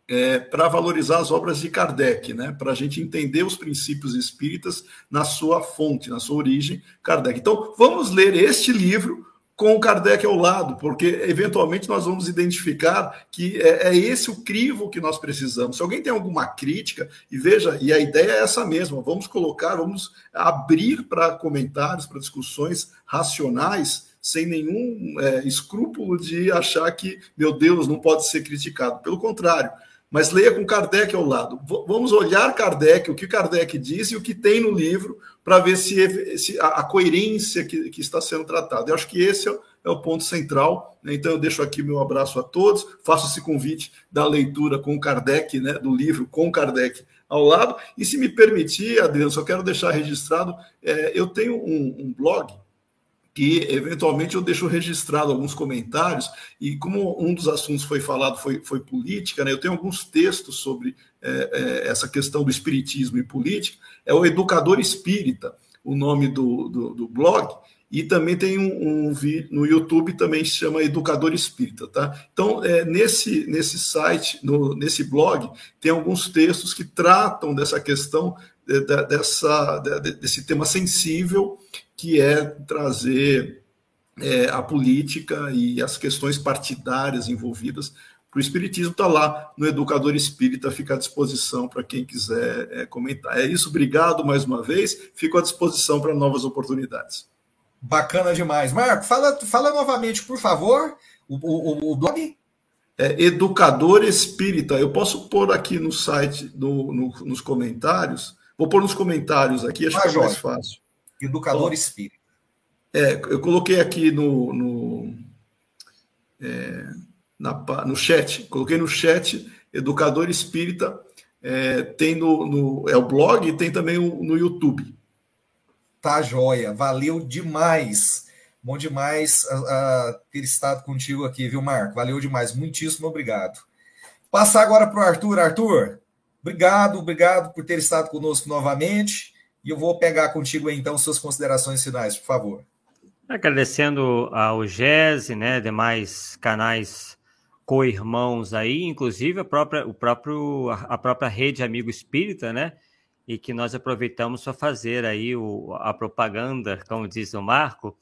é, para valorizar as obras de Kardec, né? para a gente entender os princípios espíritas na sua fonte, na sua origem, Kardec. Então, vamos ler este livro com o Kardec ao lado, porque eventualmente nós vamos identificar que é, é, esse o crivo que nós precisamos. Se alguém tem alguma crítica, e veja, e a ideia é essa mesma, vamos colocar, vamos abrir para comentários, para discussões racionais, sem nenhum é, escrúpulo de achar que, meu Deus, não pode ser criticado. Pelo contrário, mas leia com Kardec ao lado. Vamos olhar Kardec, o que Kardec diz e o que tem no livro, para ver se, se a, coerência que, que, está sendo tratada. Eu acho que esse é, é o ponto central. Né? Então, eu deixo aqui meu abraço a todos, faço esse convite da leitura com Kardec, né, do livro com Kardec ao lado. E se me permitir, Adriano, só quero deixar registrado: é, eu tenho um, um blog que eventualmente eu deixo registrado alguns comentários, e como um dos assuntos foi falado foi, foi política, né, eu tenho alguns textos sobre é, é, essa questão do espiritismo e política, é o Educador Espírita, o nome do, do, do blog, e também tem um, um, vídeo no YouTube também se chama Educador Espírita, tá? Então, é, nesse, nesse site, no, nesse blog, tem alguns textos que tratam dessa questão, de, de, dessa, de, desse tema sensível que é trazer é, a política e as questões partidárias envolvidas. O Espiritismo está lá no Educador Espírita, fica à disposição para quem quiser é, comentar. É isso, obrigado mais uma vez, fico à disposição para novas oportunidades. Bacana demais. Marco, fala, fala novamente, por favor, o, o, o blog. É Educador Espírita. Eu posso pôr aqui no site, no, no, nos comentários. Vou pôr nos comentários aqui, acho ah, que é mais fácil. Educador espírita. É, eu coloquei aqui no, no, é, na, no chat, coloquei no chat Educador Espírita, é, tem no, no, é o blog e tem também o, no YouTube. Tá joia, valeu demais. Bom demais a, a ter estado contigo aqui, viu, Marco? Valeu demais, muitíssimo obrigado. Passar agora para o Arthur. Arthur, obrigado, obrigado por ter estado conosco novamente. E eu vou pegar contigo então suas considerações finais, por favor. Agradecendo ao GESE, né, demais canais co-irmãos aí, inclusive a própria, o próprio, a própria rede Amigo Espírita, né, e que nós aproveitamos para fazer aí o, a propaganda, como diz o Marco,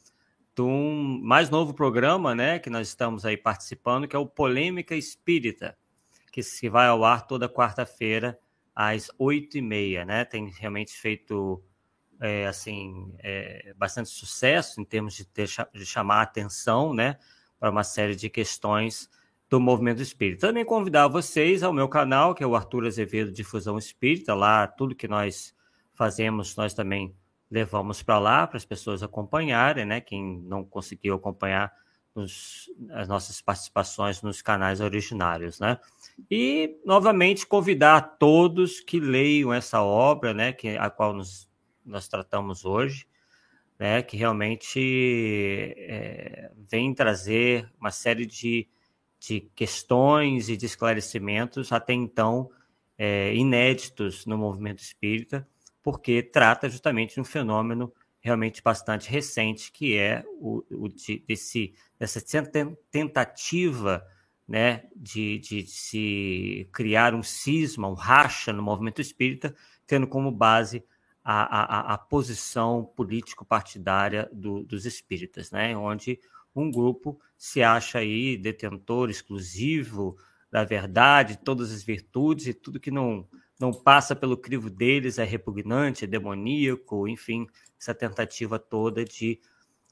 de um mais novo programa, né, que nós estamos aí participando, que é o Polêmica Espírita, que se vai ao ar toda quarta-feira às oito e meia, né? Tem realmente feito é, assim é, bastante sucesso em termos de, ter, de chamar atenção, né, para uma série de questões do movimento espírita. Também convidar vocês ao meu canal, que é o Arthur Azevedo Difusão Espírita. Lá, tudo que nós fazemos, nós também levamos para lá, para as pessoas acompanharem, né? Quem não conseguiu acompanhar nos, as nossas participações nos canais originários, né? E, novamente, convidar todos que leiam essa obra, né, que, a qual nos, nós tratamos hoje, né, que realmente é, vem trazer uma série de, de questões e de esclarecimentos até então é, inéditos no movimento espírita, porque trata justamente de um fenômeno realmente bastante recente, que é o, o de, desse, dessa tentativa né, de, de se criar um cisma, um racha no movimento espírita, tendo como base a, a, a posição político-partidária do, dos espíritas, né? onde um grupo se acha aí detentor exclusivo da verdade, todas as virtudes e tudo que não, não passa pelo crivo deles é repugnante, é demoníaco, enfim, essa tentativa toda de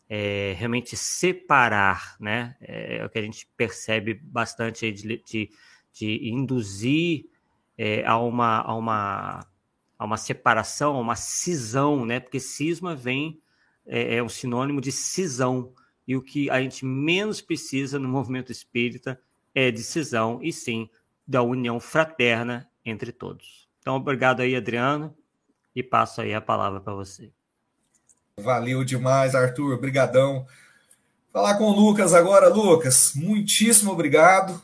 é, realmente separar, né? É, é, o que a gente percebe bastante de, de, de induzir é, a, uma, a, uma, a uma separação, a uma cisão, né? Porque cisma vem, é, é um sinônimo de cisão, e o que a gente menos precisa no movimento espírita é de cisão, e sim da união fraterna entre todos. Então, obrigado aí, Adriano, e passo aí a palavra para você. Valeu demais, Arthur. Obrigadão. Falar com o Lucas agora. Lucas, muitíssimo obrigado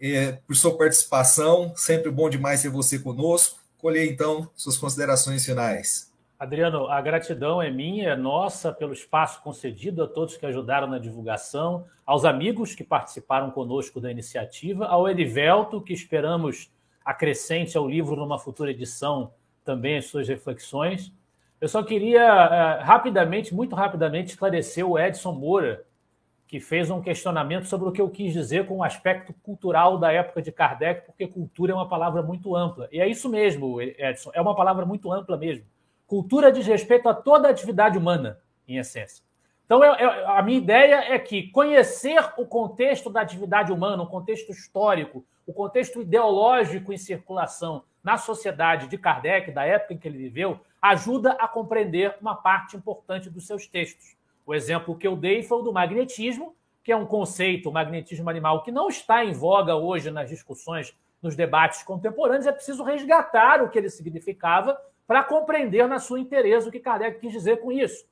é, por sua participação. Sempre bom demais ter você conosco. Colher, então, suas considerações finais. Adriano, a gratidão é minha, é nossa, pelo espaço concedido a todos que ajudaram na divulgação, aos amigos que participaram conosco da iniciativa, ao Elivelto, que esperamos acrescente ao livro numa futura edição também as suas reflexões. Eu só queria uh, rapidamente, muito rapidamente, esclarecer o Edson Moura, que fez um questionamento sobre o que eu quis dizer com o aspecto cultural da época de Kardec, porque cultura é uma palavra muito ampla. E é isso mesmo, Edson, é uma palavra muito ampla mesmo. Cultura diz respeito a toda a atividade humana, em essência. Então, eu, eu, a minha ideia é que conhecer o contexto da atividade humana, o contexto histórico, o contexto ideológico em circulação na sociedade de Kardec, da época em que ele viveu, ajuda a compreender uma parte importante dos seus textos. O exemplo que eu dei foi o do magnetismo, que é um conceito, o magnetismo animal, que não está em voga hoje nas discussões, nos debates contemporâneos. É preciso resgatar o que ele significava para compreender na sua inteireza o que Kardec quis dizer com isso.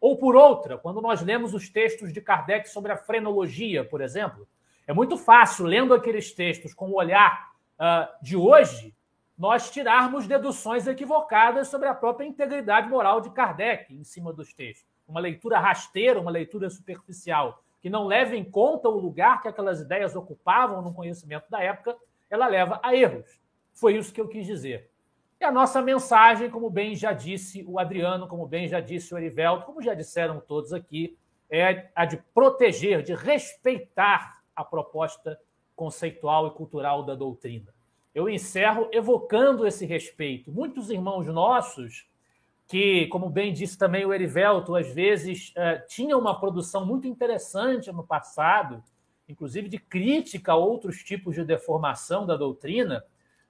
Ou por outra, quando nós lemos os textos de Kardec sobre a frenologia, por exemplo, é muito fácil, lendo aqueles textos com o olhar uh, de hoje, nós tirarmos deduções equivocadas sobre a própria integridade moral de Kardec em cima dos textos. Uma leitura rasteira, uma leitura superficial, que não leva em conta o lugar que aquelas ideias ocupavam no conhecimento da época, ela leva a erros. Foi isso que eu quis dizer. E a nossa mensagem, como bem já disse o Adriano, como bem já disse o Erivelto, como já disseram todos aqui, é a de proteger, de respeitar a proposta conceitual e cultural da doutrina eu encerro evocando esse respeito. Muitos irmãos nossos, que, como bem disse também o Erivelto, às vezes uh, tinham uma produção muito interessante no passado, inclusive de crítica a outros tipos de deformação da doutrina,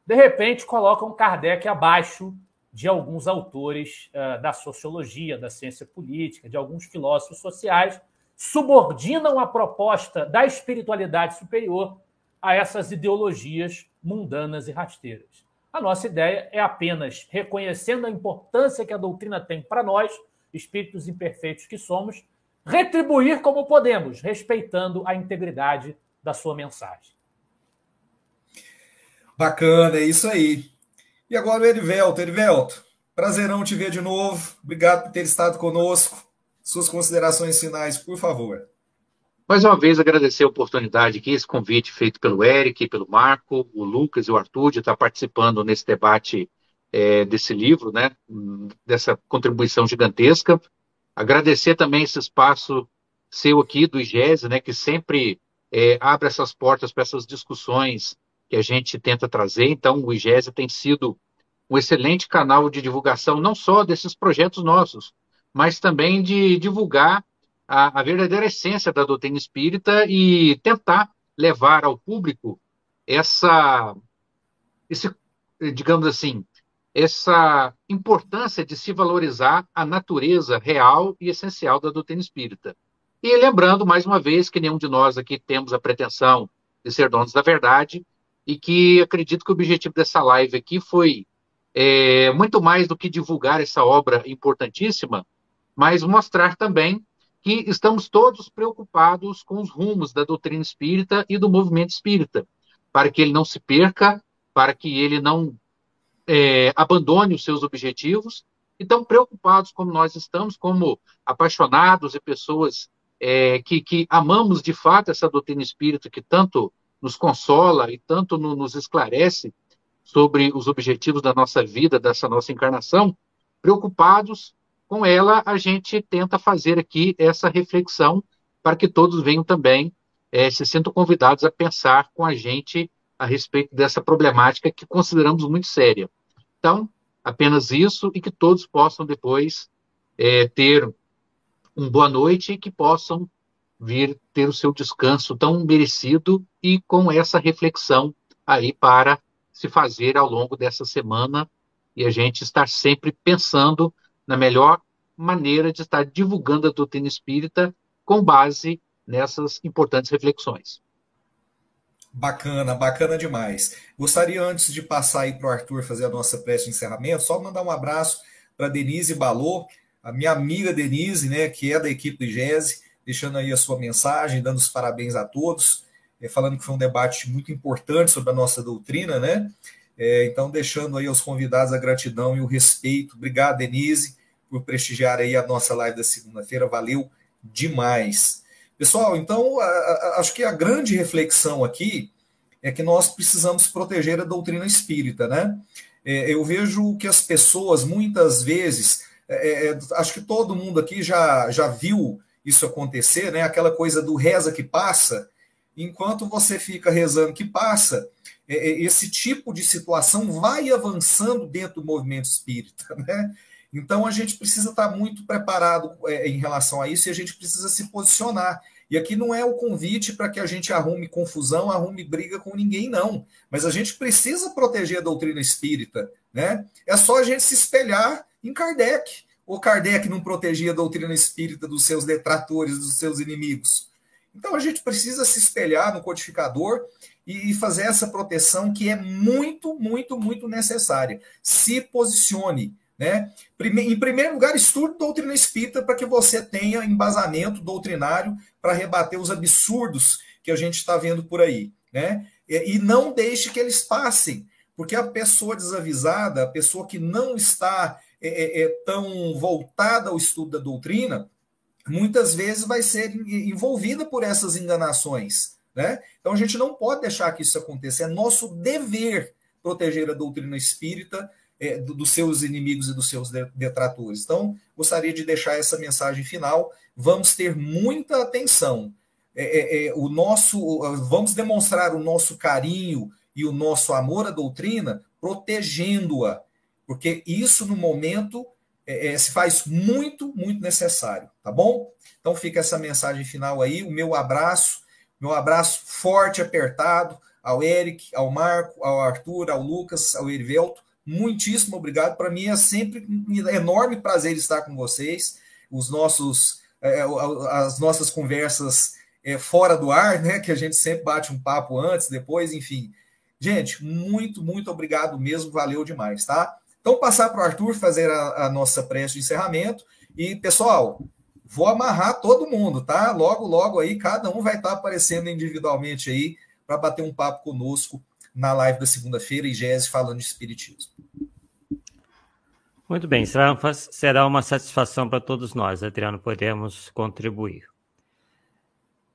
de repente colocam Kardec abaixo de alguns autores uh, da sociologia, da ciência política, de alguns filósofos sociais, subordinam a proposta da espiritualidade superior a essas ideologias mundanas e rasteiras. A nossa ideia é apenas, reconhecendo a importância que a doutrina tem para nós, espíritos imperfeitos que somos, retribuir como podemos, respeitando a integridade da sua mensagem. Bacana, é isso aí. E agora o Erivelto. Erivelto, prazerão te ver de novo. Obrigado por ter estado conosco. Suas considerações finais, por favor. Mais uma vez, agradecer a oportunidade aqui, esse convite feito pelo Eric, pelo Marco, o Lucas e o Arthur de estar participando nesse debate é, desse livro, né, dessa contribuição gigantesca. Agradecer também esse espaço seu aqui do IGESE, né, que sempre é, abre essas portas para essas discussões que a gente tenta trazer. Então, o IGESE tem sido um excelente canal de divulgação, não só desses projetos nossos, mas também de divulgar a, a verdadeira essência da doutrina espírita e tentar levar ao público essa, esse, digamos assim, essa importância de se valorizar a natureza real e essencial da doutrina espírita. E lembrando, mais uma vez, que nenhum de nós aqui temos a pretensão de ser donos da verdade e que acredito que o objetivo dessa live aqui foi é, muito mais do que divulgar essa obra importantíssima, mas mostrar também que estamos todos preocupados com os rumos da doutrina espírita e do movimento espírita, para que ele não se perca, para que ele não é, abandone os seus objetivos, e tão preocupados como nós estamos, como apaixonados e pessoas é, que, que, amamos de fato essa doutrina espírita que tanto nos consola e tanto no, nos esclarece sobre os objetivos da nossa vida, dessa nossa encarnação, preocupados com ela, a gente tenta fazer aqui essa reflexão para que todos venham também, é, se sintam convidados a pensar com a gente a respeito dessa problemática que consideramos muito séria. Então, apenas isso e que todos possam depois é, ter uma boa noite e que possam vir ter o seu descanso tão merecido e com essa reflexão aí para se fazer ao longo dessa semana e a gente estar sempre pensando na melhor maneira de estar divulgando a doutrina espírita com base nessas importantes reflexões. Bacana, bacana demais. Gostaria, antes de passar aí para o Arthur fazer a nossa prece de encerramento, só mandar um abraço para Denise Balô, a minha amiga Denise, né, que é da equipe do IGESE, deixando aí a sua mensagem, dando os parabéns a todos, é, falando que foi um debate muito importante sobre a nossa doutrina, né? É, então, deixando aí aos convidados a gratidão e o respeito. Obrigado, Denise, por prestigiar aí a nossa live da segunda-feira. Valeu demais. Pessoal, então, a, a, acho que a grande reflexão aqui é que nós precisamos proteger a doutrina espírita, né? É, eu vejo que as pessoas, muitas vezes, é, acho que todo mundo aqui já, já viu isso acontecer, né? Aquela coisa do reza que passa, enquanto você fica rezando que passa, é, é, esse tipo de situação vai avançando dentro do movimento espírita, [LAUGHS] né? Então a gente precisa estar muito preparado é, em relação a isso e a gente precisa se posicionar. E aqui não é o convite para que a gente arrume confusão, arrume briga com ninguém, não. Mas a gente precisa proteger a doutrina espírita, né? É só a gente se espelhar em Kardec. O Kardec não protegia a doutrina espírita dos seus detratores, dos seus inimigos. Então a gente precisa se espelhar no codificador e fazer essa proteção que é muito, muito, muito necessária. Se posicione. Né? Em primeiro lugar, estude doutrina espírita para que você tenha embasamento doutrinário para rebater os absurdos que a gente está vendo por aí. Né? E não deixe que eles passem, porque a pessoa desavisada, a pessoa que não está é, é, é tão voltada ao estudo da doutrina, muitas vezes vai ser envolvida por essas enganações. Né? Então a gente não pode deixar que isso aconteça. É nosso dever proteger a doutrina espírita é, do, dos seus inimigos e dos seus detratores. Então, gostaria de deixar essa mensagem final. Vamos ter muita atenção. É, é, é o nosso, vamos demonstrar o nosso carinho e o nosso amor à doutrina, protegendo-a, porque isso no momento é, é, se faz muito, muito necessário, tá bom? Então fica essa mensagem final aí, o meu abraço, meu abraço forte, apertado ao Eric, ao Marco, ao Arthur, ao Lucas, ao Erivelto. Muitíssimo obrigado. Para mim é sempre um enorme prazer estar com vocês. Os nossos, é, as nossas conversas é, fora do ar, né? Que a gente sempre bate um papo antes, depois, enfim. Gente, muito, muito obrigado mesmo. Valeu demais, tá? Então, passar para o Arthur fazer a, a, nossa prece de encerramento. E, pessoal, vou amarrar todo mundo, tá? Logo, logo aí, cada um vai estar aparecendo individualmente aí para bater um papo conosco na live da segunda-feira, IGES falando de Espiritismo. Muito bem, será, será uma satisfação para todos nós, Adriano, podemos contribuir.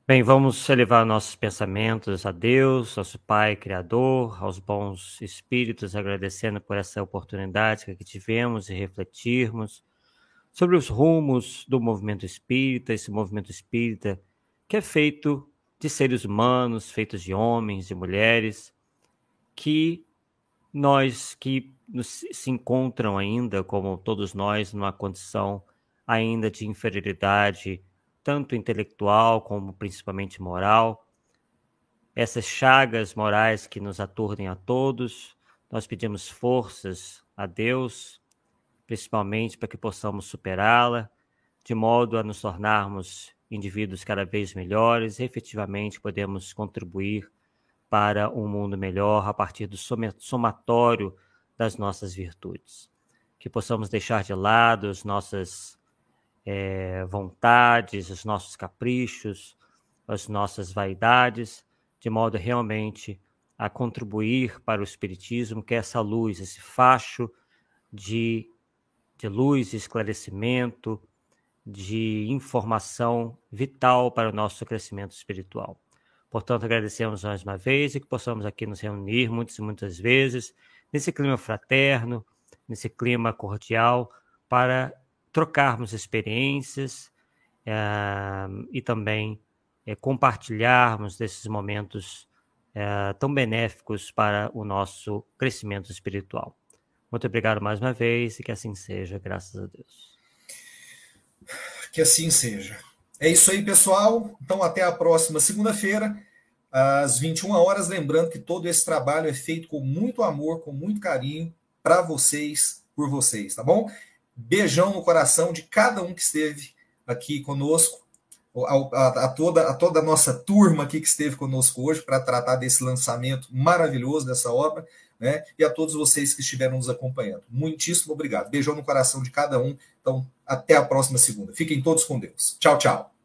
Bem, vamos elevar nossos pensamentos a Deus, nosso Pai Criador, aos bons espíritos, agradecendo por essa oportunidade que tivemos de refletirmos sobre os rumos do movimento espírita, esse movimento espírita que é feito de seres humanos, feitos de homens e mulheres, que nós que nos, se encontram ainda, como todos nós, numa condição ainda de inferioridade tanto intelectual como principalmente moral. Essas chagas morais que nos aturdem a todos, nós pedimos forças a Deus, principalmente para que possamos superá-la, de modo a nos tornarmos indivíduos cada vez melhores e efetivamente podemos contribuir para um mundo melhor a partir do somatório das nossas virtudes. Que possamos deixar de lado as nossas é, vontades, os nossos caprichos, as nossas vaidades, de modo realmente a contribuir para o Espiritismo, que é essa luz, esse facho de, de luz, esclarecimento, de informação vital para o nosso crescimento espiritual. Portanto, agradecemos mais uma vez e que possamos aqui nos reunir muitas e muitas vezes, nesse clima fraterno, nesse clima cordial, para trocarmos experiências uh, e também uh, compartilharmos desses momentos uh, tão benéficos para o nosso crescimento espiritual. Muito obrigado mais uma vez e que assim seja, graças a Deus. Que assim seja. É isso aí, pessoal. Então, até a próxima segunda-feira, às 21 horas. Lembrando que todo esse trabalho é feito com muito amor, com muito carinho, para vocês, por vocês, tá bom? Beijão no coração de cada um que esteve aqui conosco, a, a, a toda, a toda a nossa turma aqui que esteve conosco hoje para tratar desse lançamento maravilhoso dessa obra, né? E a todos vocês que estiveram nos acompanhando. Muitíssimo obrigado. Beijão no coração de cada um. Então, até a próxima segunda. Fiquem todos com Deus. Tchau, tchau.